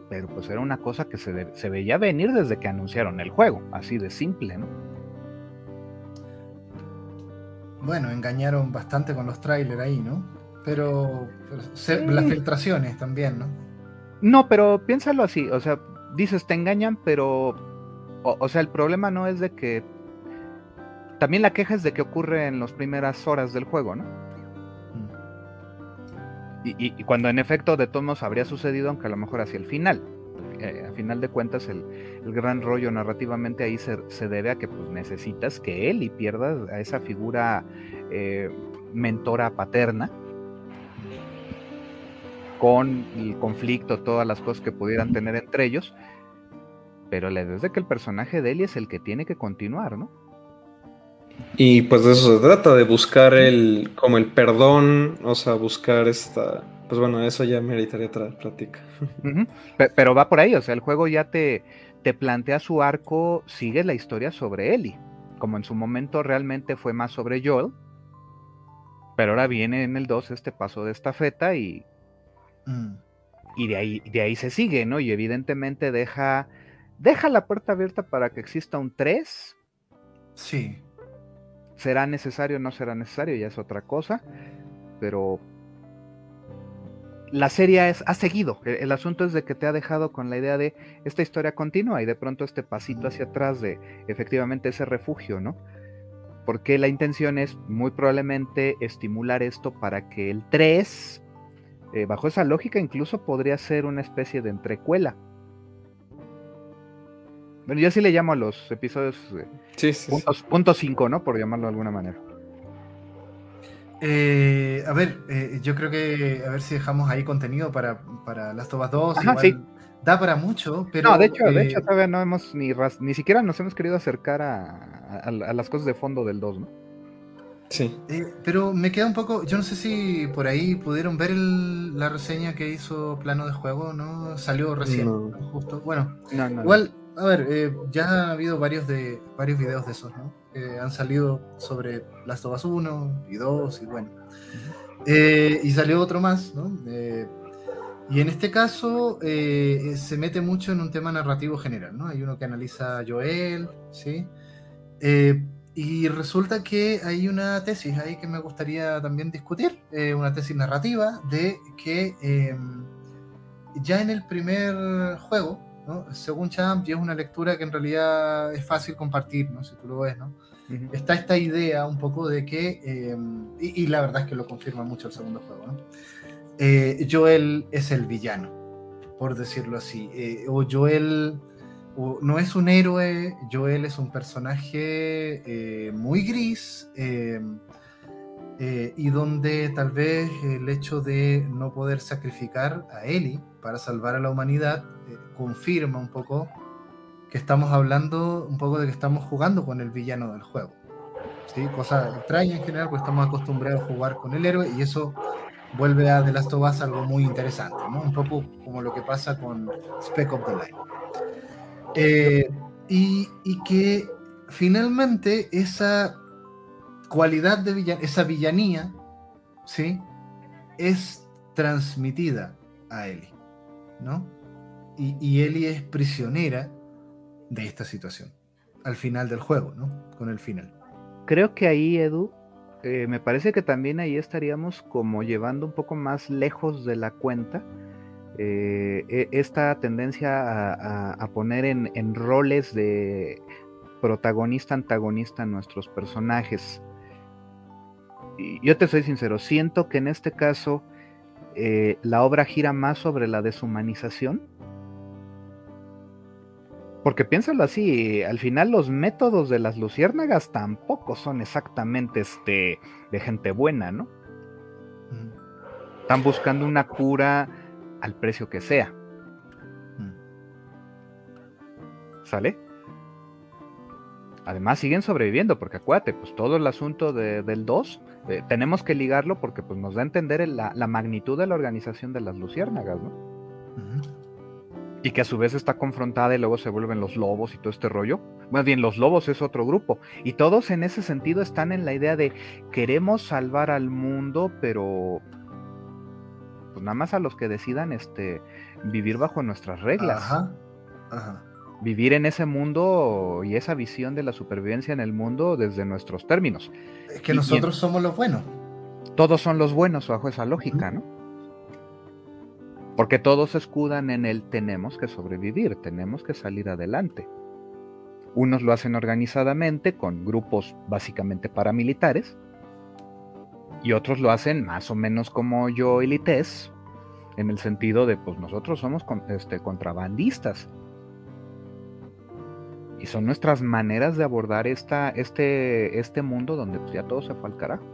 pero pues era una cosa que se, se veía venir desde que anunciaron el juego, así de simple, ¿no? Bueno, engañaron bastante con los trailers ahí, ¿no? Pero, las filtraciones también, ¿no? No, pero piénsalo así, o sea, dices te engañan, pero, o, sea, el problema no es de que, también la queja es de que ocurre en las primeras horas del juego, ¿no? Mm. Y, cuando en efecto de todos modos habría sucedido, aunque a lo mejor hacia el final. Eh, a final de cuentas el, gran rollo narrativamente ahí se, debe a que pues necesitas que él y pierdas a esa figura eh, mentora paterna con el conflicto, todas las cosas que pudieran tener entre ellos, pero la idea es de que el personaje de Eli es el que tiene que continuar, ¿no? Y pues de eso se trata, de buscar el, como el perdón, o sea, buscar esta, pues bueno, eso ya meritaría otra plática. <laughs> Pero va por ahí, o sea, el juego ya te, te plantea su arco, sigue la historia sobre Ellie, como en su momento realmente fue más sobre Joel, pero ahora viene en el 2 este paso de estafeta y, mm. y de, ahí, de ahí se sigue, ¿no? Y evidentemente deja, deja la puerta abierta para que exista un 3. Sí. ¿Será necesario o no será necesario? Ya es otra cosa, pero la serie es, ha seguido. El, asunto es de que te ha dejado con la idea de esta historia continua y de pronto este pasito hacia atrás de efectivamente ese refugio, ¿no? Porque la intención es muy probablemente estimular esto para que el 3, eh, bajo esa lógica, incluso podría ser una especie de entrecuela. Bueno, yo sí le llamo a los episodios eh, punto 5, ¿no? Por llamarlo de alguna manera. Eh, a ver, eh, yo creo que a ver si dejamos ahí contenido para, para Last of Us 2. igual Da para mucho, pero. No, de hecho, de hecho todavía no hemos ni, ni siquiera nos hemos querido acercar a, las cosas de fondo del 2, ¿no? Sí. pero me queda un poco. Yo no sé si por ahí pudieron ver la reseña que hizo Plano de Juego, ¿no? Salió recién, justo. Bueno, igual, a ver, ya ha habido varios, de, varios videos de esos, ¿no? han salido sobre Last of Us 1 y 2 y bueno. Eh, y salió otro más, ¿no? Eh, y en este caso eh, se mete mucho en un tema narrativo general, ¿no? Hay uno que analiza a Joel, ¿sí? y resulta que hay una tesis ahí que me gustaría también discutir, una tesis narrativa de que em, ya en el primer juego, según Champ, y es una lectura que en realidad es fácil compartir, ¿no? si tú lo ves, ¿no? está esta idea un poco de que, eh, y, la verdad es que lo confirma mucho el segundo juego, ¿no? Eh, Joel es el villano, por decirlo así, eh, o Joel no es un héroe, Joel es un personaje muy gris. y donde tal vez el hecho de no poder sacrificar a Ellie para salvar a la humanidad confirma un poco que estamos hablando un poco de que estamos jugando con el villano del juego. ¿sí? Cosa extraña en general, porque estamos acostumbrados a jugar con el héroe y eso vuelve a The Last of Us algo muy interesante, ¿no? Un poco como lo que pasa con Speck of the Line. Eh, y, y, que finalmente esa cualidad de villanía, esa villanía, ¿sí? Es transmitida a Ellie, ¿no? Y, y Ellie es prisionera de esta situación al final del juego, ¿no? Con el final. Creo que ahí, Edu, eh, me parece que también ahí estaríamos como llevando un poco más lejos de la cuenta eh, e, esta tendencia a, poner en, roles de protagonista-antagonista nuestros personajes. Y yo te soy sincero, siento que en este caso eh, la obra gira más sobre la deshumanización porque piénsalo así, al final los métodos de las luciérnagas tampoco son exactamente este, de gente buena, ¿no? Están buscando una cura al precio que sea. ¿Sale? Además siguen sobreviviendo, porque acuérdate, pues todo el asunto del 2, eh, tenemos que ligarlo porque pues, nos da a entender la, magnitud de la organización de las luciérnagas, ¿no? Y que a su vez está confrontada y luego se vuelven los lobos y todo este rollo. Más bien, los lobos es otro grupo. Y todos en ese sentido están en la idea de queremos salvar al mundo, pero pues nada más a los que decidan este vivir bajo nuestras reglas. Ajá. Vivir en ese mundo y esa visión de la supervivencia en el mundo desde nuestros términos. Es que nosotros somos los buenos. Todos son los buenos bajo esa lógica, ¿no? Porque todos escudan en el tenemos que sobrevivir, tenemos que salir adelante. Unos lo hacen organizadamente con grupos básicamente paramilitares y otros lo hacen más o menos como yo y Lites, en el sentido de pues nosotros somos este, contrabandistas. Y son nuestras maneras de abordar esta, este, este mundo donde pues, ya todo se fue al carajo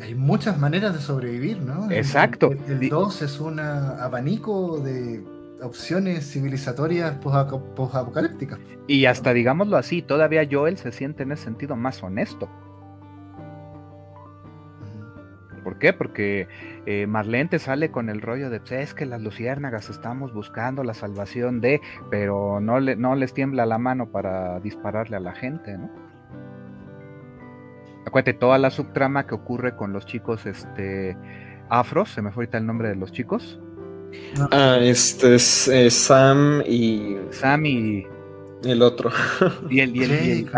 hay muchas maneras de sobrevivir, ¿no? Exacto. El 2 es un abanico de opciones civilizatorias post-apocalípticas. Y hasta digámoslo así, todavía Joel se siente en ese sentido más honesto. ¿Por qué? Porque eh, Marlene te sale con el rollo de, pues, es que las luciérnagas estamos buscando la salvación de, pero no, le, no les tiembla la mano para dispararle a la gente, ¿no? Acuérdate, toda la subtrama que ocurre con los chicos este, afros, se me fue ahorita el nombre de los chicos. Ah, este es eh, Sam y. Sam y. El otro. <laughs> Y el, y Henry,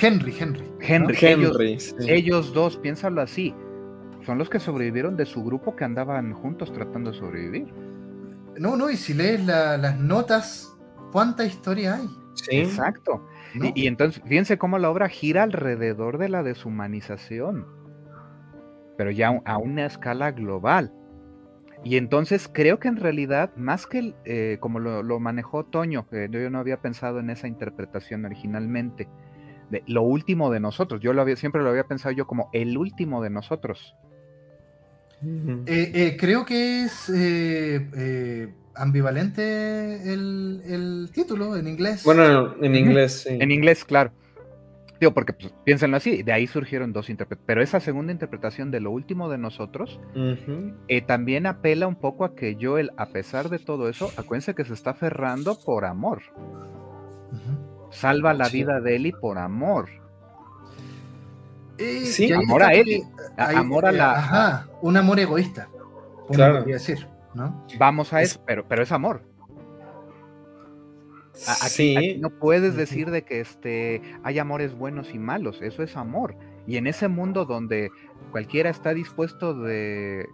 Henry. Henry, Henry ellos, dos, piénsalo así. Son los que sobrevivieron de su grupo que andaban juntos tratando de sobrevivir. No, no, y si lees las notas, ¿cuánta historia hay? Sí. Exacto. Y, entonces, fíjense cómo la obra gira alrededor de la deshumanización, pero ya a una escala global. Y entonces creo que en realidad, más que eh, como lo, manejó Toño, que yo no había pensado en esa interpretación originalmente, de lo último de nosotros, yo lo había, siempre lo había pensado yo como el último de nosotros. Eh, eh, creo que es ambivalente el, título en inglés. Bueno, en inglés, sí. En inglés, claro. Digo, porque pues, piénsenlo así, de ahí surgieron dos interpretaciones. Pero esa segunda interpretación de lo último de nosotros eh, también apela un poco a que Joel, a pesar de todo eso, acuérdense que se está aferrando por amor. Salva la vida de Ellie por amor. Eh, sí, amor a Ellie. amor a la. Ajá, un amor egoísta. Claro. decir. Vamos a eso, pero, pero es amor. Aquí, no puedes decir de que este, hay amores buenos y malos, eso es amor. Y en ese mundo donde cualquiera está dispuesto de...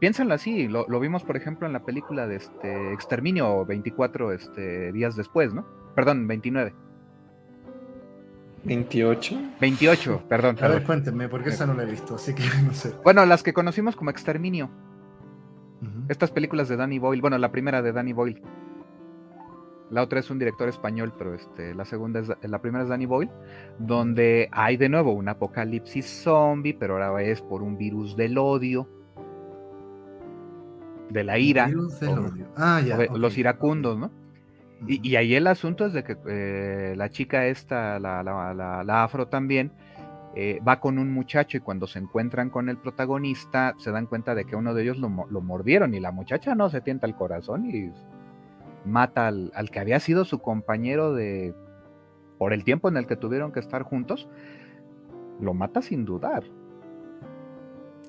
Piénsenlo así, lo, vimos por ejemplo en la película de este Exterminio 24 este, días después, ¿no? Perdón, 29. 28. 28, perdón. A ver, cuéntenme, porque esa no la he visto, así que <laughs> no sé. Bueno, las que conocimos como Exterminio. Estas películas de Danny Boyle, bueno, la primera de Danny Boyle. La otra es un director español, pero este, la segunda es la primera es Danny Boyle, donde hay de nuevo un apocalipsis zombie, pero ahora es por un virus del odio, de la ira, ah, los iracundos, ¿no? Y, ahí el asunto es de que eh, la chica esta, la, la, la, afro también, eh, va con un muchacho y cuando se encuentran con el protagonista se dan cuenta de que uno de ellos lo, mordieron y la muchacha no se tienta el corazón y mata al, que había sido su compañero de por el tiempo en el que tuvieron que estar juntos, lo mata sin dudar.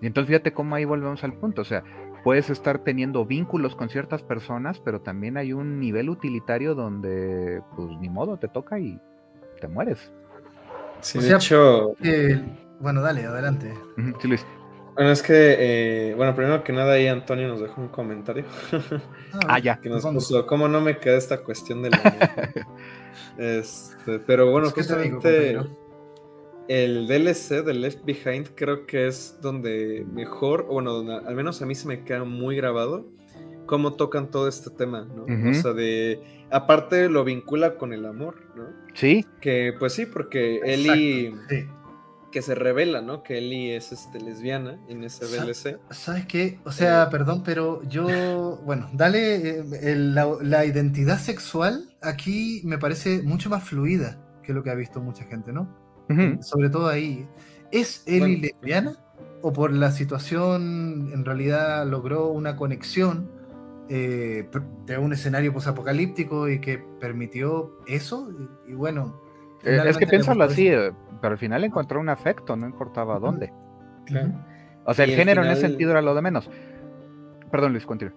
Y entonces fíjate cómo ahí volvemos al punto, o sea, puedes estar teniendo vínculos con ciertas personas, pero también hay un nivel utilitario donde pues ni modo, te toca y te mueres. Sí, de hecho. bueno, dale, adelante. Sí, Luis. Bueno, es que, eh, bueno, primero que nada, ahí Antonio nos dejó un comentario. ah, ah ya. Que nos puso, ¿cómo no me queda esta cuestión de la. <laughs> este, pero bueno, justamente el DLC de Left Behind creo que es donde mejor, bueno, donde al menos a mí se me queda muy grabado cómo tocan todo este tema, ¿no? O sea, de. Aparte lo vincula con el amor, ¿no? Sí. Que, pues sí, porque Ellie. Que se revela, ¿no? Que Ellie es este, lesbiana en ese DLC. ¿Sabes qué? O sea, eh. perdón, pero yo. Bueno, dale. Eh, la, identidad sexual aquí me parece mucho más fluida que lo que ha visto mucha gente, ¿no? Sobre todo ahí. ¿Es Ellie lesbiana? ¿O por la situación en realidad logró una conexión eh, de un escenario posapocalíptico y que permitió eso. Y, bueno. Eh, es que piénsalo así, eh, pero al final encontró un afecto, no importaba dónde. O sea, el género en ese sentido era lo de menos. Perdón, Luis, continúa.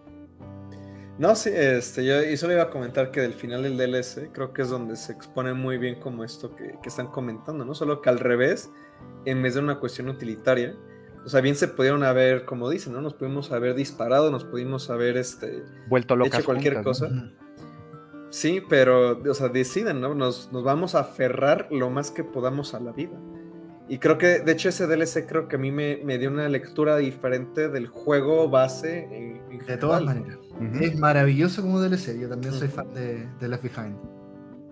No, sí, este, yo y solo iba a comentar que del final del DLC creo que es donde se expone muy bien como esto que, que están comentando, ¿no? Solo que al revés, en vez de una cuestión utilitaria, o sea, bien se pudieron haber, como dicen, ¿no? Nos pudimos haber disparado, nos pudimos haber, este... Vuelto locas Hecho cualquier cosa. Sí, pero, o sea, deciden, ¿no? Nos, vamos a aferrar lo más que podamos a la vida. Y creo que, de hecho, ese DLC creo que a mí me, dio una lectura diferente del juego base en, De todas maneras. Es maravilloso como DLC. Yo también soy fan de, de Left Behind.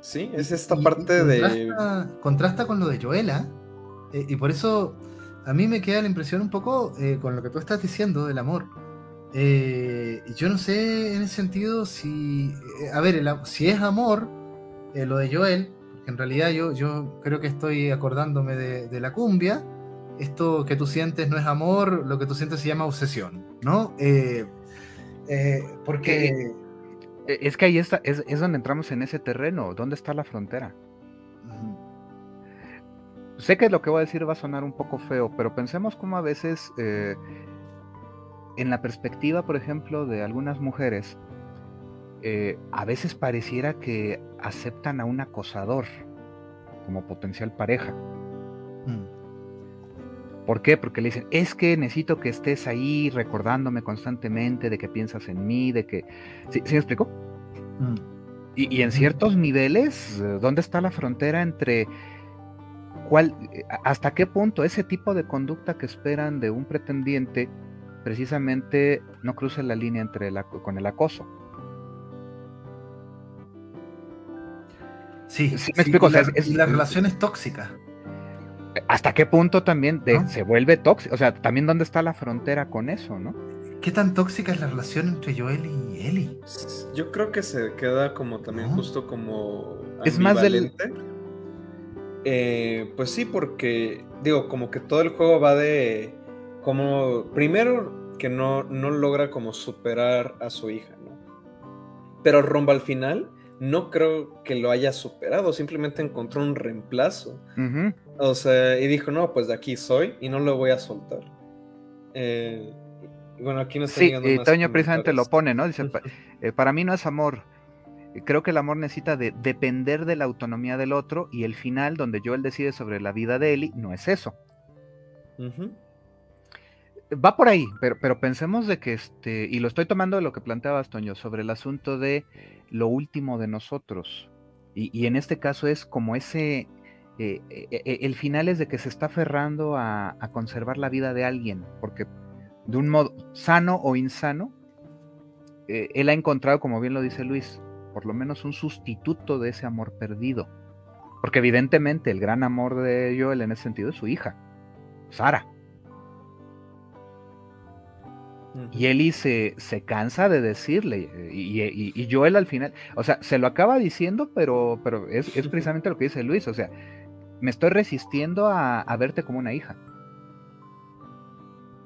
Sí, es esta parte de... Contrasta con lo de Joela. Eh, y por eso a mí me queda la impresión un poco eh, con lo que tú estás diciendo del amor. Eh, yo no sé en ese sentido si, eh, a ver, si es amor, lo de Joel, porque en realidad yo, yo creo que estoy acordándome de, la cumbia, esto que tú sientes no es amor, lo que tú sientes se llama obsesión, ¿no? porque... Es que ahí está, es, es donde entramos en ese terreno, ¿dónde está la frontera? Sé que lo que voy a decir va a sonar un poco feo, pero pensemos cómo a veces, eh, en la perspectiva, por ejemplo, de algunas mujeres, eh, a veces pareciera que aceptan a un acosador como potencial pareja. Mm. ¿Por qué? Porque le dicen, es que necesito que estés ahí recordándome constantemente de que piensas en mí, de que... ¿Sí, me explico? Mm. Y, y, en ciertos niveles, ¿dónde está la frontera entre eh, hasta qué punto ese tipo de conducta que esperan de un pretendiente precisamente no cruza la línea entre el, con el acoso. Sí, sí me explico. La, es, la relación es tóxica. ¿Hasta qué punto también se vuelve tóxica? O sea, también dónde está la frontera con eso, ¿no? ¿Qué tan tóxica es la relación entre Joel y Ellie? Yo creo que se queda como también justo como es más del eh, pues sí, porque digo, como que todo el juego va de como primero que no, no logra como superar a su hija, ¿no? Pero rumbo al final no creo que lo haya superado, simplemente encontró un reemplazo. O sea, y dijo, no, pues de aquí soy y no lo voy a soltar. Eh, bueno, aquí no está Sí, y Toño precisamente lo pone, ¿no? Dice, eh, para mí no es amor, creo que el amor necesita de depender de la autonomía del otro y el final donde Joel decide sobre la vida de Ellie no es eso. Va por ahí, pero, pero pensemos de que este, y lo estoy tomando de lo que planteabas, Toño, sobre el asunto de lo último de nosotros. Y, en este caso es como ese, eh, eh, eh, el final es de que se está aferrando a, a, conservar la vida de alguien, porque de un modo sano o insano, él ha encontrado, como bien lo dice Luis, por lo menos un sustituto de ese amor perdido. Porque evidentemente el gran amor de Joel en ese sentido es su hija, Sara. Y Eli se, se, cansa de decirle, y, Joel al final, o sea, se lo acaba diciendo, pero, pero es, precisamente lo que dice Luis, o sea, me estoy resistiendo a, verte como una hija.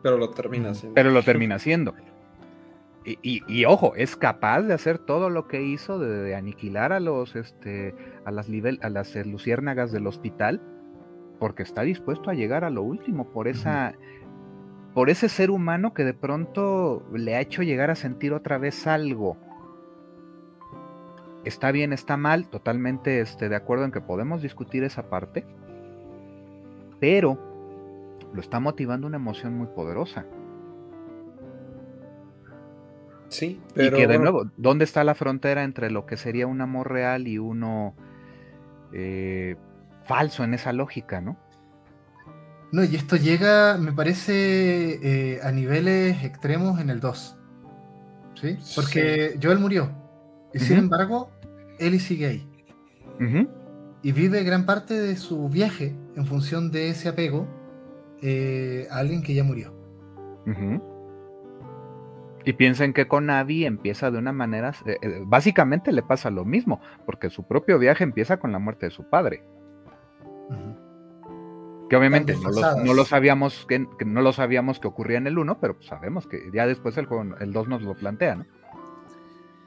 Pero lo termina haciendo. Pero lo termina haciendo. Y, ojo, es capaz de hacer todo lo que hizo, de, aniquilar a los, este, a las, a las eh, luciérnagas del hospital, porque está dispuesto a llegar a lo último por esa, por ese ser humano que de pronto le ha hecho llegar a sentir otra vez algo. Está bien, está mal, totalmente este, de acuerdo en que podemos discutir esa parte, pero lo está motivando una emoción muy poderosa. Sí, pero. Y que de nuevo, ¿dónde está la frontera entre lo que sería un amor real y uno eh, falso en esa lógica, no? No, y esto llega, me parece, eh, a niveles extremos en el 2. ¿Sí? Porque Joel murió. Y sin embargo, Ellie sigue ahí. Y vive gran parte de su viaje en función de ese apego eh, a alguien que ya murió. Y piensen que con Abby empieza de una manera, eh, eh, básicamente le pasa lo mismo, porque su propio viaje empieza con la muerte de su padre. Que obviamente no lo, sabíamos que, no lo sabíamos que ocurría en el 1, pero pues sabemos que ya después el, el 2 nos lo plantea, ¿no?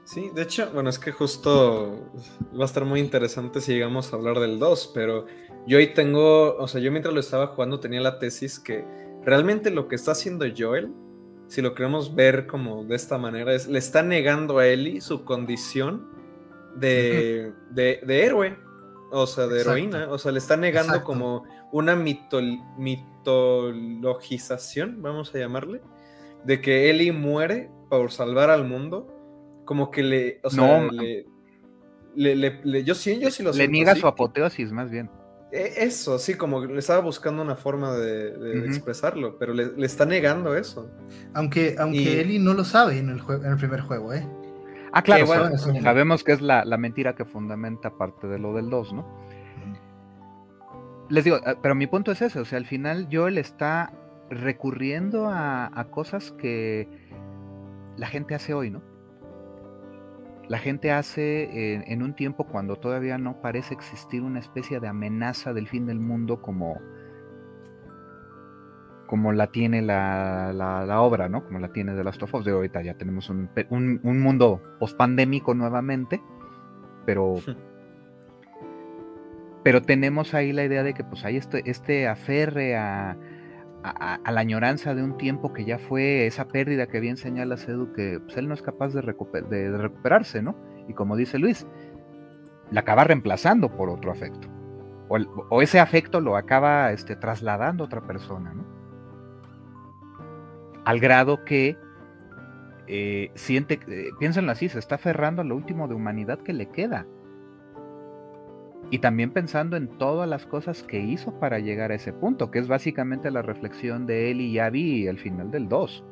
Sí, de hecho, bueno, es que justo va a estar muy interesante si llegamos a hablar del 2, pero yo ahí tengo, o sea, yo mientras lo estaba jugando tenía la tesis que realmente lo que está haciendo Joel si lo queremos ver como de esta manera, es, le está negando a Ellie su condición de, héroe, o sea, de heroína, o sea, le está negando como una mitologización, vamos a llamarle, de que Ellie muere por salvar al mundo, como que le, o sea, le, yo sí, yo sí lo Le niega su apoteosis, más bien. E, eso, sí, como le estaba buscando una forma de, expresarlo, pero le, está negando eso. Aunque, aunque Eli no lo sabe en el, en el primer juego, ¿eh? Ah, claro, sabemos que es la, mentira que fundamenta parte de lo del 2, ¿no? Les digo, ah, pero mi punto es ese, o sea, al final Joel está recurriendo a cosas que la gente hace hoy, ¿no? La gente hace en, un tiempo cuando todavía no parece existir una especie de amenaza del fin del mundo como, como la tiene la, la, obra, ¿no? Como la tiene The Last of Us. De ahorita ya tenemos un, un, mundo pospandémico nuevamente, pero... <laughs> pero tenemos ahí la idea de que pues hay este, este aferre a, a, la añoranza de un tiempo que ya fue esa pérdida que bien señala Sedu, que pues, él no es capaz de, de, recuperarse, ¿no? Y como dice Luis, la acaba reemplazando por otro afecto. O, ese afecto lo acaba este, trasladando a otra persona, ¿no? Al grado que eh, siente, eh, piénsenlo así, se está aferrando a lo último de humanidad que le queda. Y también pensando en todas las cosas que hizo para llegar a ese punto, que es básicamente la reflexión de él y Abby al final del 2.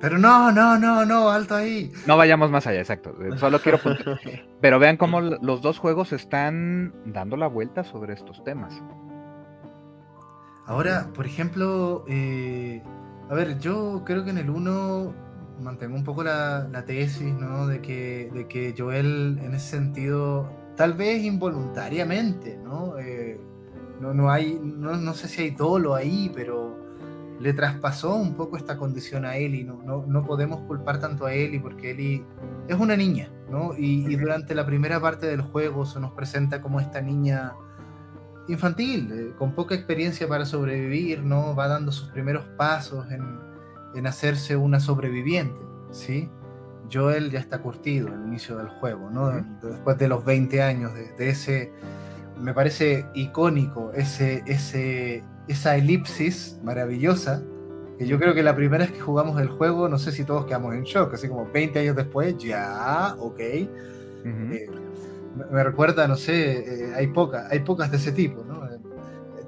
Pero no, no, no, no, alto ahí. No vayamos más allá, exacto. Eh, solo quiero <laughs> Pero vean cómo los dos juegos están dando la vuelta sobre estos temas. Ahora, por ejemplo, eh, a ver, yo creo que en el 1 mantengo un poco la, tesis, ¿no? De que, de que Joel en ese sentido tal vez involuntariamente, ¿no? Eh, no, hay, no, sé si hay dolo ahí, pero le traspasó un poco esta condición a Eli. No, no, podemos culpar tanto a Eli porque Eli es una niña, ¿no? Y, durante la primera parte del juego se nos presenta como esta niña infantil, eh, con poca experiencia para sobrevivir, ¿no? Va dando sus primeros pasos en, en hacerse una sobreviviente, ¿sí? Joel ya está curtido al inicio del juego, ¿no? Después de los 20 años de, ese, me parece icónico, ese, ese, esa elipsis maravillosa, que yo creo que la primera vez que jugamos el juego, no sé si todos quedamos en shock, así como 20 años después, ya, ok. Eh, me, recuerda, no sé, eh, hay, pocas, hay pocas de ese tipo, ¿no?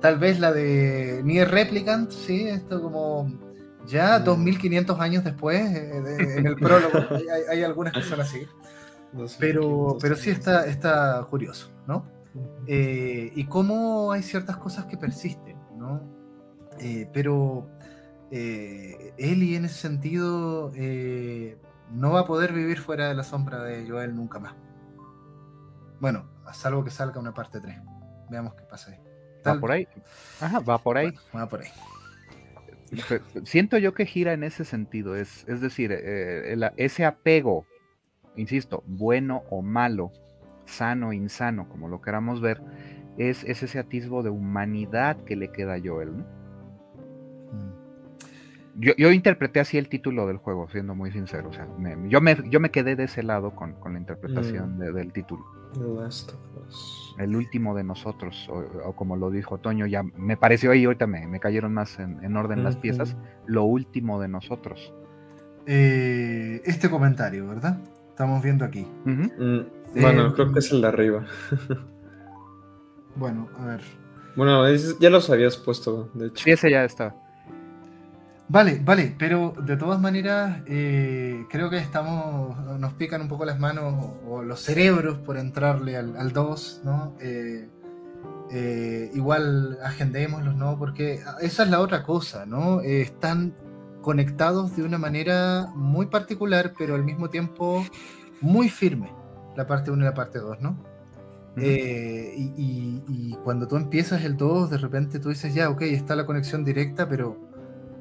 tal vez la de Nier Replicant, sí, esto como ya 2500 mm. años después, eh, en el prólogo, <laughs> hay, algunas que son así. Pero, pero sí está, está curioso, ¿no? Eh, y cómo hay ciertas cosas que persisten, ¿no? Eh, pero Eli en ese sentido no va a poder vivir fuera de la sombra de Joel nunca más. Bueno, a salvo que salga una parte 3. veamos qué pasa ahí. Va por ahí. Ajá, va por ahí. va por ahí. Siento yo que gira en ese sentido, es, es decir, eh, ese apego, insisto, bueno o malo, sano o insano, como lo queramos ver, es, ese atisbo de humanidad que le queda a Joel. ¿no? Mm. Yo, interpreté así el título del juego, siendo muy sincero. O sea, yo, me, yo me quedé de ese lado con, la interpretación mm. del título. El último de nosotros, o, como lo dijo Toño, ya me pareció ahí, ahorita me, cayeron más en, orden las piezas, lo último de nosotros. Eh, este comentario, ¿verdad? Estamos viendo aquí. Bueno, eh, creo que es el de arriba. bueno, a ver. Bueno, ya los habías puesto, de hecho. Sí, ese ya está. Vale, vale, pero de todas maneras eh, creo que estamos, nos pican un poco las manos o, los cerebros por entrarle al, 2, ¿no? Eh, igual agendémoslos, ¿no? Porque esa es la otra cosa, ¿no? están conectados de una manera muy particular, pero al mismo tiempo muy firme la parte 1 y la parte 2, ¿no? Eh, y, cuando tú empiezas el 2, de repente tú dices, ya, ok, está la conexión directa, pero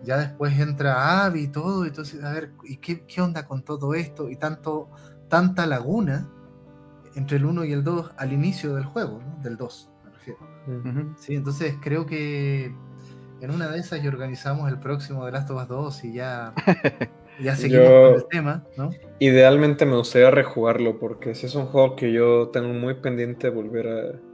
ya después entra Avi y todo, entonces, a ver, ¿y qué, qué, onda con todo esto? Y tanto, tanta laguna entre el 1 y el 2 al inicio del juego, ¿no? del 2, me refiero. Sí, entonces creo que en una de esas ya organizamos el próximo de Last of Us 2 y ya <laughs> Ya seguimos con el tema, ¿no? Idealmente me gustaría rejugarlo porque si es un juego que yo tengo muy pendiente volver a.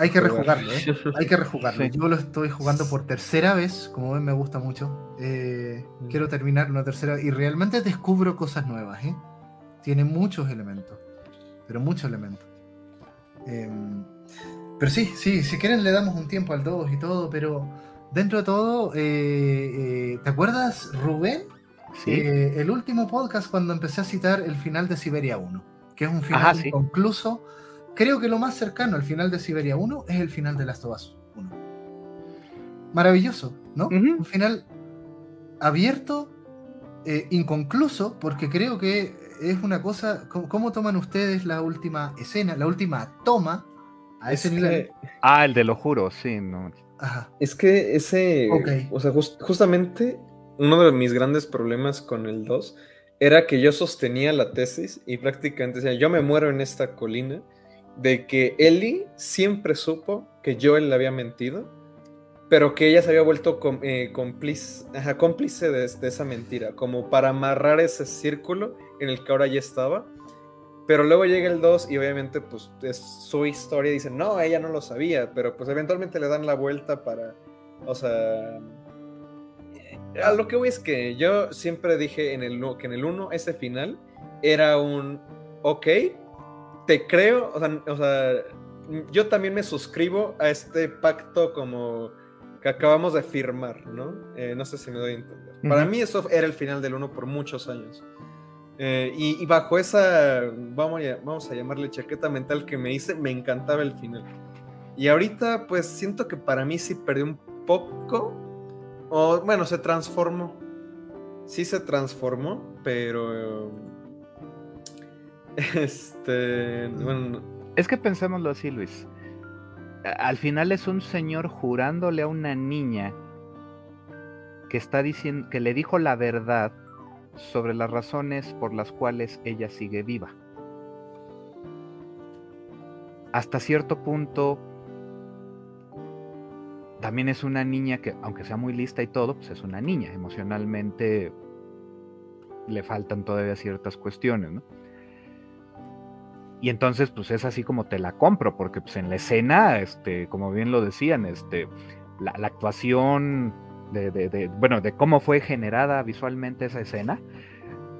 Hay que rejugarlo, ¿eh? Hay que rejugarlo. Yo lo estoy jugando por tercera vez, como ven, me gusta mucho. Eh, mm. Quiero terminar una tercera y realmente descubro cosas nuevas, ¿eh? Tiene muchos elementos, pero muchos elementos. Em, pero sí, sí, si quieren le damos un tiempo al 2 y todo, pero dentro de todo, eh, eh, ¿te acuerdas, Rubén? Eh, el último podcast cuando empecé a citar el final de Siberia 1, que es un final inconcluso. Creo que lo más cercano al final de Siberia 1 es el final de Last of Us 1. Maravilloso, ¿no? Un final abierto, eh, inconcluso, porque creo que es una cosa. ¿cómo, toman ustedes la última escena, la última toma a ese nivel? Ah, el de lo juro, sí, no. Es que ese. O sea, justamente uno de mis grandes problemas con el 2 era que yo sostenía la tesis y prácticamente decía, yo me muero en esta colina, de que Ellie siempre supo que Joel le había mentido, pero que ella se había vuelto eh, cómplice, de, esa mentira, como para amarrar ese círculo en el que ahora ya estaba. Pero luego llega el 2 y obviamente pues es su historia, dicen, no, ella no lo sabía, pero pues eventualmente le dan la vuelta para, o sea, a lo que voy es que yo siempre dije en el, que en el 1 ese final era un, ok, te creo, o sea, yo también me suscribo a este pacto como que acabamos de firmar, ¿no? Eh, no sé si me doy a entender. Para mí eso era el final del 1 por muchos años. Eh, y, bajo esa, vamos a, vamos a llamarle chaqueta mental que me hice, me encantaba el final. Y ahorita pues siento que para mí sí perdí un poco o bueno, se transformó. Sí se transformó, pero. Este. Bueno. Es que pensémoslo así, Luis. Al final es un señor jurándole a una niña que está diciendo. que le dijo la verdad sobre las razones por las cuales ella sigue viva. Hasta cierto punto también es una niña que, aunque sea muy lista y todo, pues es una niña. Emocionalmente le faltan todavía ciertas cuestiones, ¿no? Y entonces, pues es así como te la compro, porque pues en la escena, este, como bien lo decían, este, la, actuación de, bueno, de cómo fue generada visualmente esa escena,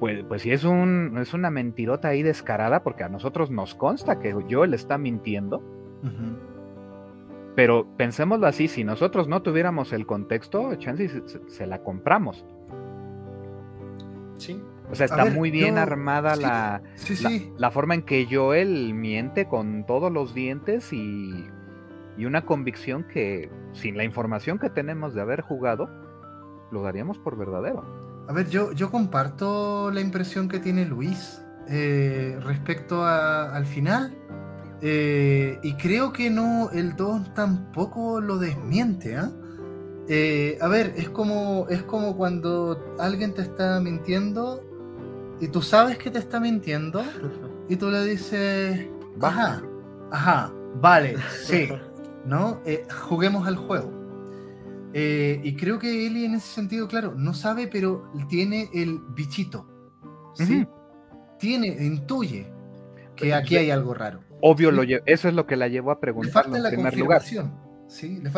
pues, pues sí es, un, es una mentirota ahí descarada, porque a nosotros nos consta que Joel está mintiendo. Pero pensémoslo así, si nosotros no tuviéramos el contexto, chance se, la compramos. Sí. O sea, está muy bien armada la, la, forma en que Joel miente con todos los dientes y, y, una convicción que sin la información que tenemos de haber jugado, lo daríamos por verdadero. A ver, yo, yo comparto la impresión que tiene Luis eh, respecto al final Eh, y creo que no, el 2 tampoco lo desmiente, ¿ah? Eh, a ver, es como, es como cuando alguien te está mintiendo y tú sabes que te está mintiendo y tú le dices, ajá, ajá, vale, sí, ¿no? Eh, juguemos al juego. Eh, y creo que Eli en ese sentido, claro, no sabe, pero tiene el bichito, ¿sí? Tiene, intuye que aquí hay algo raro. Obvio, lo eso es lo que la llevó a preguntar en primer lugar.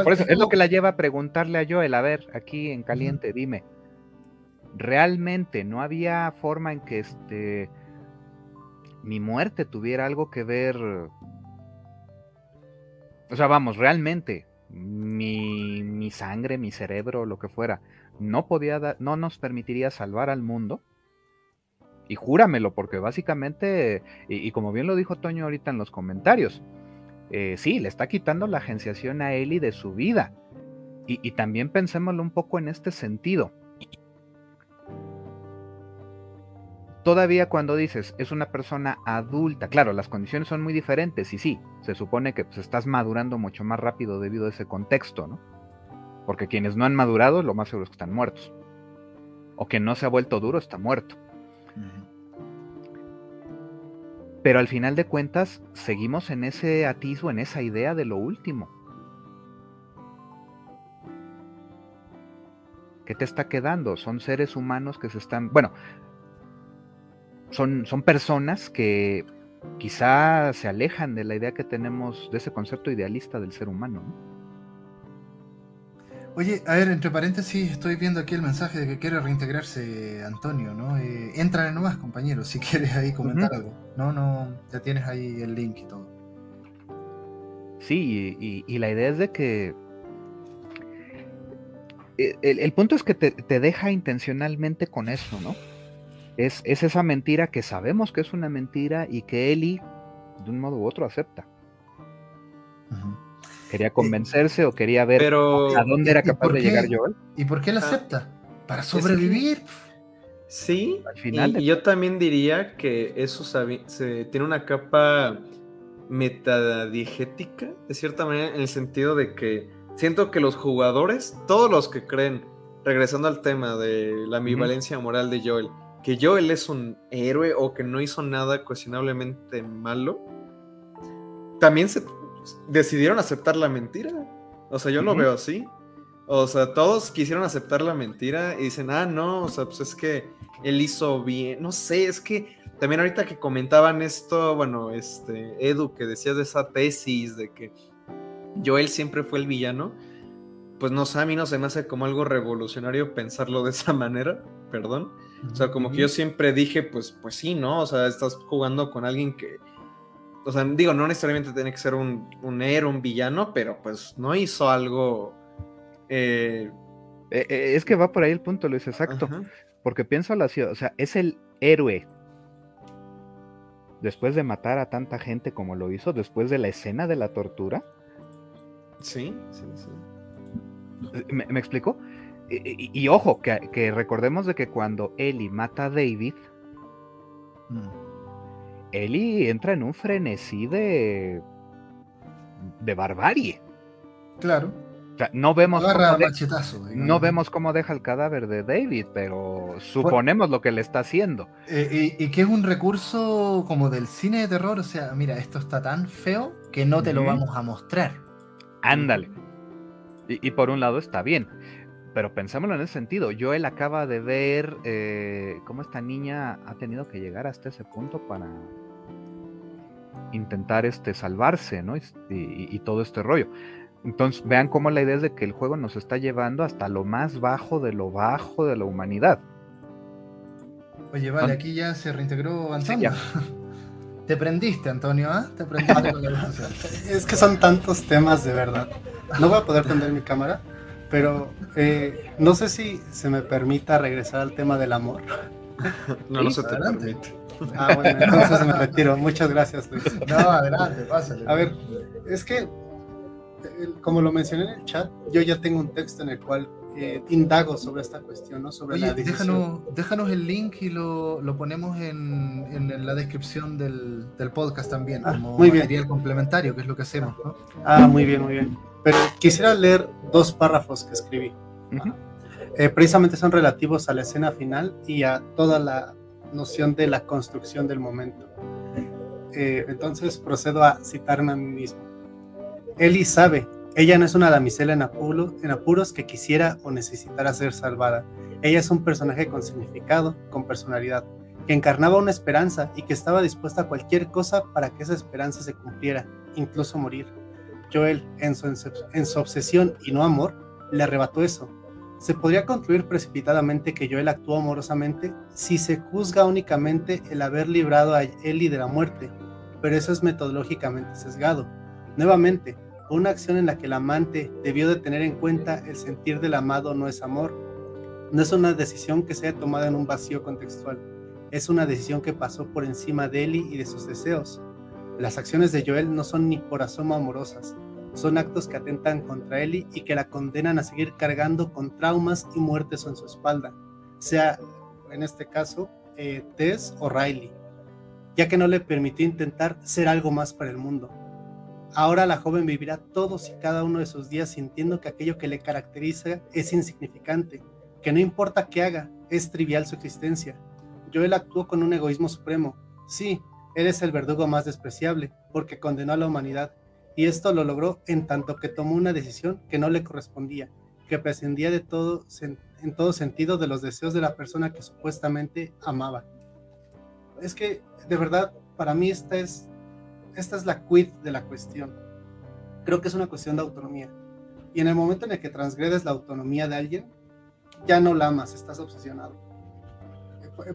Por eso, es lo que la lleva a preguntarle a Joel, a ver, aquí en caliente, dime, ¿realmente no había forma en que este mi muerte tuviera algo que ver? O sea, vamos, realmente, mi, mi sangre, mi cerebro, lo que fuera, no podía no nos permitiría salvar al mundo. Y júramelo, porque básicamente, y como bien lo dijo Toño ahorita en los comentarios, eh, sí, le está quitando la agenciación a Eli de su vida. Y, también pensémoslo un poco en este sentido. Todavía cuando dices es una persona adulta, claro, las condiciones son muy diferentes y sí, se supone que pues, estás madurando mucho más rápido debido a ese contexto, ¿no? Porque quienes no han madurado, lo más seguro es que están muertos. O que no se ha vuelto duro, está muerto. Pero al final de cuentas, seguimos en ese atisbo, en esa idea de lo último. ¿Qué te está quedando? Son seres humanos que se están. Bueno, son, son personas que quizá se alejan de la idea que tenemos de ese concepto idealista del ser humano. ¿no? Oye, a ver, entre paréntesis, estoy viendo aquí el mensaje de que quiere reintegrarse Antonio, ¿no? Eh, entra nomás, compañero, <laughs> si quieres ahí comentar algo. No, no, ya tienes ahí el link y todo. Sí, y, la idea es de que. Eh, el, punto es que te, deja intencionalmente con eso, ¿no? Es, esa mentira que sabemos que es una mentira y que Eli, de un modo u otro, acepta. ¿Quería convencerse o quería ver a dónde era capaz de llegar Joel? ¿Y por qué él ah. acepta? ¿Para sobrevivir? Sí, Al final y, yo también diría que eso se, tiene una capa metadigética, de cierta manera, en el sentido de que siento que los jugadores, todos los que creen, regresando al tema de la ambivalencia moral de Joel, que Joel es un héroe o que no hizo nada cuestionablemente malo, también se decidieron aceptar la mentira. O sea, yo lo veo así. O sea, todos quisieron aceptar la mentira y dicen, ah, no, o sea, pues es que él hizo bien. No sé, es que también ahorita que comentaban esto, bueno, este, Edu, que decías de esa tesis de que Joel siempre fue el villano, pues no sé, a mí no se me hace como algo revolucionario pensarlo de esa <laughs> manera, perdón. O sea, como que yo siempre dije, pues, pues sí, ¿no? O sea, estás jugando con alguien que, o sea, digo, no necesariamente tiene que ser un, un héroe, un villano, pero pues no hizo algo. Eh, eh, eh, es que va por ahí el punto, Luis, exacto. Porque pienso así, o sea, es el héroe. Después de matar a tanta gente como lo hizo, después de la escena de la tortura. Sí, sí, sí. ¿Me, me explico? Y, ojo, que, recordemos de que cuando Ellie mata a David, mm. Eli entra en un frenesí de. de barbarie. Claro. O sea, no vemos, cómo no vemos cómo deja el cadáver de David, pero suponemos lo que le está haciendo. Eh, y, que es un recurso como del cine de terror, o sea, mira, esto está tan feo que no te lo vamos a mostrar. Ándale. Y, por un lado está bien, pero pensámoslo en ese sentido. Joel acaba de ver eh, cómo esta niña ha tenido que llegar hasta ese punto para, intentar este, salvarse, ¿no? Y, todo este rollo. Entonces, vean cómo la idea es de que el juego nos está llevando hasta lo más bajo de lo bajo de la humanidad. Oye, vale, aquí ya se reintegró Antonio. <laughs> Te prendiste, Antonio, ¿ah? Te prendiste <laughs> con la Es que son tantos temas de verdad. No voy a poder prender mi cámara, pero eh, no sé si se me permita regresar al tema del amor. No, no se te permite. Ah, bueno, entonces me retiro. Muchas gracias, Luis. No, adelante, pásale. A ver, es que, como lo mencioné en el chat, yo ya tengo un texto en el cual eh, indago sobre esta cuestión, ¿no? Sobre Oye, la déjanos, déjanos el link y lo, lo ponemos en, en, la descripción del, del podcast también, ah, como muy bien. material complementario, que es lo que hacemos, ¿no? Ah, muy bien, muy bien. Pero quisiera leer dos párrafos que escribí. Uh -huh. eh, precisamente son relativos a la escena final y a toda la noción de la construcción del momento. Eh, entonces procedo a citarme a mí mismo. Eli sabe, ella no es una damisela en, apuro, en apuros que quisiera o necesitara ser salvada. Ella es un personaje con significado, con personalidad, que encarnaba una esperanza y que estaba dispuesta a cualquier cosa para que esa esperanza se cumpliera, incluso morir. Joel, en su, obsesión y no amor, le arrebató eso. Se podría concluir precipitadamente que Joel actuó amorosamente si se juzga únicamente el haber librado a Ellie de la muerte, pero eso es metodológicamente sesgado. Nuevamente, una acción en la que el amante debió de tener en cuenta el sentir del amado no es amor. No es una decisión que sea tomada en un vacío contextual. Es una decisión que pasó por encima de Ellie y de sus deseos. Las acciones de Joel no son ni por asomo amorosas. Son actos que atentan contra Ellie y que la condenan a seguir cargando con traumas y muertes en su espalda, sea en este caso eh, Tess o Riley, ya que no le permitió intentar ser algo más para el mundo. Ahora la joven vivirá todos y cada uno de sus días sintiendo que aquello que le caracteriza es insignificante, que no importa qué haga, es trivial su existencia. Joel actuó con un egoísmo supremo. Sí, él es el verdugo más despreciable, porque condenó a la humanidad, y esto lo logró en tanto que tomó una decisión que no le correspondía, que prescindía de todo, en todo sentido de los deseos de la persona que supuestamente amaba. Es que, de verdad, para mí esta es esta es la quid de la cuestión. Creo que es una cuestión de autonomía. Y en el momento en el que transgredes la autonomía de alguien, ya no la amas, estás obsesionado.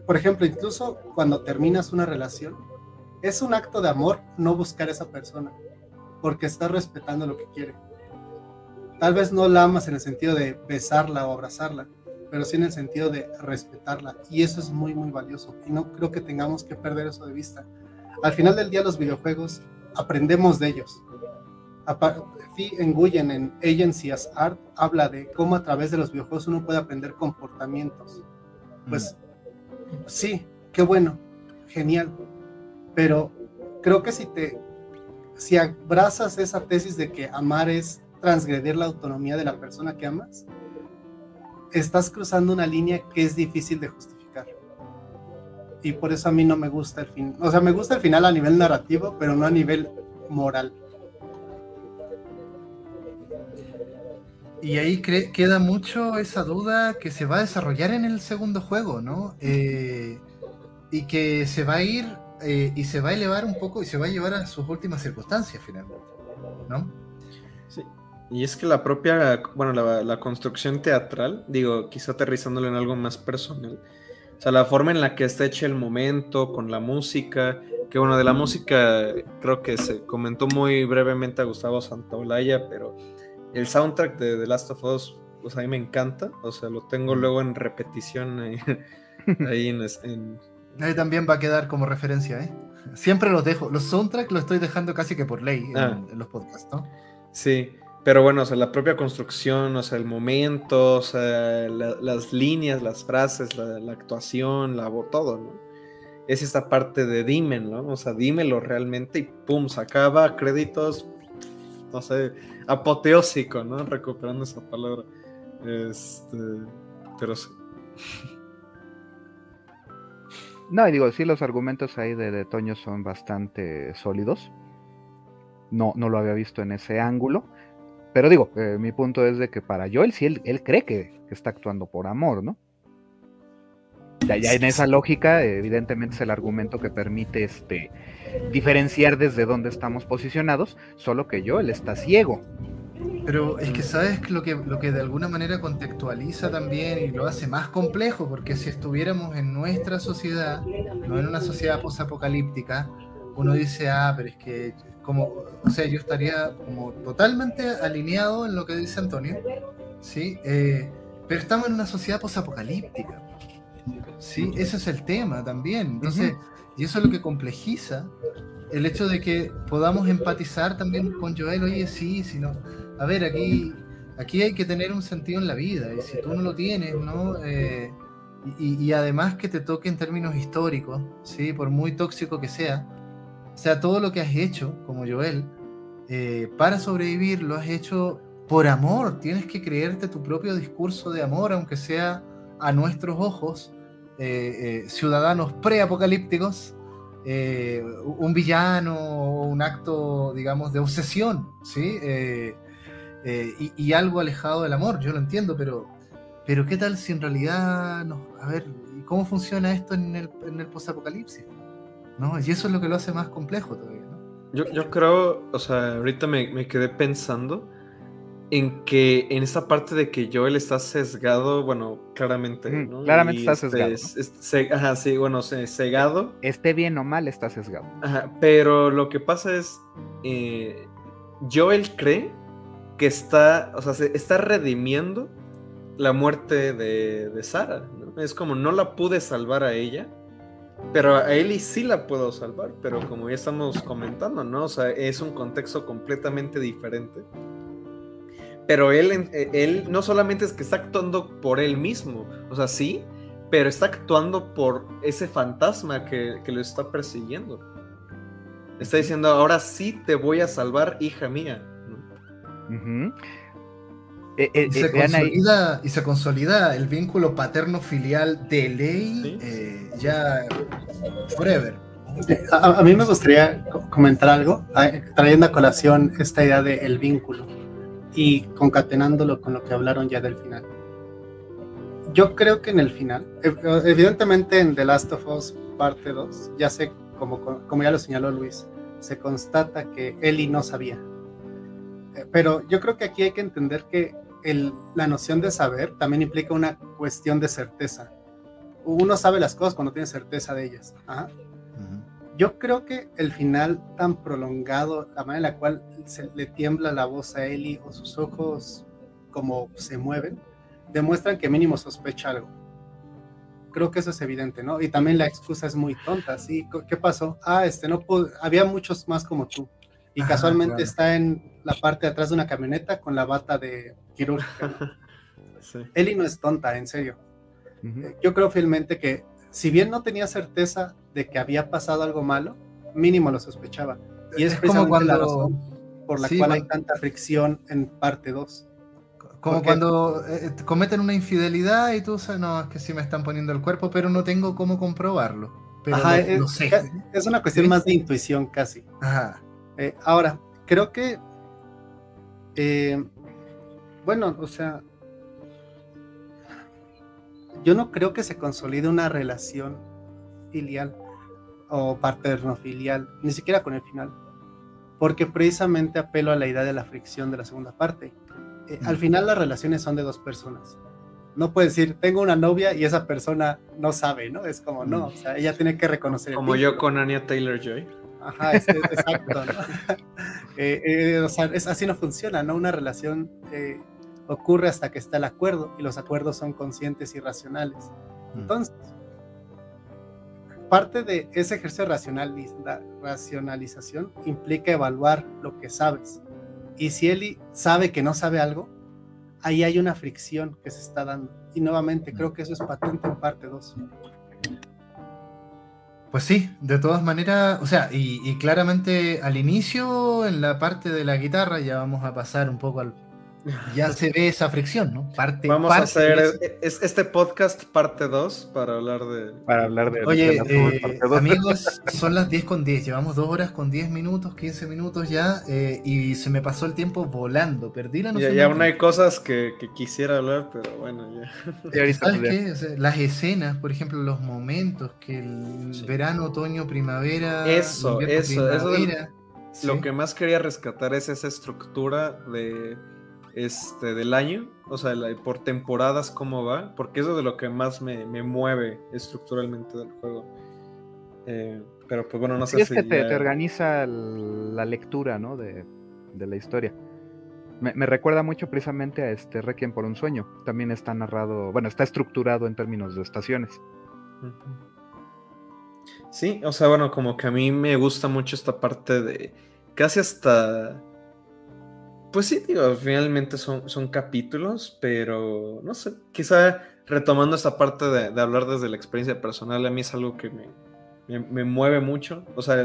Por ejemplo, incluso cuando terminas una relación, es un acto de amor no buscar a esa persona, porque estás respetando lo que quiere. Tal vez no la amas en el sentido de besarla o abrazarla, pero sí en el sentido de respetarla. Y eso es muy, muy valioso. Y no creo que tengamos que perder eso de vista al final del día los videojuegos aprendemos de ellos. En Nguyen, en Agency as Art, habla de cómo a través de los videojuegos uno puede aprender comportamientos. Pues mm. sí, qué bueno, genial. Pero creo que si te, si abrazas esa tesis de que amar es transgredir la autonomía de la persona que amas, estás cruzando una línea que es difícil de justificar y por eso a mí no me gusta el fin. O sea, me gusta el final a nivel narrativo, pero no a nivel moral. Y ahí queda mucho esa duda que se va a desarrollar en el segundo juego, ¿no? Eh, y que se va a ir eh, y se va a elevar un poco y se va a llevar a sus últimas circunstancias finalmente, ¿no? Sí. Y es que la propia, bueno, la, la construcción teatral, digo, quizá aterrizándolo en algo más personal, o sea, la forma en la que está hecha el momento, con la música, que bueno, de la música creo que se comentó muy brevemente a Gustavo Santaolalla, pero el soundtrack de The Last of Us, pues a mí me encanta, o sea, lo tengo luego en repetición ahí, <laughs> ahí en, en... Ahí también va a quedar como referencia, ¿eh? Siempre los dejo, los soundtracks los estoy dejando casi que por ley en, ah. en los podcasts, ¿no? Sí, pero bueno, o sea, la propia construcción, o sea, el momento, o sea, la, las líneas, las frases, la, la, actuación, la voz, todo, ¿no? Es esta parte de dime, ¿no? O sea, dímelo realmente y pum, se acaba, créditos, no sé, apoteósico, ¿no? Recuperando esa palabra. Este, pero sí. <laughs> No, y digo, sí, los argumentos ahí de, Toño son bastante sólidos. No, no lo había visto en ese ángulo. Pero digo, eh, mi punto es de que para Joel sí, él, él cree que, está actuando por amor, ¿no? Ya, ya en esa lógica, evidentemente es el argumento que permite este, diferenciar desde dónde estamos posicionados, solo que Joel está ciego. Pero es que sabes lo que, lo que de alguna manera contextualiza también y lo hace más complejo, porque si estuviéramos en nuestra sociedad, no en una sociedad posapocalíptica, uno dice, ah, pero es que como, o sea, yo estaría como totalmente alineado en lo que dice Antonio, ¿sí? Eh, pero estamos en una sociedad posapocalíptica, ¿sí? Ese es el tema también. Entonces, uh -huh. y eso es lo que complejiza el hecho de que podamos empatizar también con Joel, oye, sí, si no, a ver, aquí Aquí hay que tener un sentido en la vida, y si tú no lo tienes, ¿no? Eh, y, además que te toque en términos históricos, ¿sí? Por muy tóxico que sea, o sea, todo lo que has hecho, como Joel, eh, para sobrevivir lo has hecho por amor, tienes que creerte tu propio discurso de amor, aunque sea a nuestros ojos, eh, ciudadanos preapocalípticos, un villano o un acto, digamos, de obsesión, ¿sí? Eh, y, algo alejado del amor, yo lo entiendo, pero, pero ¿qué tal si en realidad, no, a ver, ¿cómo funciona esto en el, en el posapocalipsis? ¿No? Y eso es lo que lo hace más complejo todavía, ¿no? Yo, yo creo, o sea, ahorita me, me, quedé pensando en que en esa parte de que Joel está sesgado, bueno, claramente, ¿no? Claramente está sesgado. ajá, sí, bueno, cegado. Esté bien o mal, está sesgado. Ajá, pero lo que pasa es, eh, Joel cree que está, o sea, se está redimiendo la muerte de, de Sara. Es como no la pude salvar a ella, pero a Ellie sí la puedo salvar, pero como ya estamos comentando, ¿no? O sea, es un contexto completamente diferente. Pero él, eh, él no solamente es que está actuando por él mismo, o sea, sí, pero está actuando por ese fantasma que, que lo está persiguiendo. Está diciendo, ahora sí te voy a salvar, hija mía. Eh, eh, y, se consolida, y, se consolida, el vínculo paterno-filial de ley eh, ya forever. A, mí me gustaría comentar algo, trayendo a colación esta idea del el vínculo y concatenándolo con lo que hablaron ya del final. Yo creo que en el final, evidentemente en The Last of Us parte 2, ya sé, como, como ya lo señaló Luis, se constata que Ellie no sabía pero yo creo que aquí hay que entender que la noción de saber también implica una cuestión de certeza. Uno sabe las cosas cuando tiene certeza de ellas. Yo creo que el final tan prolongado, la manera en la cual se le tiembla la voz a Eli o sus ojos como se mueven, demuestran que mínimo sospecha algo. Creo que eso es evidente, ¿no? Y también la excusa es muy tonta, ¿sí? ¿Qué pasó? Ah, este, no había muchos más como tú y casualmente está en la parte de atrás de una camioneta con la bata de quirúrgica. <laughs> Eli no es tonta, en serio. Eh, yo creo fielmente que si bien no tenía certeza de que había pasado algo malo, mínimo lo sospechaba. Y es, como cuando, la razón por la cual hay tanta fricción en parte 2. Como cuando eh, cometen una infidelidad y tú sabes, no, es que sí me están poniendo el cuerpo, pero no tengo cómo comprobarlo. Pero es, sé. es, una cuestión más de intuición casi. Ajá. Eh, ahora, creo que, eh, bueno, o sea, yo no creo que se consolide una relación filial o paterno-filial, ni siquiera con el final, porque precisamente apelo a la idea de la fricción de la segunda parte. Eh, al final las relaciones son de dos personas. No puedes decir, tengo una novia y esa persona no sabe, ¿no? Es como, no, o sea, ella tiene que reconocer. Como yo con Anya Taylor Joy. Ajá, es, exacto. <laughs> Eh, eh, o sea, es, así no funciona, ¿no? Una relación eh, ocurre hasta que está el acuerdo y los acuerdos son conscientes y racionales. Mm. Entonces, parte de ese ejercicio de racionalización implica evaluar lo que sabes. Y si Eli sabe que no sabe algo, ahí hay una fricción que se está dando. Y nuevamente, creo que eso es patente en parte 2. Pues sí, de todas maneras, o sea, y, claramente al inicio, en la parte de la guitarra, ya vamos a pasar un poco al ya se ve esa fricción, ¿no? Parte, Vamos a hacer este podcast parte 2 para hablar de... Para hablar de... Oye, eh, amigos, <laughs> son las 10 con 10, llevamos 2 horas con 10 minutos, 15 minutos ya, eh, y se me pasó el tiempo volando, perdí la noción. Ya, aún hay cosas que, quisiera hablar, pero bueno, ya. ¿Sabes qué? las escenas, por ejemplo, los momentos, que el verano, otoño, primavera... Eso, eso, eso... Lo que más quería rescatar es esa estructura de este, del año, o sea, por temporadas cómo va, porque eso es de lo que más me, mueve estructuralmente del juego. Eh, pero pues bueno, no sé si... Es que te, organiza la lectura, ¿no? De, la historia. Me, recuerda mucho precisamente a este Requiem por un sueño. También está narrado, bueno, está estructurado en términos de estaciones. Sí, o sea, bueno, como que a mí me gusta mucho esta parte de casi hasta Pues sí, digo, finalmente son, son capítulos, pero no sé, quizá retomando esta parte de, hablar desde la experiencia personal, a mí es algo que me, me, mueve mucho. O sea,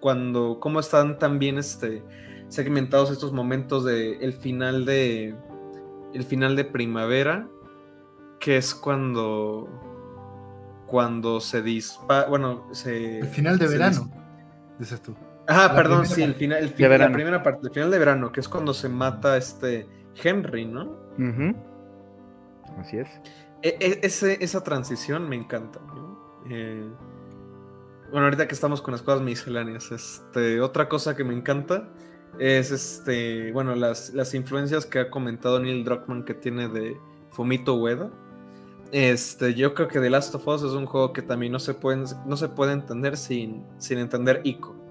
cuando, cómo están tan bien este, segmentados estos momentos de el final de el final de primavera, que es cuando cuando se dispara, bueno, se el final de verano, dices tú. Ah, perdón, sí, el final, el la primera parte, el final de verano, que es cuando se mata este Henry, ¿no? Así es. E, e, esa transición me encanta, eh, bueno, ahorita que estamos con las cosas misceláneas, este, otra cosa que me encanta es este, bueno, las, las influencias que ha comentado Neil Druckmann que tiene de Fumito Ueda. Este, yo creo que The Last of Us es un juego que también no se puede, no se puede entender sin, sin entender Ico.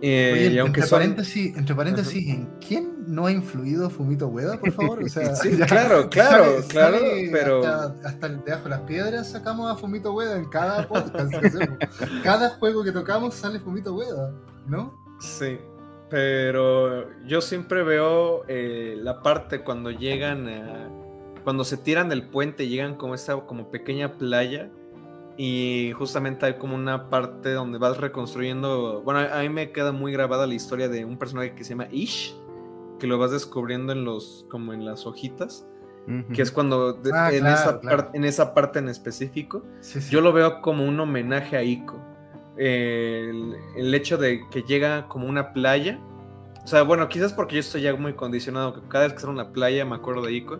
Eh, entre, paréntesis, entre paréntesis, ¿en quién no ha influido Fumito Ueda, por favor? O sea, <laughs> sí, claro, claro, claro, pero... Hasta, el debajo de las piedras sacamos a Fumito Ueda en cada podcast <laughs> cada juego que tocamos sale Fumito Ueda, ¿no? Sí, pero yo siempre veo eh, la parte cuando llegan Cuando se tiran del puente y llegan como esa como pequeña playa y justamente hay como una parte donde vas reconstruyendo. Bueno, a mí me queda muy grabada la historia de un personaje que se llama Ish, que lo vas descubriendo en los, como en las hojitas. Que es cuando ah, en, esa en, esa parte en específico, yo lo veo como un homenaje a Ico. el, el, hecho de que llega como una playa. O sea, bueno, quizás porque yo estoy ya muy condicionado, que cada vez que sale una playa me acuerdo de Ico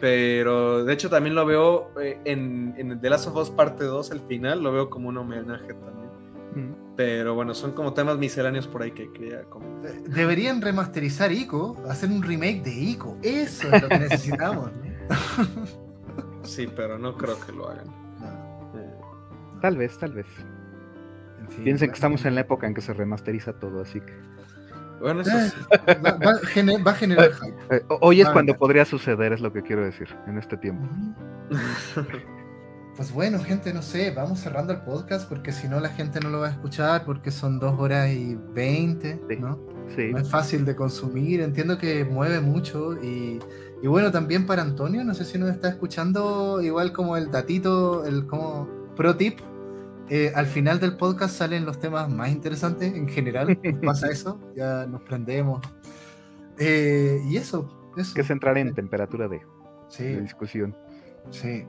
pero de hecho también lo veo eh, en, en The Last of Us parte 2, el final, lo veo como un homenaje también. Mm. Pero bueno, son como temas misceláneos por ahí que quería comentar. Deberían remasterizar Ico, hacer un remake de Ico. Eso es lo que necesitamos. <laughs> sí, pero no creo que lo hagan. Eh, tal vez, tal vez. Piensen que estamos en la época en que se remasteriza todo, así que. Bueno, eso eh, va, a generar eh, Hoy es cuando podría suceder, es lo que quiero decir, en este tiempo. Pues bueno, gente, no sé, vamos cerrando el podcast porque si no la gente no lo va a escuchar porque son dos horas y veinte, ¿no? Sí. No es fácil de consumir, entiendo que mueve mucho y, y, bueno, también para Antonio, no sé si nos está escuchando igual como el datito, el como pro tip, eh, al final del podcast salen los temas más interesantes en general. <laughs> Pasa eso, ya nos prendemos. Eh, y eso, eso. Que es entrar en temperatura de, discusión. Sí.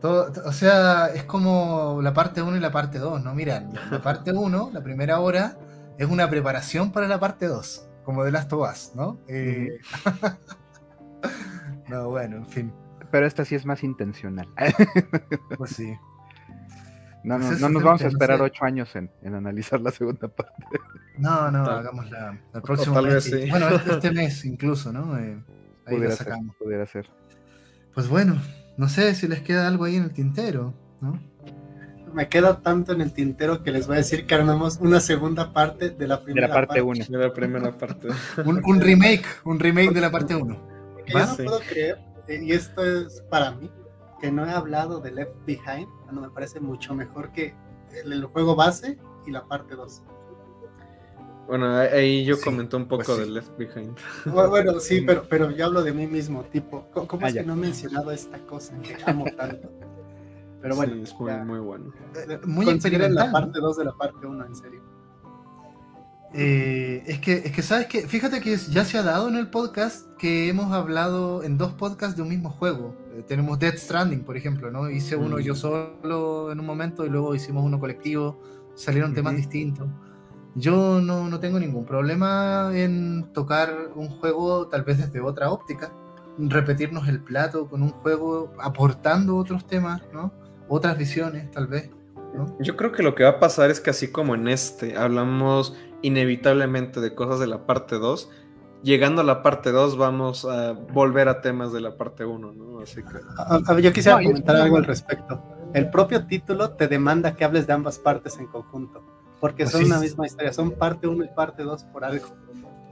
Todo, o sea, es como la parte 1 y la parte 2, ¿no? Mira, la parte 1, la primera hora, es una preparación para la parte 2, como de Last of Us, ¿no? Eh, <laughs> no, bueno, en fin. Pero esta sí es más intencional. pues sí. No, no, pues no nos vamos a esperar ocho años en, en, analizar la segunda parte. No, no, hagámosla el próximo mes. Bueno, este, este, <laughs> mes incluso, ¿no? Eh, ahí pudiera, ser, pudiera ser. Pues bueno, no sé si les queda algo ahí en el tintero, ¿no? Me queda tanto en el tintero que les voy a decir que armamos una segunda parte de la primera de la parte 1. De la primera parte. <laughs> un, un, remake, un remake de la parte 1. Yo no puedo creer, eh, y esto es para mí, que no he hablado de Left Behind, cuando me parece mucho mejor que el, juego base y la parte 2. Bueno, ahí yo comenté un poco pues de Left Behind. Bueno, sí, <laughs> pero, pero yo hablo de mí mismo, tipo, ¿cómo, ah, es que no he mencionado esta cosa que amo <laughs> tanto? Pero bueno, es muy, muy bueno. Eh, muy en la parte 2 de la parte 1, en serio. Eh, es, que, es que, ¿sabes que Fíjate que ya se ha dado en el podcast que hemos hablado en dos podcasts de un mismo juego. Eh, tenemos Dead Stranding, por ejemplo, ¿no? Hice uno yo mm. solo en un momento y luego hicimos uno colectivo, salieron temas distintos. Yo no, no, tengo ningún problema en tocar un juego tal vez desde otra óptica, repetirnos el plato con un juego aportando otros temas, ¿no? Otras visiones, tal vez. ¿no? Yo creo que lo que va a pasar es que así como en este hablamos inevitablemente de cosas de la parte 2, llegando a la parte 2 vamos a volver a temas de la parte 1, ¿no? Así que... yo quisiera comentar algo al respecto. El propio título te demanda que hables de ambas partes en conjunto, porque son una misma historia, son parte 1 y parte 2 por algo.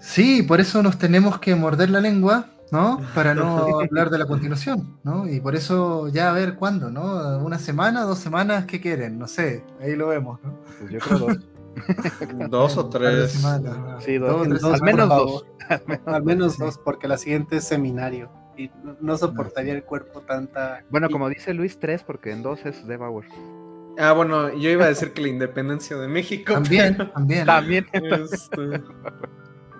Sí, por eso nos tenemos que morder la lengua, ¿no? Para no <laughs> hablar de la continuación, ¿no? Y por eso ya a ver cuándo, ¿no? Una semana, dos semanas, ¿qué quieren? No sé, ahí lo vemos, ¿no? Pues yo creo dos o tres. Sí, dos, <laughs> al menos dos. al menos dos, porque la siguiente es seminario. Y no, soportaría el cuerpo tanta. Bueno, como dice Luis, tres, porque en dos es Devour. Ah, bueno, yo iba a decir que la independencia de México. También, <laughs> también. También. Este,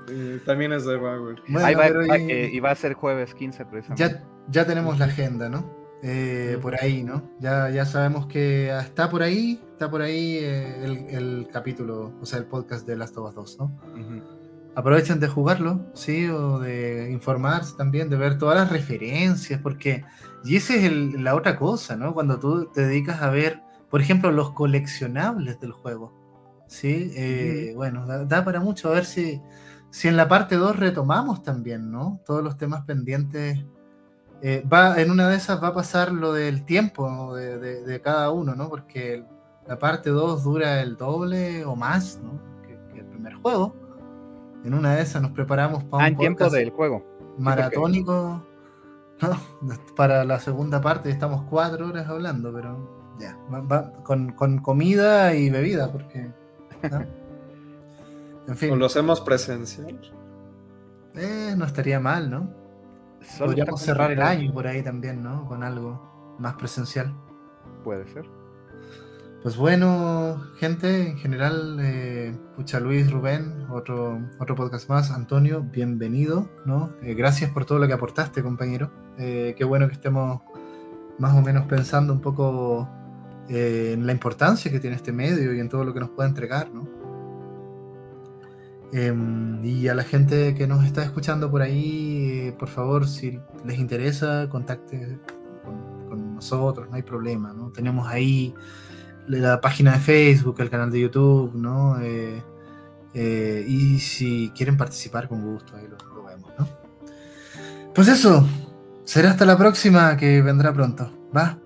eh, también es de Bauer. Ahí va, y va a ser jueves 15 precisamente. Ya, ya tenemos la agenda, ¿no? Eh, por ahí, ¿no? Ya, ya sabemos que está por ahí, está por ahí eh, el, capítulo, o sea, el podcast de Last of Us 2, ¿no? Aprovechen de jugarlo, ¿sí? O de informarse también, de ver todas las referencias, porque... Y esa es la otra cosa, ¿no? Cuando tú te dedicas a ver, por ejemplo, los coleccionables del juego, ¿sí? Bueno, da, para mucho, a ver si, si en la parte 2 retomamos también, ¿no? Todos los temas pendientes eh, va, en una de esas va a pasar lo del tiempo de, cada uno, ¿no? Porque la parte 2 dura el doble o más, ¿no? Que, el primer juego. En una de esas nos preparamos para ah, un tiempo del juego. Maratónico. <laughs> Para la segunda parte estamos cuatro horas hablando, pero ya. con, comida y bebida, porque. <laughs> En fin. ¿O lo hacemos presencial? Eh, no estaría mal, ¿no? Podríamos cerrar el año por ahí también, ¿no? Con algo más presencial. Puede ser. Pues bueno, gente, en general, eh, pucha Luis, Rubén, otro, otro podcast más. Antonio, bienvenido, ¿no? Eh, gracias por todo lo que aportaste, compañero. Eh, qué bueno que estemos más o menos pensando un poco en la importancia que tiene este medio y en todo lo que nos puede entregar, ¿no? Em, y a la gente que nos está escuchando por ahí, eh, por favor, si les interesa, contacte con, nosotros, no hay problema, ¿no? Tenemos ahí la página de Facebook, el canal de YouTube, ¿no? Eh, eh, y si quieren participar, con gusto, ahí lo, lo, vemos, ¿no? Pues eso, será hasta la próxima que vendrá pronto, ¿va?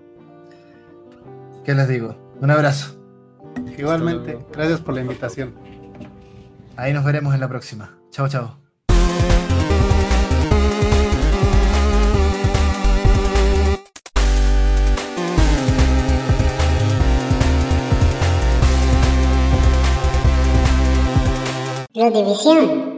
¿Qué les digo? Un abrazo. Igualmente, gracias por la invitación. Ahí nos veremos en la próxima. Chao, chao. La división.